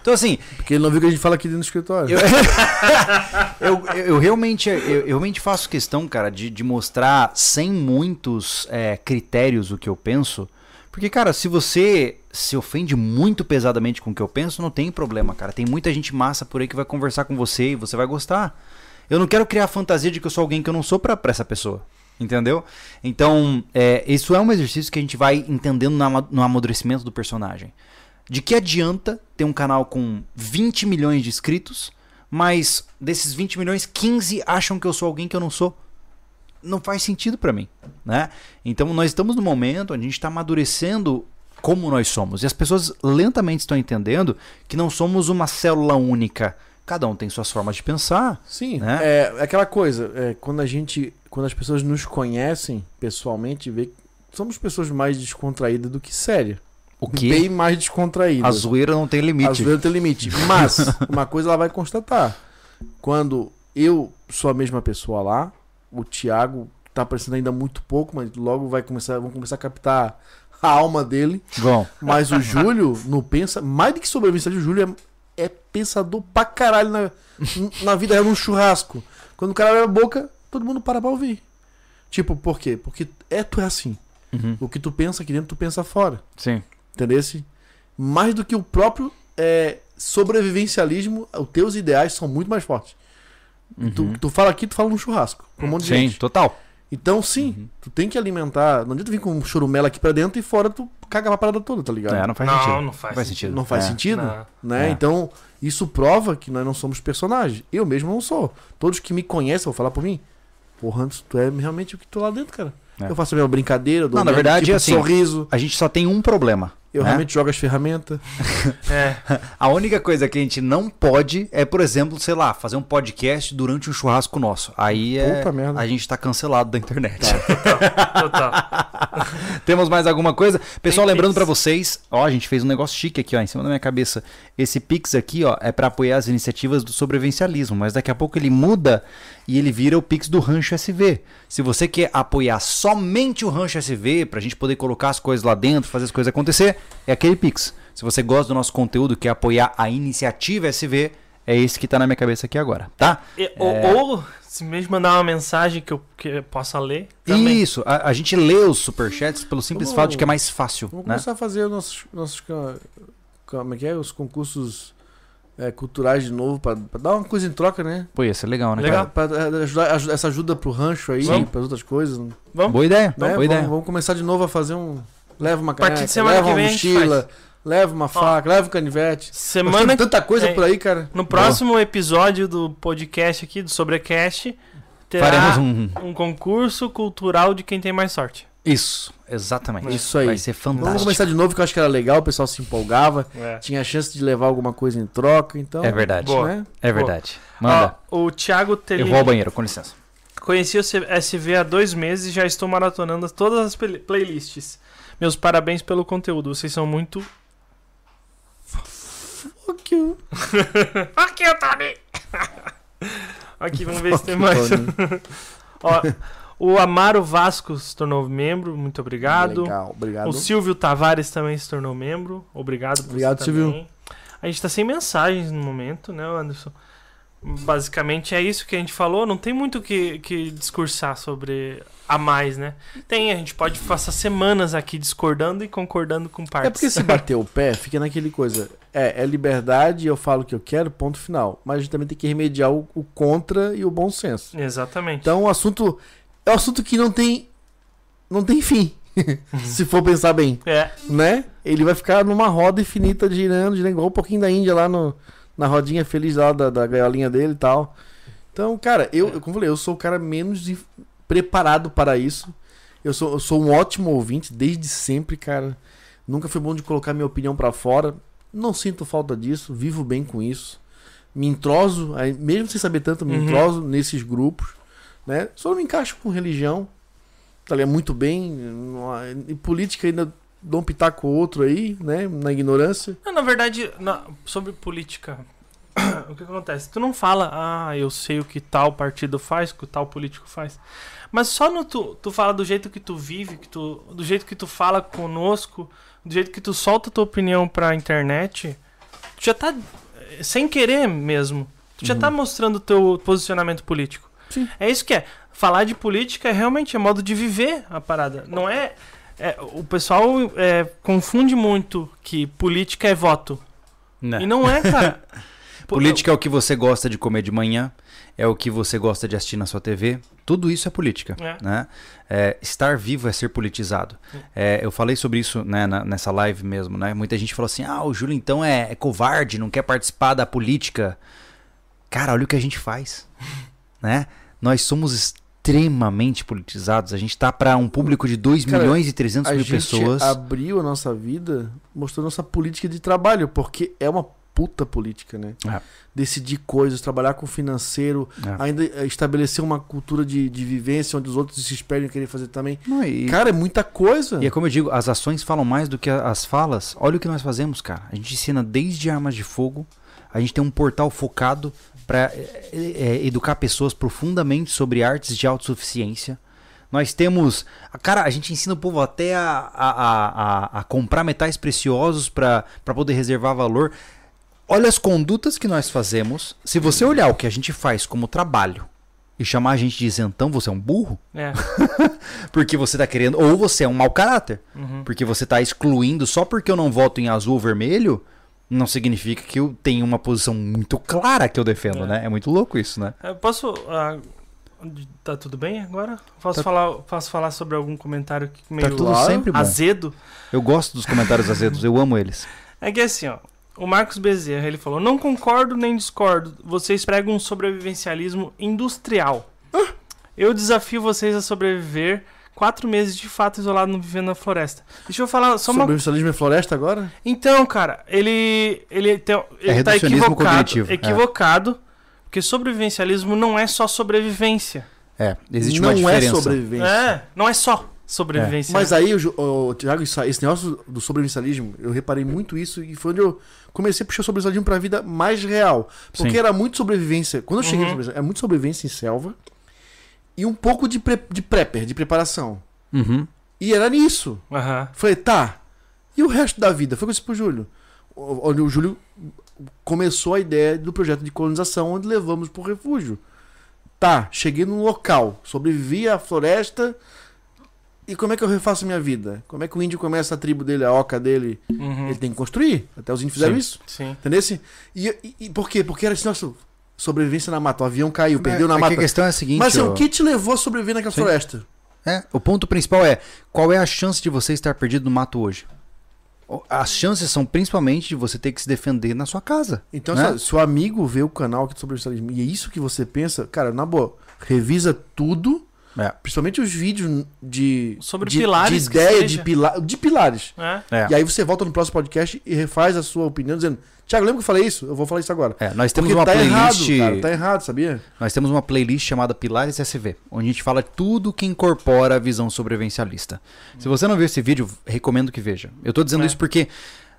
Então, assim, Porque ele não viu o que a gente fala aqui dentro do escritório. Eu, eu, eu- eu realmente, eu, eu realmente faço questão, cara, de, de mostrar sem muitos é, critérios o que eu penso. Porque, cara, se você se ofende muito pesadamente com o que eu penso, não tem problema, cara. Tem muita gente massa por aí que vai conversar com você e você vai gostar. Eu não quero criar a fantasia de que eu sou alguém que eu não sou pra, pra essa pessoa. Entendeu? Então, é, isso é um exercício que a gente vai entendendo no ama- no amadurecimento do personagem. De que adianta ter um canal com 20 milhões de inscritos, mas desses 20 milhões, 15 acham que eu sou alguém que eu não sou? Não faz sentido pra mim, né? Então nós estamos no momento onde a gente está amadurecendo como nós somos. E as pessoas lentamente estão entendendo que não somos uma célula única. Cada um tem suas formas de pensar. Sim, Né? é, é aquela coisa, é, quando a gente, quando as pessoas nos conhecem pessoalmente, vê que somos pessoas mais descontraídas do que sérias. O que? Bem mais descontraídas. A zoeira não tem A limite. zoeira tem limite. Mas, uma coisa ela vai constatar. Quando eu sou a mesma pessoa lá, o Thiago tá aparecendo ainda muito pouco, mas logo vai começar, vão começar a captar a alma dele. Bom, Mas o Júlio não pensa, mais do que sobrevivência, o Júlio é, pensador pra caralho na, na vida real, num churrasco. Quando o cara abre a boca, todo mundo para pra ouvir. Tipo, por quê? Porque é tu é assim. uhum, O que tu pensa aqui dentro, tu pensa fora. sim. Entendeu? Mais do que o próprio é, sobrevivencialismo, os teus ideais são muito mais fortes. Tu, Uhum. tu fala aqui, tu fala num churrasco. Com um monte de Sim, gente. total. Então, sim, Uhum. tu tem que alimentar. Não adianta vir com um churumela aqui pra dentro e fora tu caga pra parada toda, tá ligado? É, não faz Não, sentido. não faz sentido. Não faz É. sentido, Não. né? É. Então, isso prova que nós não somos personagens. Eu mesmo não sou. Todos que me conhecem vão falar por mim. Porra, Anderson, tu é realmente o que tu lá dentro, cara. É. Eu faço a mesma brincadeira, dou Não, na verdade, tipo assim, sorriso. A gente só tem um problema. Eu né? realmente jogo as ferramentas. É. A única coisa que a gente não pode é, por exemplo, sei lá, fazer um podcast durante um churrasco nosso. Aí é. Puta merda. A gente tá cancelado da internet. Total. Temos mais alguma coisa? Pessoal, Tem lembrando Pix. pra vocês, ó, a gente fez um negócio chique aqui, ó, em cima da minha cabeça. Esse Pix aqui, ó, é pra apoiar as iniciativas do sobrevivencialismo, mas daqui a pouco ele muda e ele vira o Pix do Rancho SV. Se você quer apoiar somente o Rancho SV, pra gente poder colocar as coisas lá dentro, fazer as coisas acontecer, é aquele Pix. Se você gosta do nosso conteúdo, quer apoiar a iniciativa SV, é esse que tá na minha cabeça aqui agora, tá? E- ou, ou, se mesmo mandar uma mensagem que eu, que eu possa ler, também. Isso, a, a gente lê os superchats pelo simples Vamos- fato de que é mais fácil, Vamos né? começar a fazer nossos, nossos ca- como é que é? Os concursos é, culturais de novo, pra, pra dar uma coisa em troca, né? Pô, ia ser legal, né? Legal. Pra, pra ajudar, aj- essa ajuda pro rancho aí, para outras coisas. Né? Vamos? Boa ideia, Né? boa ideia. Vamos, vamos começar de novo a fazer um. Leva uma caneca, leva uma mochila, leva uma faca, leva um canivete. Semana que tanta coisa é, por aí, cara. No próximo episódio do podcast aqui, do Sobrecast, terá Faremos um... um. concurso cultural de quem tem mais sorte. Isso, exatamente. Isso aí. Vai ser fantástico. Vamos começar de novo, que eu acho que era legal, o pessoal se empolgava, É. tinha a chance de levar alguma coisa em troca, então. É verdade. Boa. Né? É verdade. Manda. Ó, o Thiago Eu Telini vou ao banheiro, com licença. conheci o C- SV há dois meses e já estou maratonando todas as play- playlists. Meus parabéns pelo conteúdo, vocês são muito. Fuck you. Aqui, Tony! Aqui, vamos ver se tem mais. Ó, o Amaro Vasco se tornou membro, muito obrigado. Legal, obrigado. O Silvio Tavares também se tornou membro. Obrigado por Obrigado, Silvio. também. A gente tá sem mensagens no momento, né, Anderson? Basicamente é isso que a gente falou. Não tem muito o que, que discursar sobre a mais, né? Tem, a gente pode passar semanas aqui discordando e concordando com partes. É porque se bater o pé, fica naquele coisa. É, é liberdade, eu falo o que eu quero, ponto final. Mas a gente também tem que remediar o, o contra e o bom senso. Exatamente. Então o assunto. É um assunto que não tem. Não tem fim. se for pensar bem. É, Né? Ele vai ficar numa roda infinita girando, girando igual um pouquinho da Índia lá no, na rodinha feliz lá da, da gaiolinha dele e tal. Então, cara, eu, eu, como eu falei, eu sou o cara menos de- preparado para isso. Eu sou, eu sou um ótimo ouvinte desde sempre, cara. Nunca fui bom de colocar minha opinião pra fora. Não sinto falta disso, vivo bem com isso. Me entroso, mesmo sem saber tanto, me Uhum. entroso nesses grupos, né? Só não me encaixo com religião. Tá ligado? muito bem. E política ainda dou um pitaco ou outro aí, né? Na ignorância. Não, na verdade, na- sobre política, o que acontece? Tu não fala, ah, eu sei o que tal partido faz, o que tal político faz. Mas só no tu, tu fala do jeito que tu vive, que tu, do jeito que tu fala conosco, do jeito que tu solta tua opinião pra internet, tu já tá, sem querer mesmo, tu já tá mostrando o teu posicionamento político. Sim. É isso que é. Falar de política é realmente é modo de viver a parada. Não é. É, o pessoal é, confunde muito que política é voto. E não é, cara. Política é o que você gosta de comer de manhã, é o que você gosta de assistir na sua TV. Tudo isso é política. É. Né? É, estar vivo é ser politizado. É, eu falei sobre isso né, na- nessa live mesmo. Né? Muita gente falou assim: ah, o Júlio então é, é covarde, não quer participar da política. Cara, olha o que a gente faz. né? Nós somos extremamente politizados. A gente tá para um público de 2 Cara, milhões e 300 A mil gente pessoas. abriu a nossa vida mostrando nossa política de trabalho, porque é uma puta política, né? É. Decidir coisas, trabalhar com financeiro, É. ainda eh, estabelecer uma cultura de, de vivência onde os outros se esperam e querem fazer também. Não, e- Cara, é muita coisa. E é como eu digo, as ações falam mais do que a- as falas. Olha o que nós fazemos, cara. A gente ensina desde armas de fogo, a gente tem um portal focado para educar pessoas profundamente sobre artes de autossuficiência. Nós temos. Cara, a gente ensina o povo até a, a, a, a- a comprar metais preciosos para poder reservar valor. Olha as condutas que nós fazemos. Se você olhar o que a gente faz como trabalho e chamar a gente de isentão, você é um burro. É. Porque você tá querendo. Ou você é um mau caráter. Uhum. Porque você tá excluindo só porque eu não voto em azul ou vermelho, não significa que eu tenho uma posição muito clara que eu defendo, É. né? É muito louco isso, né? Eu posso. ah, tá tudo bem agora? Posso, Tá- falar, posso falar sobre algum comentário que meio Tá tudo Claro. sempre bom. azedo? Eu gosto dos comentários azedos, eu amo eles. É que assim, ó. O Marcos Bezerra, ele falou: Não concordo nem discordo. Vocês pregam um sobrevivencialismo industrial. Eu desafio vocês a sobreviver quatro meses de fato isolado vivendo na floresta. Deixa eu falar só uma. Sobrevivencialismo é floresta agora? Então, cara, ele. Ele, tem, ele tá reducionismo equivocado. cognitivo, é. Equivocado. Porque sobrevivencialismo não é só sobrevivência. É, existe não uma diferença. é sobrevivência. É, não é só sobrevivência. Mas aí, o, o, Thiago, isso- esse negócio do sobrevivencialismo, eu reparei muito isso e foi onde eu comecei a puxar o sobrevivencialismo pra vida mais real. Porque Sim. era muito sobrevivência. Quando eu cheguei Uhum. no sobrevivencialismo, é muito sobrevivência em selva e um pouco de, pre, de prepper, de preparação. Uhum. E era nisso. Aham. Falei, tá. E o resto da vida? Foi o que eu disse pro Júlio. O- Onde o Júlio começou a ideia do projeto de colonização, onde levamos pro refúgio. Tá, cheguei num local, sobrevivi à floresta. E como é que eu refaço minha vida? Como é que o índio começa a tribo dele, a oca dele? Uhum. Ele tem que construir. Até os índios fizeram Sim. isso. Sim. Entendeu? E, e, e por quê? Porque era assim, nossa, sobrevivência na mata. O avião caiu, perdeu É, na é mata. a questão é a seguinte. Mas assim, ó, o que te levou a sobreviver naquela Sim. floresta? é, o ponto principal é qual é a chance de você estar perdido no mato hoje? As chances são principalmente de você ter que se defender na sua casa. Então, Né? se o amigo vê o canal aqui sobre o e é isso que você pensa, cara, na boa, revisa tudo, É. principalmente os vídeos de. Sobre de, pilares De ideia, de, pila, de pilares. É. É. E aí você volta no próximo podcast e refaz a sua opinião, dizendo: Tiago, lembra que eu falei isso? Eu vou falar isso agora. É, nós temos Porque uma tá playlist. errado, cara, tá errado, sabia? Nós temos uma playlist chamada Pilares SV, onde a gente fala tudo que incorpora a visão sobrevivencialista. Se você não viu esse vídeo, recomendo que veja. Eu tô dizendo É. isso porque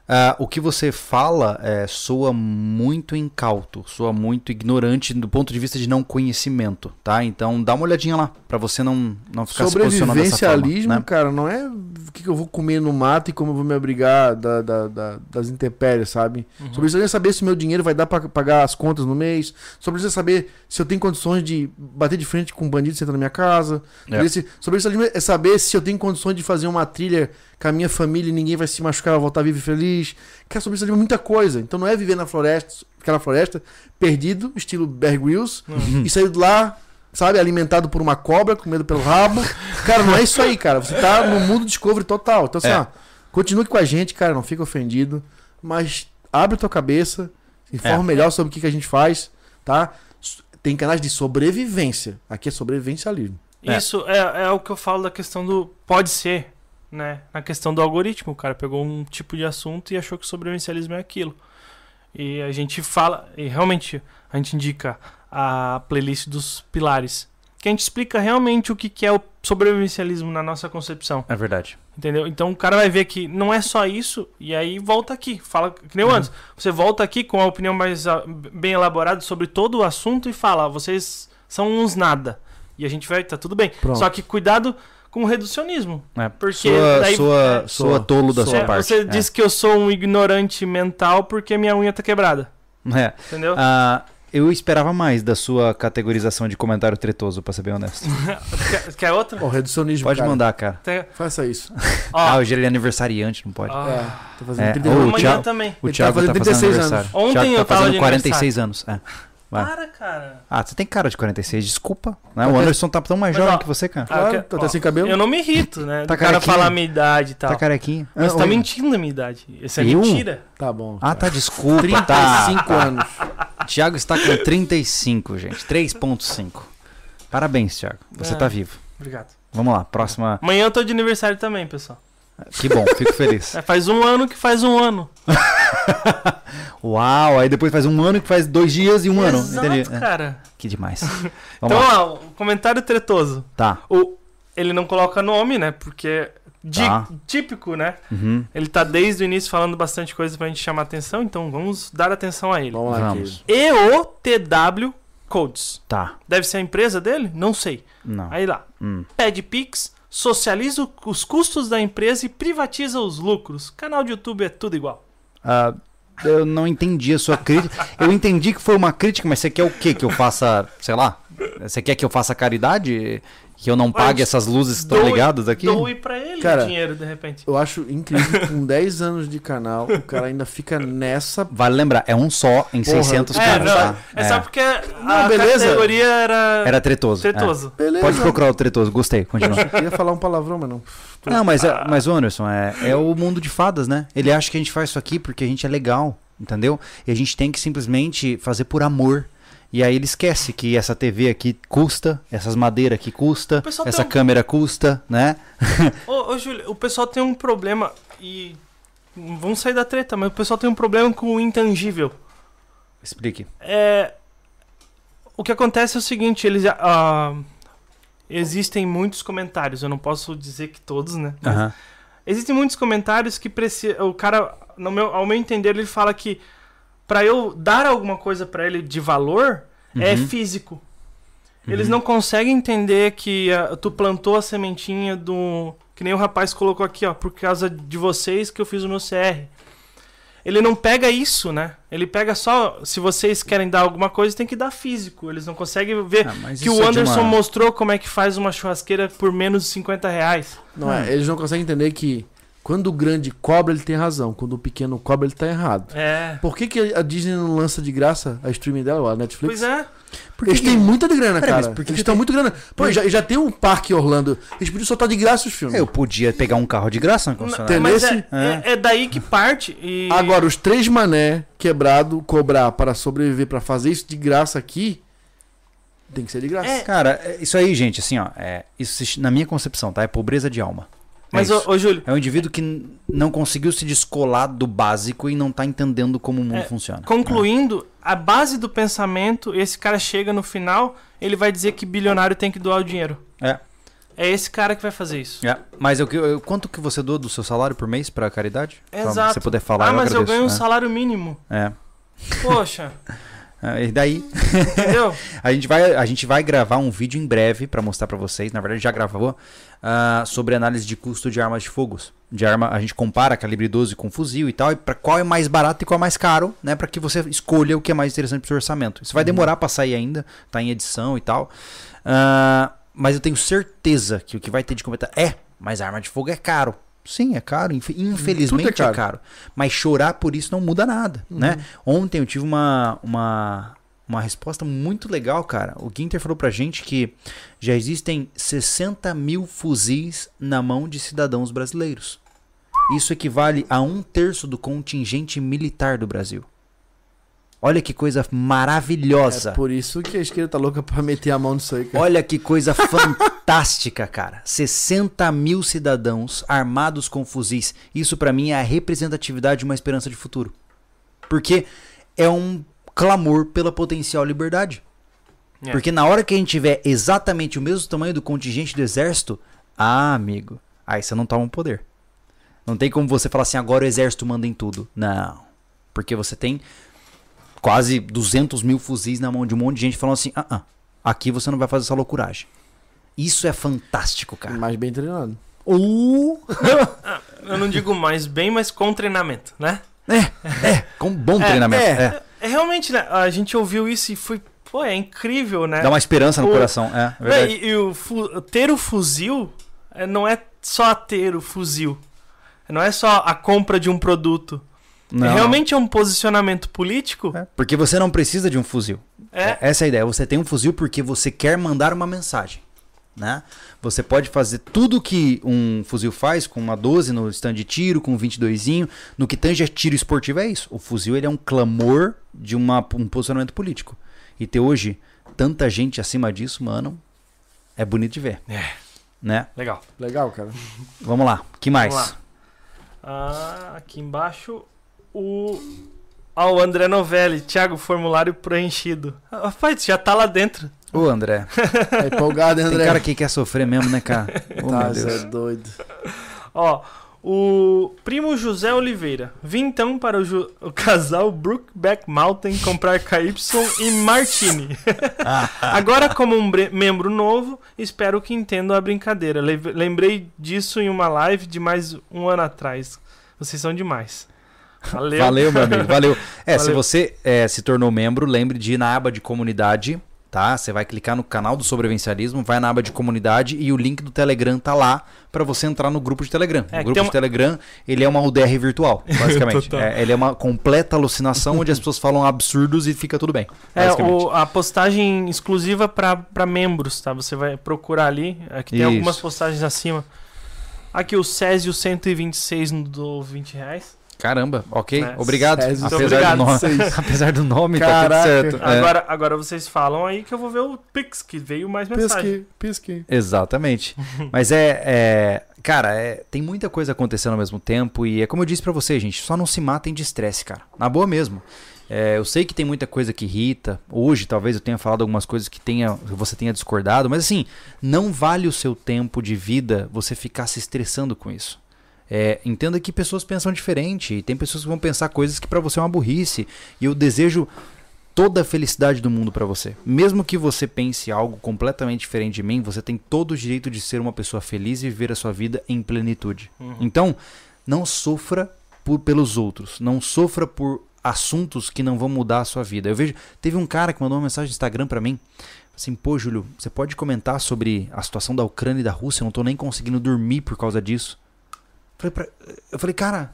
ah, o que você fala é, soa muito incauto, soa muito ignorante do ponto de vista de não conhecimento, tá? Então dá uma olhadinha lá, pra você não, não ficar se posicionando dessa forma. Né? cara, não é o que, eu vou comer no mato e como eu vou me abrigar da- da- da- das intempéries, sabe? Uhum. Sobrevivencialismo é saber se meu dinheiro vai dar pra pagar as contas no mês. Sobrevivencialismo é saber se eu tenho condições de bater de frente com um bandido sentando na minha casa. É. Esse- Sobrevivencialismo é saber se eu tenho condições de fazer uma trilha com a minha família e ninguém vai se machucar, voltar vivo e feliz. Cara, sobrevivencialismo é muita coisa. Então não é viver na floresta, aquela floresta, perdido, estilo Bear Grylls, Uhum. e sair de lá, sabe, alimentado por uma cobra, com medo pelo rabo. Cara, não é isso aí, cara. Você tá no mundo Discovery total. Então, assim, É. ó, continue com a gente, cara, não fica ofendido, mas abre tua cabeça, informa É. melhor sobre o que, que a gente faz, tá? Tem canais de sobrevivência. Aqui é sobrevivencialismo. É. Isso é, é o que eu falo da questão do pode ser, né? Na questão do algoritmo, o cara pegou um tipo de assunto e achou que o sobrevivencialismo é aquilo. E a gente fala, e realmente a gente indica a playlist dos pilares, que a gente explica realmente o que é o sobrevivencialismo na nossa concepção, É verdade. entendeu? Então o cara vai ver que não é só isso e aí volta aqui, fala que nem eu Uhum. antes. Você volta aqui com a opinião mais ah, bem elaborada sobre todo o assunto e fala, "Ah, vocês são uns nada. E a gente vai, tá tudo bem. Pronto. Só que cuidado com o reducionismo. É, Porque soa, daí- soa, é, soa. tolo da Soa. sua É, parte. você é. diz que eu sou um ignorante mental porque minha unha tá quebrada. É. Entendeu? Ah, eu esperava mais da sua categorização de comentário tretoso, pra ser bem honesto. quer, quer outra? Ó, reducionismo, Pode cara. mandar, cara. Tem- Faça isso. Ah, Ó, hoje ele é aniversariante, não pode. ó, É, tô fazendo É, 30 ô, anos. amanhã também. O ele Thiago tá fazendo tá fazendo 36 aniversário. anos. Ontem Thiago eu tá fazendo de 46 anos. É. Vai. Para, cara. Ah, você tem cara de 46, desculpa. Né? Tá O até- Anderson tá tão mais Mas, jovem ó, que você, cara. Ah, Claro, tá até ó, sem cabelo. Eu não me irrito, né? Tá do cara falar a minha idade e tal. Tá carequinha. Mas Ah, tá mentindo a minha idade. Isso é Eu? mentira. Tá bom. Ah, tá, desculpa. 35 tá. anos. Thiago está com 35, gente. 3.5. Parabéns, Thiago. Você É. tá vivo. Obrigado. Vamos lá, próxima. Amanhã eu tô de aniversário também, pessoal. Que bom, fico feliz. É, faz um ano que faz um ano. Uau, aí depois faz um ano que faz dois dias e um ano. Exato, Entendi. É, cara. que demais. Vamos Então, lá. ó, o comentário tretoso. Tá. O, ele não coloca nome, né? Porque é Tá. típico, né? Uhum. Ele tá desde o início falando bastante coisa pra gente chamar atenção, então vamos dar atenção a ele. Vamos lá, Vamos. EOTW Codes. Tá. Deve ser a empresa dele? Não sei. Não. Aí lá. Hum. Pede Pix, socializa os custos da empresa e privatiza os lucros. Canal de YouTube é tudo igual. Ah, eu não entendi a sua crítica. Eu entendi que foi uma crítica, mas você quer o quê? Que eu faça, sei lá? Você quer que eu faça caridade? Que eu não pague essas luzes que estão ligadas aqui? Doe pra ele Cara, o dinheiro, de repente. Eu acho incrível que com 10 anos de canal, o cara ainda fica nessa. Vale lembrar, é um só em Porra, 600 eu- É, caras, não, tá? é, só porque a Não, beleza. categoria era, Era tretoso. é. tretoso. Beleza. Pode procurar o tretoso, gostei, continua. Eu ia falar um palavrão, mas não. Não, mas, é- mas ô, Anderson, é, é o mundo de fadas, né? Ele acha que a gente faz isso aqui porque a gente é legal, entendeu? E a gente tem que simplesmente fazer por amor. E aí ele esquece que essa TV aqui custa, essas madeiras aqui custa, essa um- câmera custa, né? Ô, ô Júlio, o pessoal tem um problema e. Vamos sair da treta, mas o pessoal tem um problema com o intangível. Explique. É. O que acontece é o seguinte, eles. ah, existem muitos comentários, eu não posso dizer que todos, né? Mas. Existem muitos comentários que precisa. O cara, no meu, ao meu entender, ele fala que pra eu dar alguma coisa pra ele de valor é Uhum. físico. Eles Uhum. não conseguem entender que ah, tu plantou a sementinha do. Que nem o rapaz colocou aqui, ó, por causa de vocês que eu fiz o meu CR. Ele não pega isso, né? Ele pega só. Se vocês querem dar alguma coisa, tem que dar físico. Eles não conseguem ver Ah, que o é de Anderson uma- mostrou como é que faz uma churrasqueira por menos de 50 reais. Não Hum. é, eles não conseguem entender que quando o grande cobra, ele tem razão. Quando o pequeno cobra, ele tá errado. É. Por que, que a Disney não lança de graça a streaming dela, a Netflix? Pois é. Eles têm muita de grana, Pera, cara. por que Eles estão tem- muito grana. Pô, já, já tem um parque em Orlando. Eles podiam soltar de graça os filmes. Eu podia pegar um carro de graça na Não, concessionária. mas é, Entendesse? é- é daí que parte. E... Agora, os três mané quebrado cobrar para sobreviver, para fazer isso de graça aqui, tem que ser de graça. É, Cara, é- isso aí, gente, assim, ó, é, isso na minha concepção, tá? É pobreza de alma. É Mas, isso. ô, ô, Júlio, É um indivíduo que não conseguiu se descolar do básico e não tá entendendo como o mundo É, funciona. concluindo, a base do pensamento, esse cara chega no final, ele vai dizer que bilionário tem que doar o dinheiro. É. É esse cara que vai fazer isso. É, Mas eu, eu- quanto que você doa do seu salário por mês pra caridade? Exato. Se você puder falar, ah, eu mas eu agradeço. ganho um é. salário mínimo. É. Poxa, É, E daí, entendeu? a gente vai, a gente vai gravar um vídeo em breve pra mostrar pra vocês. Na verdade, já gravou ah, sobre análise de custo de armas de fogo. De arma, a gente compara calibre 12 com fuzil e tal, e para qual é mais barato e qual é mais caro, né, para que você escolha o que é mais interessante pro seu orçamento. Isso vai demorar pra sair ainda, tá em edição e tal. Ah, mas eu tenho certeza que o que vai ter de comentário é, mas a arma de fogo é caro. Sim, é caro. infe- Infelizmente é é, caro. caro. Mas chorar por isso não muda nada, né? Ontem eu tive uma, uma, uma resposta muito legal, cara. O Ginter falou pra gente que já existem 60 mil fuzis na mão de cidadãos brasileiros. Isso equivale a um terço do contingente militar do Brasil. Olha que coisa maravilhosa. É por isso que a esquerda tá louca pra meter a mão nisso aí, cara. Olha que coisa fantástica, cara. 60 mil cidadãos armados com fuzis. Isso pra mim é a representatividade de uma esperança de futuro. Porque é um clamor pela potencial liberdade. É. Porque na hora que a gente tiver exatamente o mesmo tamanho do contingente do exército, ah, amigo, aí você não toma o poder. Não tem como você falar assim, agora o exército manda em tudo. Não. Porque você tem quase 200 mil fuzis na mão de um monte de gente falando assim, ah, ah, aqui você não vai fazer essa loucuragem. Isso é fantástico, cara. Mais bem treinado. Uh! Eu não digo mais bem, mas com treinamento, né? Com bom É, treinamento. é. é. É realmente, né? A gente ouviu isso e foi. Pô, é incrível, né? Dá uma esperança no O- coração. É, é verdade. e, e o fu- ter o fuzil é, não é só ter o fuzil. Não é só a compra de um produto. Não, É, realmente é um posicionamento político. É, porque você não precisa de um fuzil. É. Essa é a ideia. Você tem um fuzil porque você quer mandar uma mensagem. Né? Você pode fazer tudo que um fuzil faz com uma 12 no stand de tiro, com um 22zinho. No que tange a tiro esportivo é isso. O fuzil ele é um clamor de uma, um posicionamento político. E ter hoje tanta gente acima disso, mano, é bonito de ver. É. Né? Legal. Legal, cara. Vamos lá. que mais? Vamos lá. Ah, aqui embaixo o. Ah, o André Novelli, Thiago, formulário preenchido. Rapaz, já tá lá dentro. Ô, André. É empolgado, hein, Tem André? cara que quer sofrer mesmo, né, cara? Ô, tá, meu Zé Deus. doido. Ó, o primo José Oliveira. Vim então para o, ju- o casal Brookback Mountain comprar KY e Martini. Agora, como um bre- membro novo, espero que entendam a brincadeira. Le- lembrei disso em uma live de mais um ano atrás. Vocês são demais. Valeu. Valeu, meu amigo. Valeu. É, se Valeu. você é, se tornou membro, lembre de ir na aba de comunidade, tá? Você vai clicar no canal do Sobrevivencialismo, vai na aba de comunidade e o link do Telegram tá lá pra você entrar no grupo de Telegram. É, o grupo de uma- Telegram, ele é uma UDR virtual, basicamente. É, ele é uma completa alucinação onde as pessoas falam absurdos e fica tudo bem. É, o- a postagem exclusiva para membros, tá? Você vai procurar ali. Aqui tem Isso. algumas postagens acima. Aqui o Césio 126 no do 20 reais. Caramba, ok. É. Obrigado. Césio, Apesar, obrigado. Do nome, apesar do nome, Caraca. tá tudo certo. É. Agora, agora vocês falam aí que eu vou ver o Pix, que veio mais mensagem. Pisque, pisque. Exatamente. Mas é, é- cara, é- tem muita coisa acontecendo ao mesmo tempo e é como eu disse pra vocês, gente, só não se matem de estresse, cara. Na boa mesmo. É, eu sei que tem muita coisa que irrita. Hoje, talvez eu tenha falado algumas coisas que tenha, você tenha discordado, mas assim, não vale o seu tempo de vida você ficar se estressando com isso. É, entenda que pessoas pensam diferente e tem pessoas que vão pensar coisas que pra você é uma burrice. E eu desejo toda a felicidade do mundo pra você. Mesmo que você pense algo completamente diferente de mim, você tem todo o direito de ser uma pessoa feliz e viver a sua vida em plenitude. Uhum. Então, não sofra por, pelos outros, não sofra por assuntos que não vão mudar a sua vida. Eu vejo, teve um cara que mandou uma mensagem no Instagram pra mim, assim, pô, Júlio, você pode comentar sobre a situação da Ucrânia e da Rússia? Eu não tô nem conseguindo dormir por causa disso. Falei pra- eu falei, cara,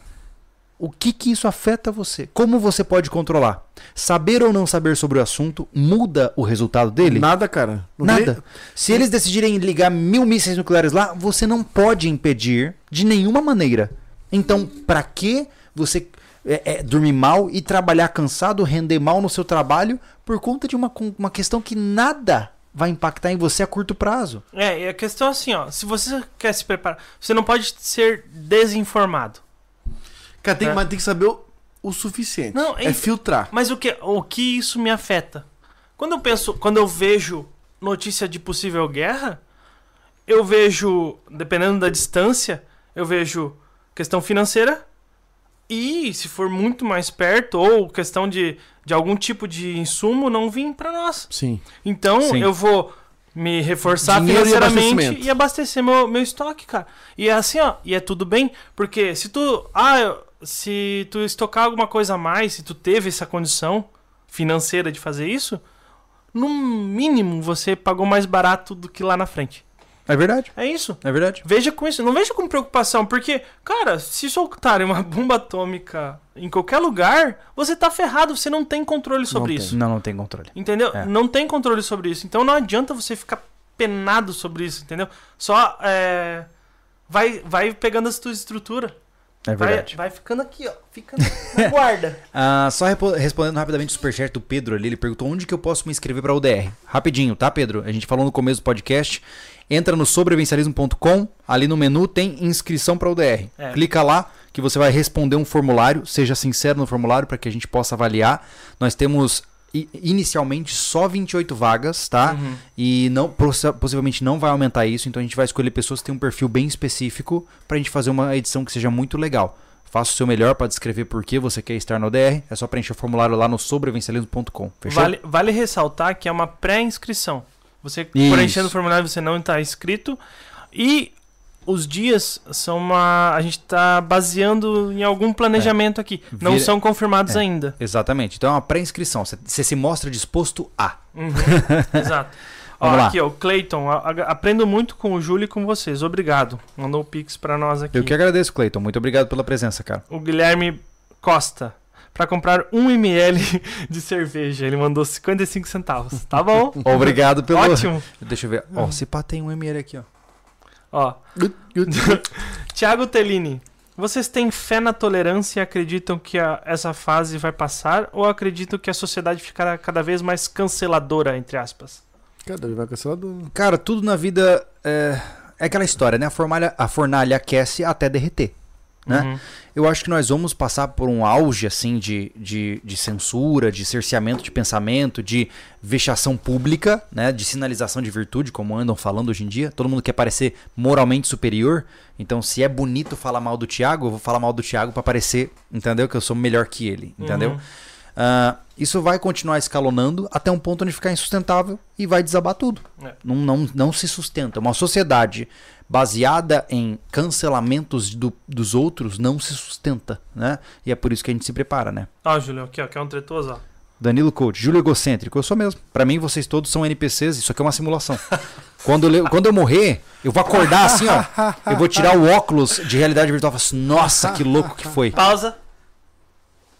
o que que isso afeta você? Como você pode controlar? Saber ou não saber sobre o assunto muda o resultado dele? Nada, cara. Não Nada. tem- Se eles decidirem ligar mil mísseis nucleares lá, você não pode impedir de nenhuma maneira. Então, pra que você é, é, dormir mal e trabalhar cansado, render mal no seu trabalho por conta de uma, uma questão que nada vai impactar em você a curto prazo? É, e a questão é assim, ó. Se você quer se preparar, você não pode ser desinformado. Cara, tem, É. mas tem que saber o, o suficiente. Não, é é- filtrar. Mas o que, o que isso me afeta? Quando eu penso, quando eu vejo notícia de possível guerra, eu vejo, dependendo da distância, eu vejo questão financeira e, se for muito mais perto, ou questão de, de algum tipo de insumo não vir para nós. Sim. Então Sim. eu vou me reforçar Dinheiro e financeiramente abastecimento. e, abastecer meu, meu estoque, cara. E é assim, ó, e é tudo bem, porque se tu, ah, se tu estocar alguma coisa a mais, se tu teve essa condição financeira de fazer isso, no mínimo você pagou mais barato do que lá na frente. É verdade, É isso. é verdade. Veja com isso, não veja com preocupação, porque, cara, se soltarem uma bomba atômica em qualquer lugar, você tá ferrado, você não tem controle sobre tem. isso. Não, não tem controle. Entendeu? É. Não tem controle sobre isso. Então não adianta você ficar penado sobre isso, entendeu? Só é, vai, vai pegando as tuas estruturas. É Vai, verdade. vai ficando aqui, ó. Fica na guarda. Ah, só respondendo rapidamente o superchat do Pedro ali, ele perguntou onde que eu posso me inscrever para o UDR. Rapidinho, tá, Pedro? A gente falou no começo do podcast. Entra no sobrevencialismo.com, ali no menu tem inscrição para o UDR. É. Clica lá que você vai responder um formulário, seja sincero no formulário para que a gente possa avaliar. Nós temos inicialmente só 28 vagas, tá? Uhum. E não possi- possivelmente não vai aumentar isso, então a gente vai escolher pessoas que têm um perfil bem específico pra gente fazer uma edição que seja muito legal. Faça o seu melhor para descrever por que você quer estar no ODR. É só preencher o formulário lá no sobrevencialismo.com. Fechou? Vale, vale ressaltar que é uma pré-inscrição. Você Isso. preenchendo o formulário, você não está inscrito. E os dias são uma. A gente está baseando em algum planejamento aqui. Não Vira- são confirmados É. ainda. Exatamente. Então é uma pré-inscrição. Você- se mostra disposto a. Uhum, Exato. Ó, aqui, ó, o a- Aprendo muito com o Júlio e com vocês. Obrigado. Mandou o Pix pra nós aqui. Eu que agradeço, Cleiton. Muito obrigado pela presença, cara. O Guilherme Costa. Pra comprar 1 ml de cerveja. Ele mandou 55 centavos. Tá bom? Obrigado pelo. Ótimo. Deixa eu ver. Ó, se pá, tem um ML aqui, ó. Ó, Tiago Tellini. Vocês têm fé na tolerância e acreditam que a- essa fase vai passar ou acreditam que a sociedade ficará cada vez mais canceladora, entre aspas? Cada vez vai cancelador. Cara, tudo na vida é, é aquela história, né? A fornalha, a fornalha aquece até derreter. Né? Uhum. Eu acho que nós vamos passar por um auge assim de, de, de censura, de cerceamento de pensamento, de vexação pública, né? de sinalização de virtude, como andam falando hoje em dia. Todo mundo quer parecer moralmente superior. Então, se é bonito falar mal do Thiago, eu vou falar mal do Thiago para parecer, entendeu? Que eu sou melhor que ele, entendeu? Uhum. Ah, isso vai continuar escalonando até um ponto onde ficar insustentável e vai desabar tudo. É. Não, não, não se sustenta. Uma sociedade baseada em cancelamentos do- dos outros não se sustenta, né? E é por isso que a gente se prepara, né? Ó, Júlio, aqui, ó, que é um tretoso, ó. Danilo Coach, Júlio Egocêntrico, eu sou mesmo. Pra mim, vocês todos são NPCs, isso aqui é uma simulação. quando, eu, quando eu morrer, eu vou acordar assim, ó. Eu vou tirar o óculos de realidade virtual e falar assim, nossa, que louco que foi. Pausa.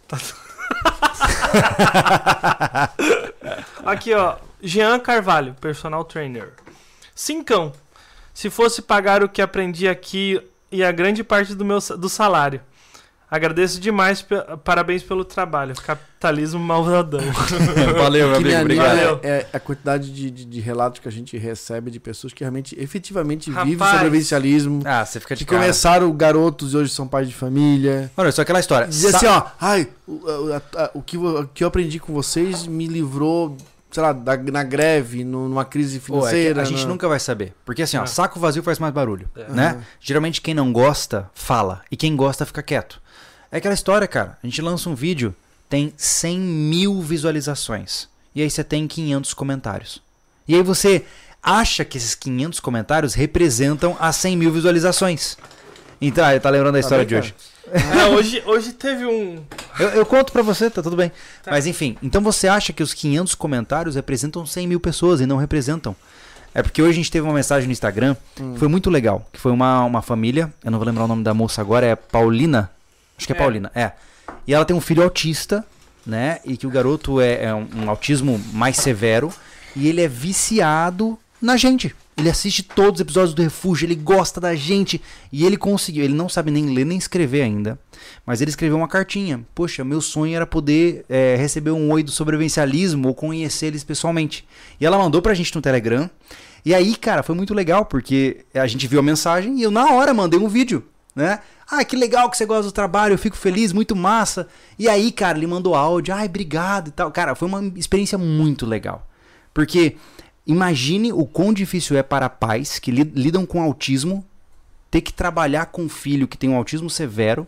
Aqui, ó. Jean Carvalho, personal trainer. Cincão. Se fosse pagar o que aprendi aqui e a grande parte do meu do salário. Agradeço demais, parabéns pelo trabalho. Capitalismo malvadão. Valeu, meu O amigo. Obrigado. é, é a quantidade de, de, de relatos que a gente recebe de pessoas que realmente, efetivamente, Rapaz. vivem sobrevivencialismo. Ah, você fica de Que cara. começaram garotos e hoje são pais de família. Olha, só aquela história. Dizer Sa- assim, ó, ai, o, a- a- o, que, o que eu aprendi com vocês me livrou, sei lá, da, na greve, no- numa crise Pô, é financeira. a gente na- nunca vai saber. Porque assim, ó, É. saco vazio faz mais barulho, É. né? Aham. Geralmente quem não gosta, fala. E quem gosta, fica quieto. É aquela história, cara. A gente lança um vídeo, tem 100 mil visualizações. E aí você tem 500 comentários. E aí você acha que esses 500 comentários representam as 100 mil visualizações. Então, tá lembrando da história bem, de cara? Hoje. Ah, hoje, hoje teve um. Eu, eu conto pra você, tá tudo bem. Tá. Mas enfim, então você acha que os 500 comentários representam 100 mil pessoas e não representam. É porque hoje a gente teve uma mensagem no Instagram Hum. que foi muito legal. Que foi uma, uma família, eu não vou lembrar o nome da moça agora, é Paulina. Acho que é, É. Paulina, é. E ela tem um filho autista, né? E que o garoto é, é um, um autismo mais severo. E ele é viciado na gente. Ele assiste todos os episódios do Refúgio, ele gosta da gente. E ele conseguiu, ele não sabe nem ler nem escrever ainda. Mas ele escreveu uma cartinha. Poxa, meu sonho era poder é, receber um oi do sobrevivencialismo ou conhecer eles pessoalmente. E ela mandou pra gente no Telegram. E aí, cara, foi muito legal, porque a gente viu a mensagem e eu na hora mandei um vídeo, né? Ah, que legal que você gosta do trabalho, eu fico feliz, muito massa. E aí, cara, ele mandou áudio, ai, obrigado e tal. Cara, foi uma experiência muito legal. Porque imagine o quão difícil é para pais que li- lidam com autismo ter que trabalhar com um filho que tem um autismo severo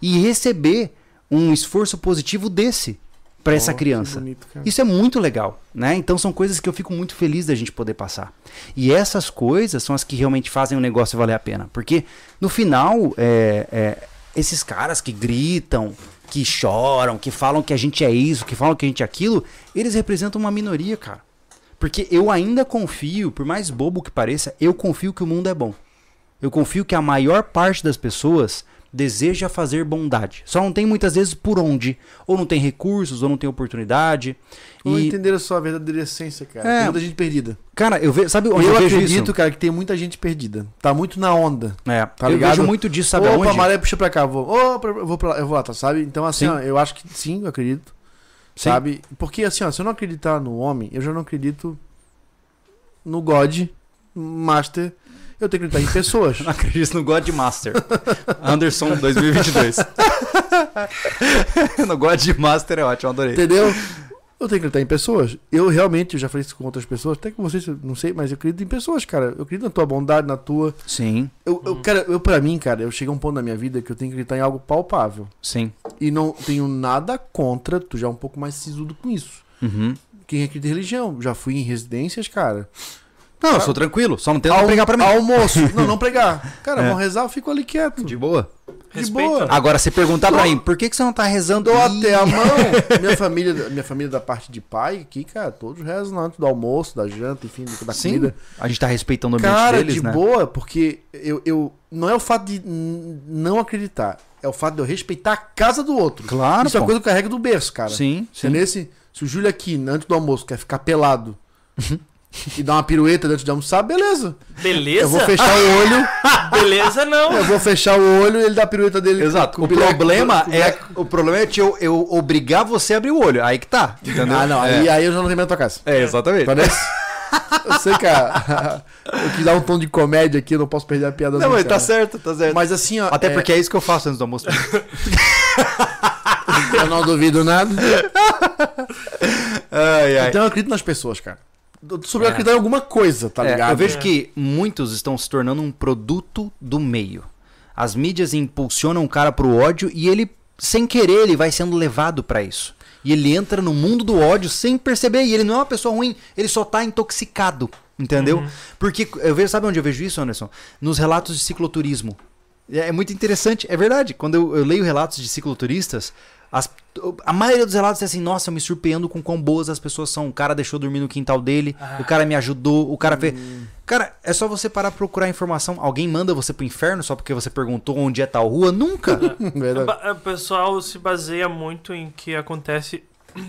e receber um esforço positivo desse para essa Ó, que criança. bonito. Isso é muito legal, né? Então são coisas que eu fico muito feliz da gente poder passar. E essas coisas são as que realmente fazem o negócio valer a pena. Porque no final, é, é, esses caras que gritam, que choram, que falam que a gente é isso, que falam que a gente é aquilo, eles representam uma minoria, cara. Porque eu ainda confio, por mais bobo que pareça, eu confio que o mundo é bom. Eu confio que a maior parte das pessoas deseja fazer bondade. Só não tem muitas vezes por onde. Ou não tem recursos, ou não tem oportunidade. Não E, entenderam a sua verdadeira essência, cara. É. Tem muita gente perdida. cara, eu vejo. Sabe onde eu eu, acredito, isso? cara, que tem muita gente perdida. Tá muito na onda. É, Tá eu ligado? vejo muito disso, sabe Opa, aonde? maré, puxa pra cá. Vou, Opa, eu vou pra lá, eu vou lá, tá, sabe? Então, assim, Sim. ó, eu acho que sim, eu acredito. Sim. Sabe? Porque, assim, ó, se eu não acreditar no homem, eu já não acredito no God, Master. Eu tenho que acreditar em pessoas. Não acredito no God Master. Anderson 2022. no God Master é ótimo, adorei. Entendeu? Eu tenho que acreditar em pessoas. Eu realmente, eu já falei isso com outras pessoas, até com vocês, não sei, mas eu acredito em pessoas, cara. Eu acredito na tua bondade, na tua. Sim, Eu, eu, cara, eu, pra mim, cara, eu cheguei a um ponto na minha vida que eu tenho que acreditar em algo palpável. sim. E não tenho nada contra, tu já é um pouco mais sisudo com isso. Uhum. Quem acredita em religião? Já fui em residências, cara. Não, eu sou tranquilo, só não tento Al- pregar pra mim. Almoço. não, não pregar. Cara, É. vão rezar, eu fico ali quieto. De boa. De Respeito, boa. né? Agora, se perguntar pra mim, por que, que você não tá rezando? Dou Ih, até a mão. minha família, minha família da parte de pai aqui, cara, todos rezam antes do almoço, da janta, enfim, da Sim, comida. a gente tá respeitando o ambiente Cara, deles, de né? boa, porque eu, eu. Não é o fato de não acreditar. É o fato de eu respeitar a casa do outro. Claro, Isso é pô. uma coisa que eu carrego do berço, cara. Sim, Se, sim. nesse, se o Júlio aqui, antes do almoço, quer ficar pelado e dar uma pirueta antes de almoçar, beleza. Beleza? Eu vou fechar o olho, Beleza, não. eu vou fechar o olho e ele dá a pirueta dele. Exato. com O bileco- problema com é o problema é de eu, eu obrigar você a abrir o olho. Aí que tá. Entendeu? Ah, não. É, Aí, aí eu já não tenho mais na tua casa. é exatamente. Parece. Eu sei que a- eu quis dar um tom de comédia aqui, eu não posso perder a piada Não, mas tá né? certo, tá certo. Mas assim, ó. Até é, porque é isso que eu faço antes do almoço. eu não duvido nada. ai, ai. Então eu acredito nas pessoas, cara. Sobre É. acreditar em alguma coisa, tá É, ligado? eu vejo É. que muitos estão se tornando um produto do meio. As mídias impulsionam o cara pro ódio e ele, sem querer, ele vai sendo levado pra isso. E ele entra no mundo do ódio sem perceber. E ele não é uma pessoa ruim, ele só tá intoxicado. Entendeu? Uhum. Porque eu vejo, sabe onde eu vejo isso, Anderson? Nos relatos de cicloturismo. É é muito interessante, é verdade. Quando eu, eu leio relatos de cicloturistas, as- a maioria dos relatos é assim: nossa, eu me surpreendo com quão boas as pessoas são. O cara deixou dormir no quintal dele, Ah. o cara me ajudou, o cara fez. Cara, é só você parar pra procurar informação. Alguém manda você pro inferno só porque você perguntou onde é tal rua? Nunca. Verdade. Ba- O pessoal se baseia muito em que acontece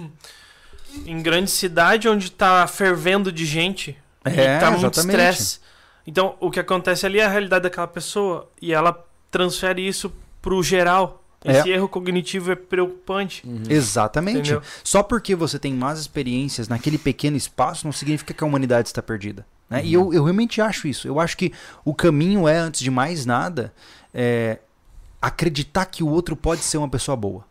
em grande cidade onde tá fervendo de gente. É, e tá muito estresse. Então, o que acontece ali é a realidade daquela pessoa e ela transfere isso pro geral. Esse erro cognitivo é preocupante. Exatamente. Entendeu? Só porque você tem más experiências naquele pequeno espaço não significa que a humanidade está perdida. né? E eu, eu realmente acho isso. Eu acho que o caminho é, antes de mais nada, é, acreditar que o outro pode ser uma pessoa boa.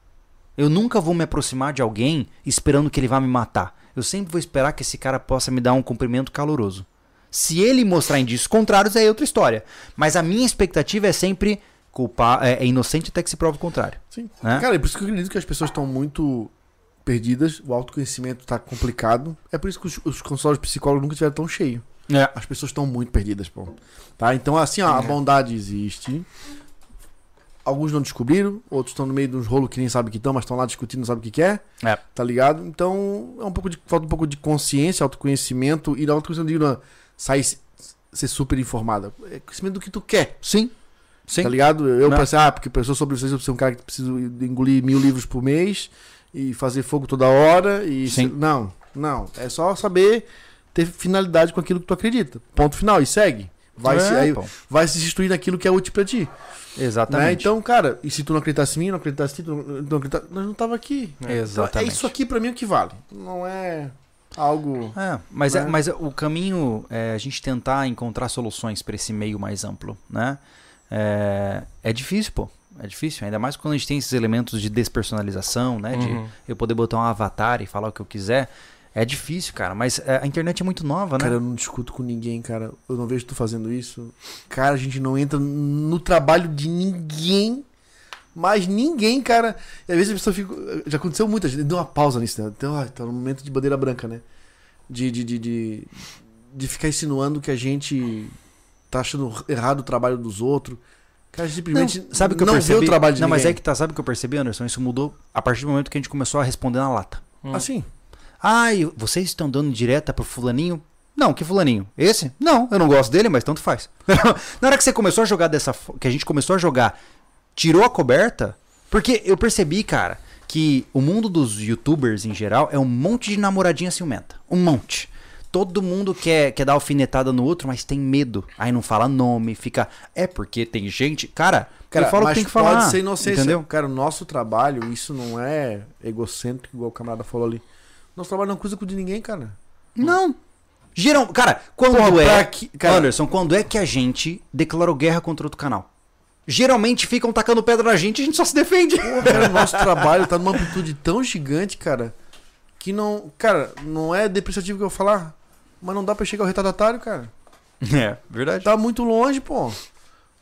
Eu nunca vou me aproximar de alguém esperando que ele vá me matar. Eu sempre vou esperar que esse cara possa me dar um cumprimento caloroso. Se ele mostrar indícios contrários, é outra história. Mas a minha expectativa é sempre culpar, é, é inocente até que se prove o contrário. Sim. Né? Cara, é por isso que eu acredito que as pessoas estão muito perdidas, o autoconhecimento tá complicado. É por isso que os, os consultórios psicólogos nunca tiveram tão cheio. É. As pessoas estão muito perdidas, pô. Tá? Então, assim, ó, a bondade existe. Alguns não descobriram, outros estão no meio de uns rolos que nem sabem que estão, mas estão lá discutindo, não sabem o que que é. Tá ligado? Então, é um pouco de, falta um pouco de consciência, autoconhecimento. E da autoconhecimento de não sair ser super informada. É conhecimento do que tu quer. Sim. Sim. Tá ligado? Eu Não. pensei, ah, porque pessoa sobre vocês, eu sou um cara que precisa engolir mil livros por mês e fazer fogo toda hora. E Sim. Não, não. É só saber ter finalidade com aquilo que tu acredita. Ponto final. E segue. Vai, É, se, aí, pô. vai se instruir naquilo que é útil pra ti. Né? Exatamente. Então, cara, e se tu não acreditasse em mim, não acreditasse em ti, tu não, acreditasse, nós não tava aqui. Então, é Exatamente. isso aqui pra mim o que vale. Não é algo. É, mas, é, né? mas o caminho é a gente tentar encontrar soluções para esse meio mais amplo, né? É, é difícil, pô. É difícil, ainda mais quando a gente tem esses elementos de despersonalização, né? De Uhum. eu poder botar um avatar e falar o que eu quiser. É difícil, cara, mas é, a internet é muito nova, né? Cara, eu não discuto com ninguém, cara. Eu não vejo tu fazendo isso. Cara, a gente não entra no trabalho de ninguém. Mas ninguém, cara. E às vezes a pessoa fica. Já aconteceu muita gente. Deu uma pausa nisso, né? Então, ah, tá no momento de bandeira branca, né? De, de, de, de, de ficar insinuando que a gente tá achando errado o trabalho dos outros. Cara, a gente simplesmente Não, sabe o que eu não percebi? vê o trabalho de não, mas ninguém. é que tá, sabe o que eu percebi, Anderson? Isso mudou a partir do momento que a gente começou a responder na lata. Assim. Ai, vocês estão dando direta pro fulaninho? Não, que fulaninho? Esse? Não, eu não gosto dele, mas tanto faz. Na hora que você começou a jogar dessa que a gente começou a jogar, tirou a coberta, porque eu percebi, cara, que o mundo dos youtubers em geral é um monte de namoradinha ciumenta. Um monte. Todo mundo quer, quer dar alfinetada no outro, mas tem medo. Aí não fala nome, fica. É porque tem gente. Cara, Cara, eu falo que tem que falar. pode ser inocência. Entendeu? Cara, o nosso trabalho, isso não é egocêntrico, igual o camarada falou ali. Nosso trabalho não o de ninguém, cara. Não. Geral, cara, quando Porra, é. que- cara- Anderson, quando é que a gente declarou guerra contra outro canal? Geralmente ficam tacando pedra na gente e a gente só se defende. Pô, cara, o nosso trabalho tá numa amplitude tão gigante, cara, que não. Cara, não é depreciativo que eu falar, mas não dá pra chegar ao retardatário, cara. É, verdade. Tá muito longe, pô.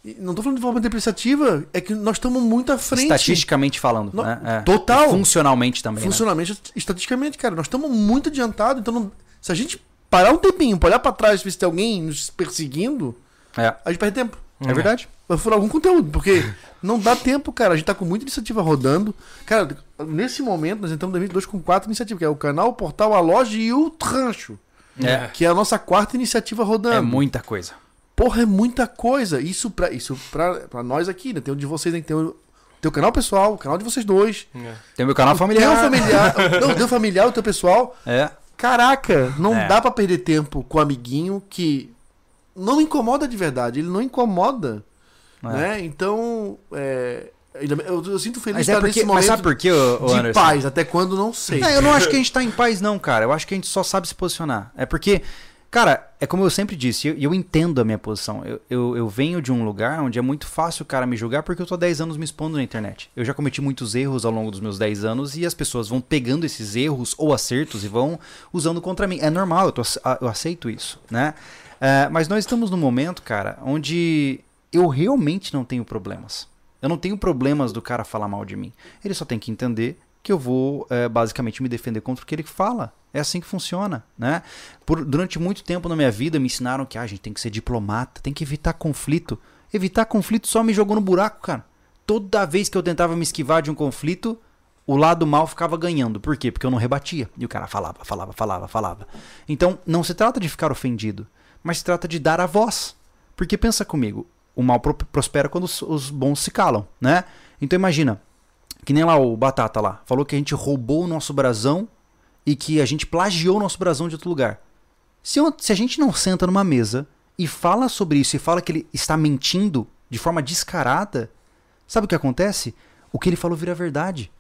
E não tô falando de forma depreciativa, é que nós estamos muito à frente. Estatisticamente falando. Não, né? É. total. E Funcionalmente também. né? Funcionalmente, estatisticamente, cara, nós estamos muito adiantados. Então, não- se a gente parar um tempinho pra olhar pra trás, ver se tem alguém nos perseguindo, É. a gente perde tempo. É verdade. Vai furar algum conteúdo, porque não dá tempo, cara. A gente tá com muita iniciativa rodando. Cara, nesse momento nós entramos em 2022 com quatro iniciativas, que é o canal, o portal, a loja e o rancho, É. que é a nossa quarta iniciativa rodando. É muita coisa. Porra, é muita coisa. Isso pra, isso pra, pra nós aqui, né? Tem o de vocês, né? Tem o teu canal pessoal, o canal de vocês dois. É. Tem o meu canal familiar. Teu familiar, não, o teu familiar, o teu pessoal. É. Caraca, não É. dá pra perder tempo com o amiguinho que não incomoda de verdade. Ele não incomoda. É. Né? Então, é, eu, eu sinto feliz Mas, de é porque, nesse mas momento sabe por quê, ô, ô de Anderson? paz, até quando não sei. Não, eu não acho que a gente tá em paz, não, cara. Eu acho que a gente só sabe se posicionar. É porque, cara, é como eu sempre disse, e eu, eu entendo a minha posição. Eu, eu, eu venho de um lugar onde é muito fácil o cara me julgar porque eu tô há 10 anos me expondo na internet. Eu já cometi muitos erros ao longo dos meus 10 anos e as pessoas vão pegando esses erros ou acertos e vão usando contra mim. É normal, eu, tô, eu aceito isso, né? É, mas nós estamos num momento, cara, onde eu realmente não tenho problemas. Eu não tenho problemas do cara falar mal de mim. Ele só tem que entender que eu vou é, basicamente me defender contra o que ele fala. É assim que funciona, né? Por, durante muito tempo na minha vida me ensinaram que ah, a gente tem que ser diplomata, tem que evitar conflito. Evitar conflito só me jogou no buraco, cara. Toda vez que eu tentava me esquivar de um conflito, o lado mal ficava ganhando. Por quê? Porque eu não rebatia. E o cara falava, falava, falava, falava. Então, não se trata de ficar ofendido, mas se trata de dar a voz. Porque pensa comigo, o mal pro- prospera quando os, os bons se calam, né? Então imagina, que nem lá o Batata lá, falou que a gente roubou o nosso brasão e que a gente plagiou o nosso brasão de outro lugar. Se, eu- se a gente não senta numa mesa e fala sobre isso e fala que ele está mentindo de forma descarada, sabe o que acontece? o que ele falou vira verdade.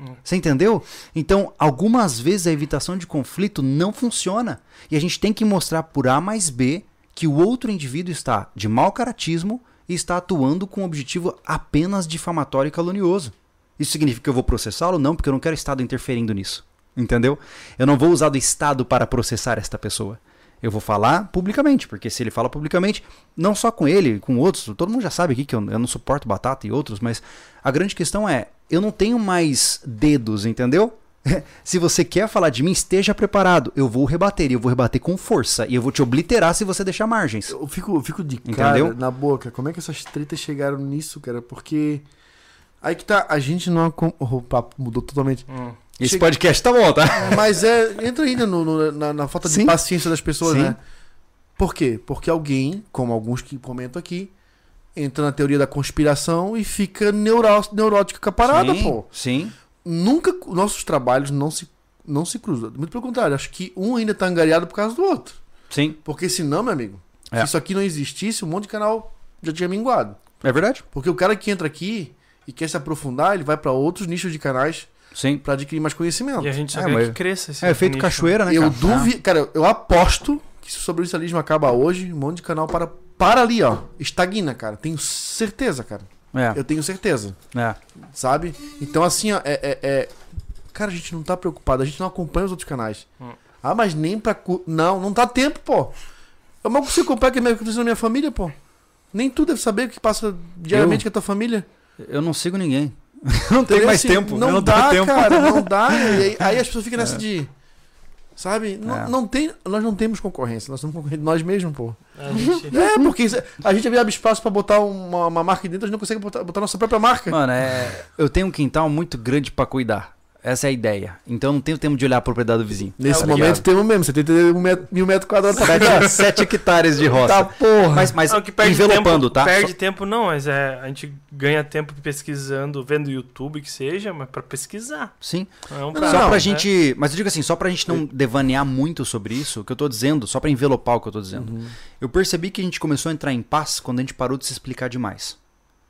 Hum. Você entendeu? Então, algumas vezes a evitação de conflito não funciona. E a gente tem que mostrar por A mais B que o outro indivíduo está de mau caratismo e está atuando com um objetivo apenas difamatório e calunioso. Isso significa que eu vou processá-lo? Não, porque eu não quero o Estado interferindo nisso. Entendeu? Eu não vou usar do Estado para processar esta pessoa. Eu vou falar publicamente, porque se ele fala publicamente, não só com ele, com outros, todo mundo já sabe aqui que eu, eu não suporto batata e outros, mas a grande questão é, eu não tenho mais dedos, entendeu? se você quer falar de mim, esteja preparado. Eu vou rebater, e eu vou rebater com força, e eu vou te obliterar se você deixar margens. Eu fico, eu fico de cara Entendeu? na boca. Como é que essas tretas chegaram nisso, cara? Porque. Aí que tá, a gente não. O papo mudou totalmente. Hum. Esse Chega- podcast tá bom, tá? Mas é. Entra ainda no- no- na, na falta de Sim. paciência das pessoas, Sim. né? Por quê? Porque alguém, como alguns que comentam aqui, entra na teoria da conspiração e fica neuró neurótico com a parada, sim, pô. Sim. Nunca. Nossos trabalhos não se, não se cruzam. Muito pelo contrário, acho que um ainda tá angariado por causa do outro. Sim. Porque senão, meu amigo, É. se isso aqui não existisse, um monte de canal já tinha minguado. É verdade? Porque o cara que entra aqui e quer se aprofundar, ele vai pra outros nichos de canais Sim. pra adquirir mais conhecimento. E a gente só É, quer mas- que cresça esse É efeito nicho. cachoeira, né, eu cara? duvido, cara, eu aposto que se o sobrevivencialismo acaba hoje, um monte de canal para, para ali, ó. Estagna, cara. Tenho certeza, cara. É, Eu tenho certeza, é. sabe? Então, assim, ó, é, é- é- Cara, a gente não tá preocupado, a gente não acompanha os outros canais. Hum. Ah, mas nem pra. cu- Não, não dá tempo, pô. Eu mal consigo acompanhar o que acontece na minha família, pô. Nem tu deve saber o que passa diariamente com a tua família. Eu não sigo ninguém. não Entendeu? mais Assim, tempo. Não, eu não dá, tenho tempo. cara, não dá. E aí, aí as pessoas ficam nessa de. Sabe? Não, É. não tem, nós não temos concorrência, nós somos concorrentes de nós mesmos, pô. A gente- É, porque isso- a gente abre espaço pra botar uma, uma marca dentro, a gente não consegue botar, botar nossa própria marca. Mano, é... eu tenho um quintal muito grande pra cuidar. Essa é a ideia. Então eu não tenho tempo de olhar a propriedade do vizinho. Nesse Tá momento ligado? temos mesmo, 71 metro- mil metros quadrados pra. Sete, sete hectares de roça. Tá porra. Mas, mas Não, que perde envelopando, tempo, tá? Perde Só- tempo não, mas é, a gente ganha tempo pesquisando, vendo YouTube que seja, mas pra pesquisar. Sim. Não é um Só não, pra né? gente. Mas eu digo assim, só pra gente não devanear muito sobre isso, o que eu tô dizendo, só pra envelopar o que eu tô dizendo. Uhum. Eu percebi que a gente começou a entrar em paz quando a gente parou de se explicar demais.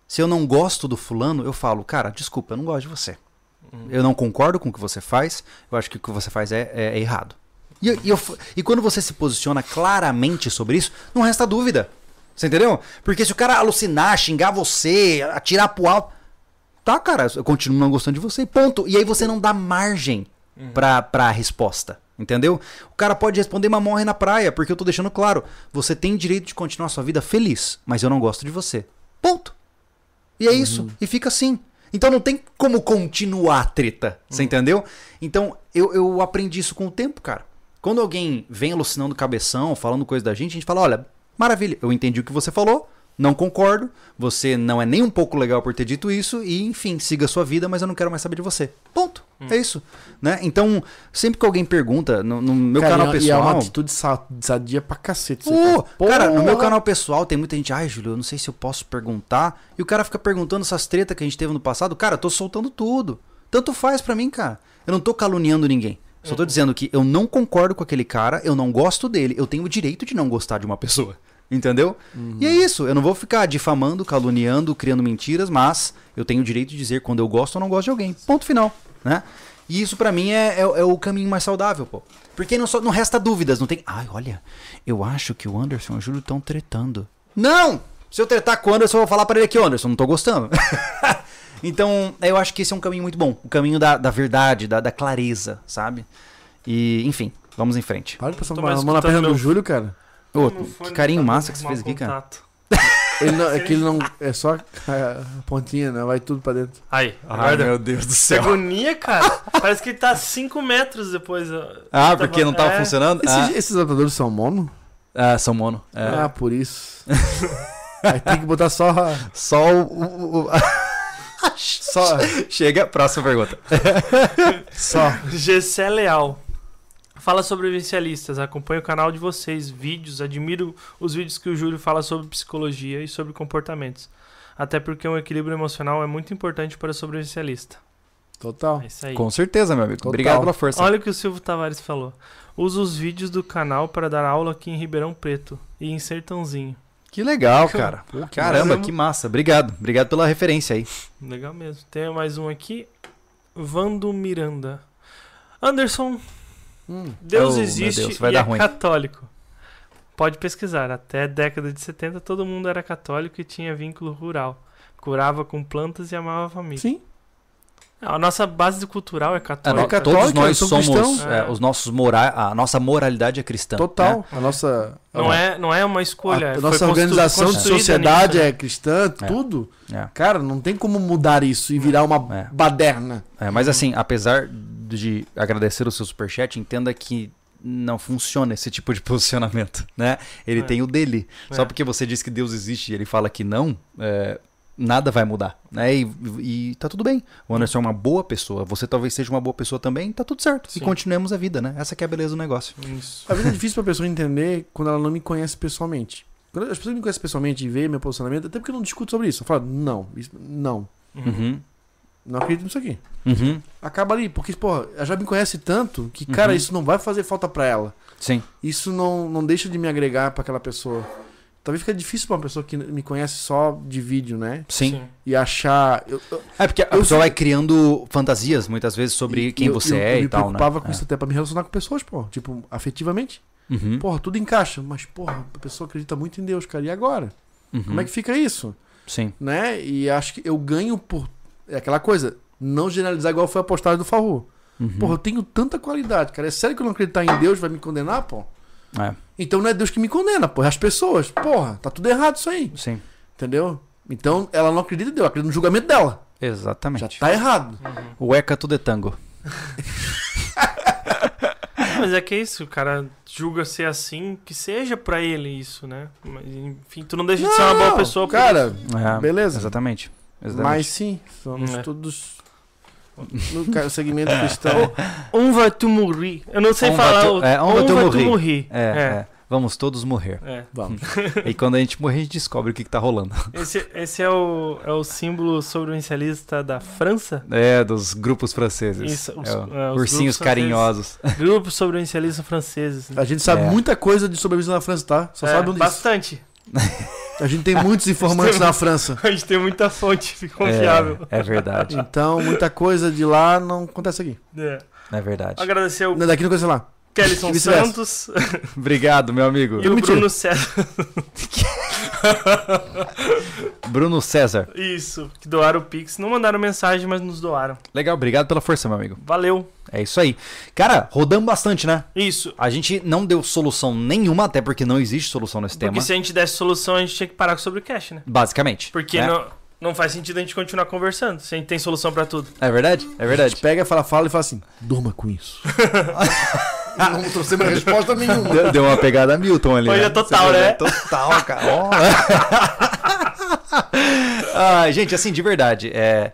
Se eu não gosto do fulano, eu falo, cara, desculpa, eu não gosto de você. Uhum. Eu não concordo com o que você faz, eu acho que o que você faz é, é- é errado. E, e eu e quando você se posiciona claramente sobre isso, não resta dúvida. Você entendeu? Porque se o cara alucinar, xingar você, atirar pro alto. Tá, cara, eu continuo não gostando de você. Ponto. E aí você não dá margem pra, pra resposta. Entendeu? O cara pode responder, mas morre na praia, porque eu tô deixando claro. Você tem direito de continuar sua vida feliz, mas eu não gosto de você. Ponto. E é isso. E fica assim. Então não tem como continuar a treta. Você entendeu? Então eu, eu aprendi isso com o tempo, cara. Quando alguém vem alucinando cabeção, falando coisa da gente, a gente fala: olha, maravilha, eu entendi o que você falou, não concordo, você não é nem um pouco legal por ter dito isso, e enfim, siga a sua vida, mas eu não quero mais saber de você. Ponto. É isso. Né? Então, sempre que alguém pergunta, no, no meu Cara, canal e é- E é uma pessoal. atitude sa- sadia pra cacete. isso, Pô, cara, no meu canal pessoal tem muita gente, ai, Júlio, eu não sei se eu posso perguntar. E o cara fica perguntando essas tretas que a gente teve no passado. Cara, eu tô soltando tudo. Tanto faz pra mim, cara. Eu não tô caluniando ninguém. Só tô dizendo que eu não concordo com aquele cara, eu não gosto dele. Eu tenho o direito de não gostar de uma pessoa. Entendeu? E é isso. Eu não vou ficar difamando, caluniando, criando mentiras, mas eu tenho o direito de dizer quando eu gosto ou não gosto de alguém. Ponto final. Né? E isso pra mim é, é, é o caminho mais saudável, pô. Porque não, só, não resta dúvidas, não tem. Ai, olha, eu acho que o Anderson e o Júlio estão tretando. Não! Se eu tretar com o Anderson, eu vou falar pra ele aqui, "Ô, Anderson, não tô gostando. então, eu acho que esse é um caminho muito bom. O caminho da, da verdade, da, da clareza, sabe? E, enfim, vamos em frente. Para de passar uma mão na perna do Júlio, cara. Ô, Meu que carinho tá massa que você fez aqui, cara. contato. Ele não, é que ele não. É só a pontinha, né? Vai tudo pra dentro. Aí, agora. Deus do Que agonia, cara. Parece que ele tá 5 metros depois. Ah, Tava- porque não tava é. funcionando? Esses, Ah, esses adaptadores são mono? ah, são mono. É. Ah, por isso. Aí tem que botar só. Só o. o- o- Só. Chega, próxima pergunta. Só. GC Leal. Fala sobre vivencialistas, acompanho o canal de vocês, vídeos, admiro os vídeos que o Júlio fala sobre psicologia e sobre comportamentos. Até porque um equilíbrio emocional é muito importante para o sobrevivencialista. Total. É isso aí. Com certeza, meu amigo. Total. Obrigado pela força. Olha o que o Silvio Tavares falou. Uso os vídeos do canal para dar aula aqui em Ribeirão Preto e em Sertãozinho. Que legal, cara. Pô, caramba. que massa. Obrigado. Obrigado pela referência aí. Legal mesmo. Tem mais um aqui. Vando Miranda. Anderson, Hum. Deus Oh, existe Deus, vai e dar é ruim. católico. Pode pesquisar. Até a década de 70 todo mundo era católico e tinha vínculo rural. Curava com plantas e amava a família. Sim. A nossa base cultural é É, católica. nó- católica, todos nós somos. é, É. os nossos mora a nossa moralidade é cristã. Total. né? A nossa. Não, a, é, não é uma escolha. a foi nossa organização de sociedade nisso, né? é cristã, tudo. É. Cara, não tem como mudar isso e virar uma É. baderna. É, mas assim, apesar de agradecer o seu superchat, entenda que não funciona esse tipo de posicionamento, né? Ele É. tem o dele. É. Só porque você diz que Deus existe e ele fala que não, é, nada vai mudar, né? E, e tá tudo bem. O Anderson é uma boa pessoa, você talvez seja uma boa pessoa também, tá tudo certo. Sim. E continuemos a vida, né? Essa que é a beleza do negócio. Isso. A vida é difícil pra pessoa entender quando ela não me conhece pessoalmente. Quando as pessoas me conhecem pessoalmente e veem meu posicionamento, até porque eu não discuto sobre isso. Eu falo, não, isso- não, Uhum. Não acredito nisso aqui. Uhum. Acaba ali, porque, porra, ela já me conhece tanto que, cara, Uhum. isso não vai fazer falta pra ela. Sim. Isso não, não deixa de me agregar pra aquela pessoa. Talvez fique difícil pra uma pessoa que me conhece só de vídeo, né? Sim. E achar. Eu, eu- É porque a Eu pessoa sei- vai criando fantasias muitas vezes sobre e- quem eu- você eu- é eu e me tal, né? preocupava com É. isso até pra me relacionar com pessoas, pô. Tipo, afetivamente. Uhum. Porra, tudo encaixa. Mas, porra, a pessoa acredita muito em Deus, cara. E agora? Uhum. Como é que fica isso? Sim. Né? E acho que eu ganho por. É aquela coisa. Não generalizar igual foi a postagem do Farru. Uhum. Porra, eu tenho tanta qualidade, cara. É sério que eu não acreditar em Deus vai me condenar, pô? É, Então não é Deus que me condena, pô. É as pessoas. Porra, tá tudo errado isso aí. sim. Entendeu? Então ela não acredita em Deus, ela acredita no julgamento dela. Exatamente. Já tá errado. Uhum. O Eka tudo é tango. Mas é que é isso, o cara julga ser assim, que seja pra ele isso, né? Mas, enfim, tu não deixa de ser uma boa Não, pessoa Cara, É, beleza. Exatamente. Exatamente. Mas sim, somos É. todos no segmento cristão. Um vai tu morrer. Eu não sei Um vai falar tu- o. é, um vai tu morrer. morrer. É, é. Vamos todos morrer. É. Vamos. e quando a gente morrer, a gente descobre o que, que tá rolando. Esse, esse é, o, é o símbolo sobrevivencialista da França? É, dos grupos franceses. Isso, os- É, é, os ursinhos grupos carinhosos. Grupos sobrevivencialistas franceses. né? A gente sabe É. muita coisa de sobrevivência na França, tá? Só É, sabe onde bastante. A gente tem muitos informantes na França. A gente tem muita fonte confiável. É, é verdade. Então, muita coisa de lá não acontece aqui. É. É verdade. Agradecer o Não, Daqui não acontece lá. Kellyson E. Santos Obrigado, meu amigo. e o Mentira. Bruno César. Bruno César. Isso, que doaram o Pix. Não mandaram mensagem, mas nos doaram. Legal, obrigado pela força, meu amigo. Valeu. É isso aí. Cara, rodamos bastante, né? Isso. A gente não deu solução nenhuma, até porque não existe solução nesse Porque tema. se a gente desse solução, a gente tinha que parar com sobre o cash, né? Basicamente. Porque né? não, não faz sentido a gente continuar conversando se a gente tem solução pra tudo. É verdade? É A verdade. gente pega, fala, fala e fala assim: durma com isso. não trouxemos resposta nenhuma. Deu, deu uma pegada Milton ali. Hoje né? é total, né? Total, cara. Ó. ah, gente, assim, de verdade, é,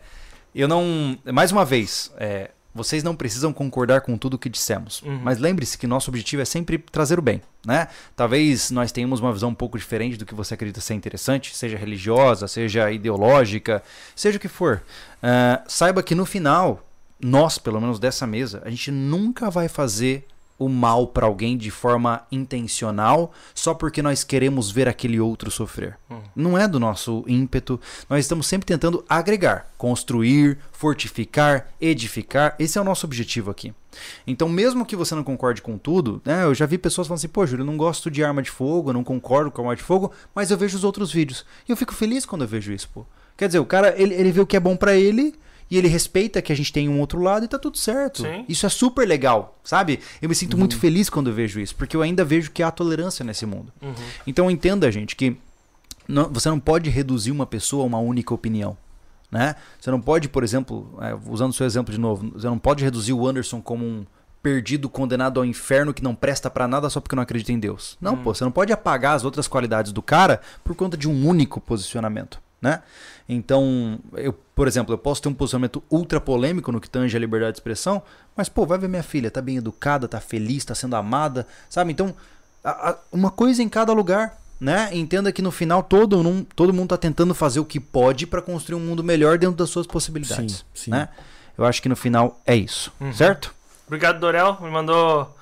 eu não. Mais uma vez, é, vocês não precisam concordar com tudo o que dissemos. Uhum. Mas lembre-se que nosso objetivo é sempre trazer o bem, né? Talvez nós tenhamos uma visão um pouco diferente do que você acredita ser interessante, seja religiosa, seja ideológica, seja o que for. Ah, saiba que no final, nós, pelo menos dessa mesa, a gente nunca vai fazer o mal para alguém de forma intencional só porque nós queremos ver aquele outro sofrer. Hum. Não é do nosso ímpeto. Nós estamos sempre tentando agregar, construir, fortificar, edificar. Esse é o nosso objetivo aqui. Então, mesmo que você não concorde com tudo, né, eu já vi pessoas falando assim: pô, Júlio, eu não gosto de arma de fogo, eu não concordo com arma de fogo, mas eu vejo os outros vídeos. E eu fico feliz quando eu vejo isso, pô. Quer dizer, o cara, ele, ele vê o que é bom para ele e ele respeita que a gente tem um outro lado e tá tudo certo. Sim. Isso é super legal, sabe? Eu me sinto muito feliz quando eu vejo isso, porque eu ainda vejo que há tolerância nesse mundo. Uhum. Então entenda, gente, que não- você não pode reduzir uma pessoa a uma única opinião. Né? Você não pode, por exemplo, é, usando o seu exemplo de novo, você não pode reduzir o Anderson como um perdido condenado ao inferno que não presta pra nada só porque não acredita em Deus. Não, Hum. pô, você não pode apagar as outras qualidades do cara por conta de um único posicionamento, né? Então, eu, por exemplo, eu posso ter um posicionamento ultra polêmico no que tange a liberdade de expressão, mas pô, vai ver minha filha, tá bem educada, tá feliz, tá sendo amada, sabe? Então, a- a- uma coisa em cada lugar, né? Entenda que no final todo, num- todo mundo tá tentando fazer o que pode pra construir um mundo melhor dentro das suas possibilidades, Sim, sim. né? Eu acho que no final é isso, Uhum. certo? Obrigado, Dorel. Me mandou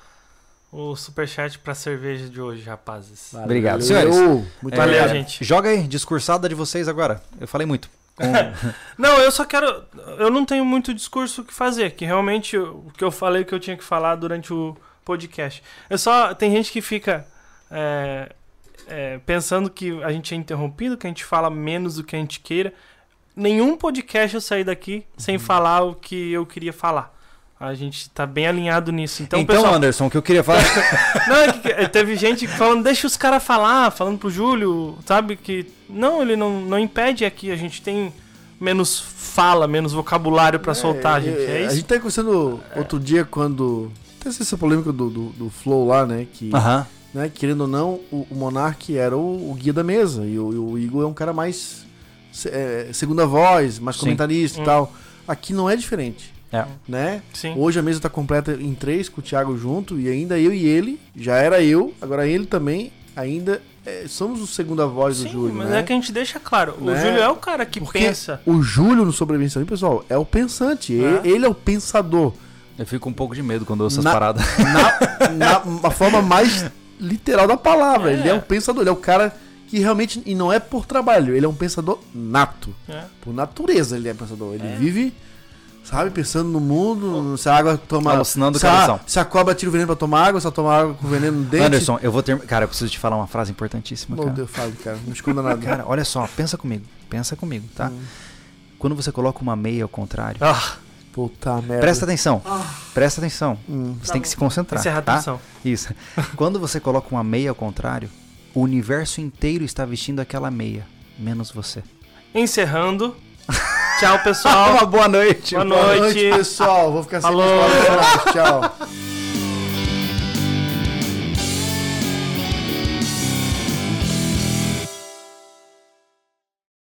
o superchat pra cerveja de hoje, rapazes. Valeu. Obrigado. Senhores, Muito É, Valeu, obrigado. gente. Joga aí, discursada de vocês agora. Eu falei muito. Com- Não, eu só quero. Eu não tenho muito discurso o que fazer, que realmente o que eu falei que eu tinha que falar durante o podcast. Eu só. Tem gente que fica é, é, pensando que a gente é interrompido, que a gente fala menos do que a gente queira. Nenhum podcast eu saí daqui sem Uhum. falar o que eu queria falar. A gente tá bem alinhado nisso. Então, Então, pessoal, Anderson, o que eu queria falar. não, é que, é, teve gente falando, deixa os caras falar, falando pro Júlio, sabe? Que. Não, ele não, não impede aqui, a gente tem menos fala, menos vocabulário pra soltar, gente. É A isso? gente tá conversando outro dia quando. Tem essa polêmica do, do, do Flow lá, né? Que, Aham. né, querendo ou não, o, o Monark era o, o guia da mesa. E o, e o Igor é um cara mais. é, segunda voz, mais Sim. comentarista Hum. e tal. Aqui não é diferente. É. Né? Sim. Hoje a mesa tá completa em três, com o Thiago junto, e ainda eu e ele, já era eu, agora ele também, ainda é, somos o segunda voz do Sim, Júlio, mas né? é que a gente deixa claro. O Né? Júlio é o cara que Porque pensa. o Júlio no Sobrevivencialismo, pessoal, é o pensante, É. ele, é o pensador. Eu fico com um pouco de medo quando eu ouço essas Na- paradas. Na, na, na forma mais literal da palavra, É. ele é o pensador, ele é o cara que realmente, e não é por trabalho, ele é um pensador nato. É. Por natureza ele é pensador, ele vive... Sabe, pensando no mundo, se a água toma. Alucinando se o a, se a cobra tira o veneno pra tomar água, se ela toma água com veneno no dente. Anderson, eu vou ter. Cara, eu preciso te falar uma frase importantíssima, Meu cara. Deus, fale, cara. Não esconda nada. Cara, olha só, pensa comigo. Pensa comigo, tá? Hum. Quando você coloca uma meia ao contrário, Ah, Puta merda. presta atenção. Presta atenção. Hum. Você tem que se concentrar. encerra a tá? atenção. Isso. Quando você coloca uma meia ao contrário, o universo inteiro está vestindo aquela meia, menos você. Encerrando. Tchau, pessoal. boa noite. Boa Boa noite. noite, pessoal. Vou ficar sem Falou. Tchau.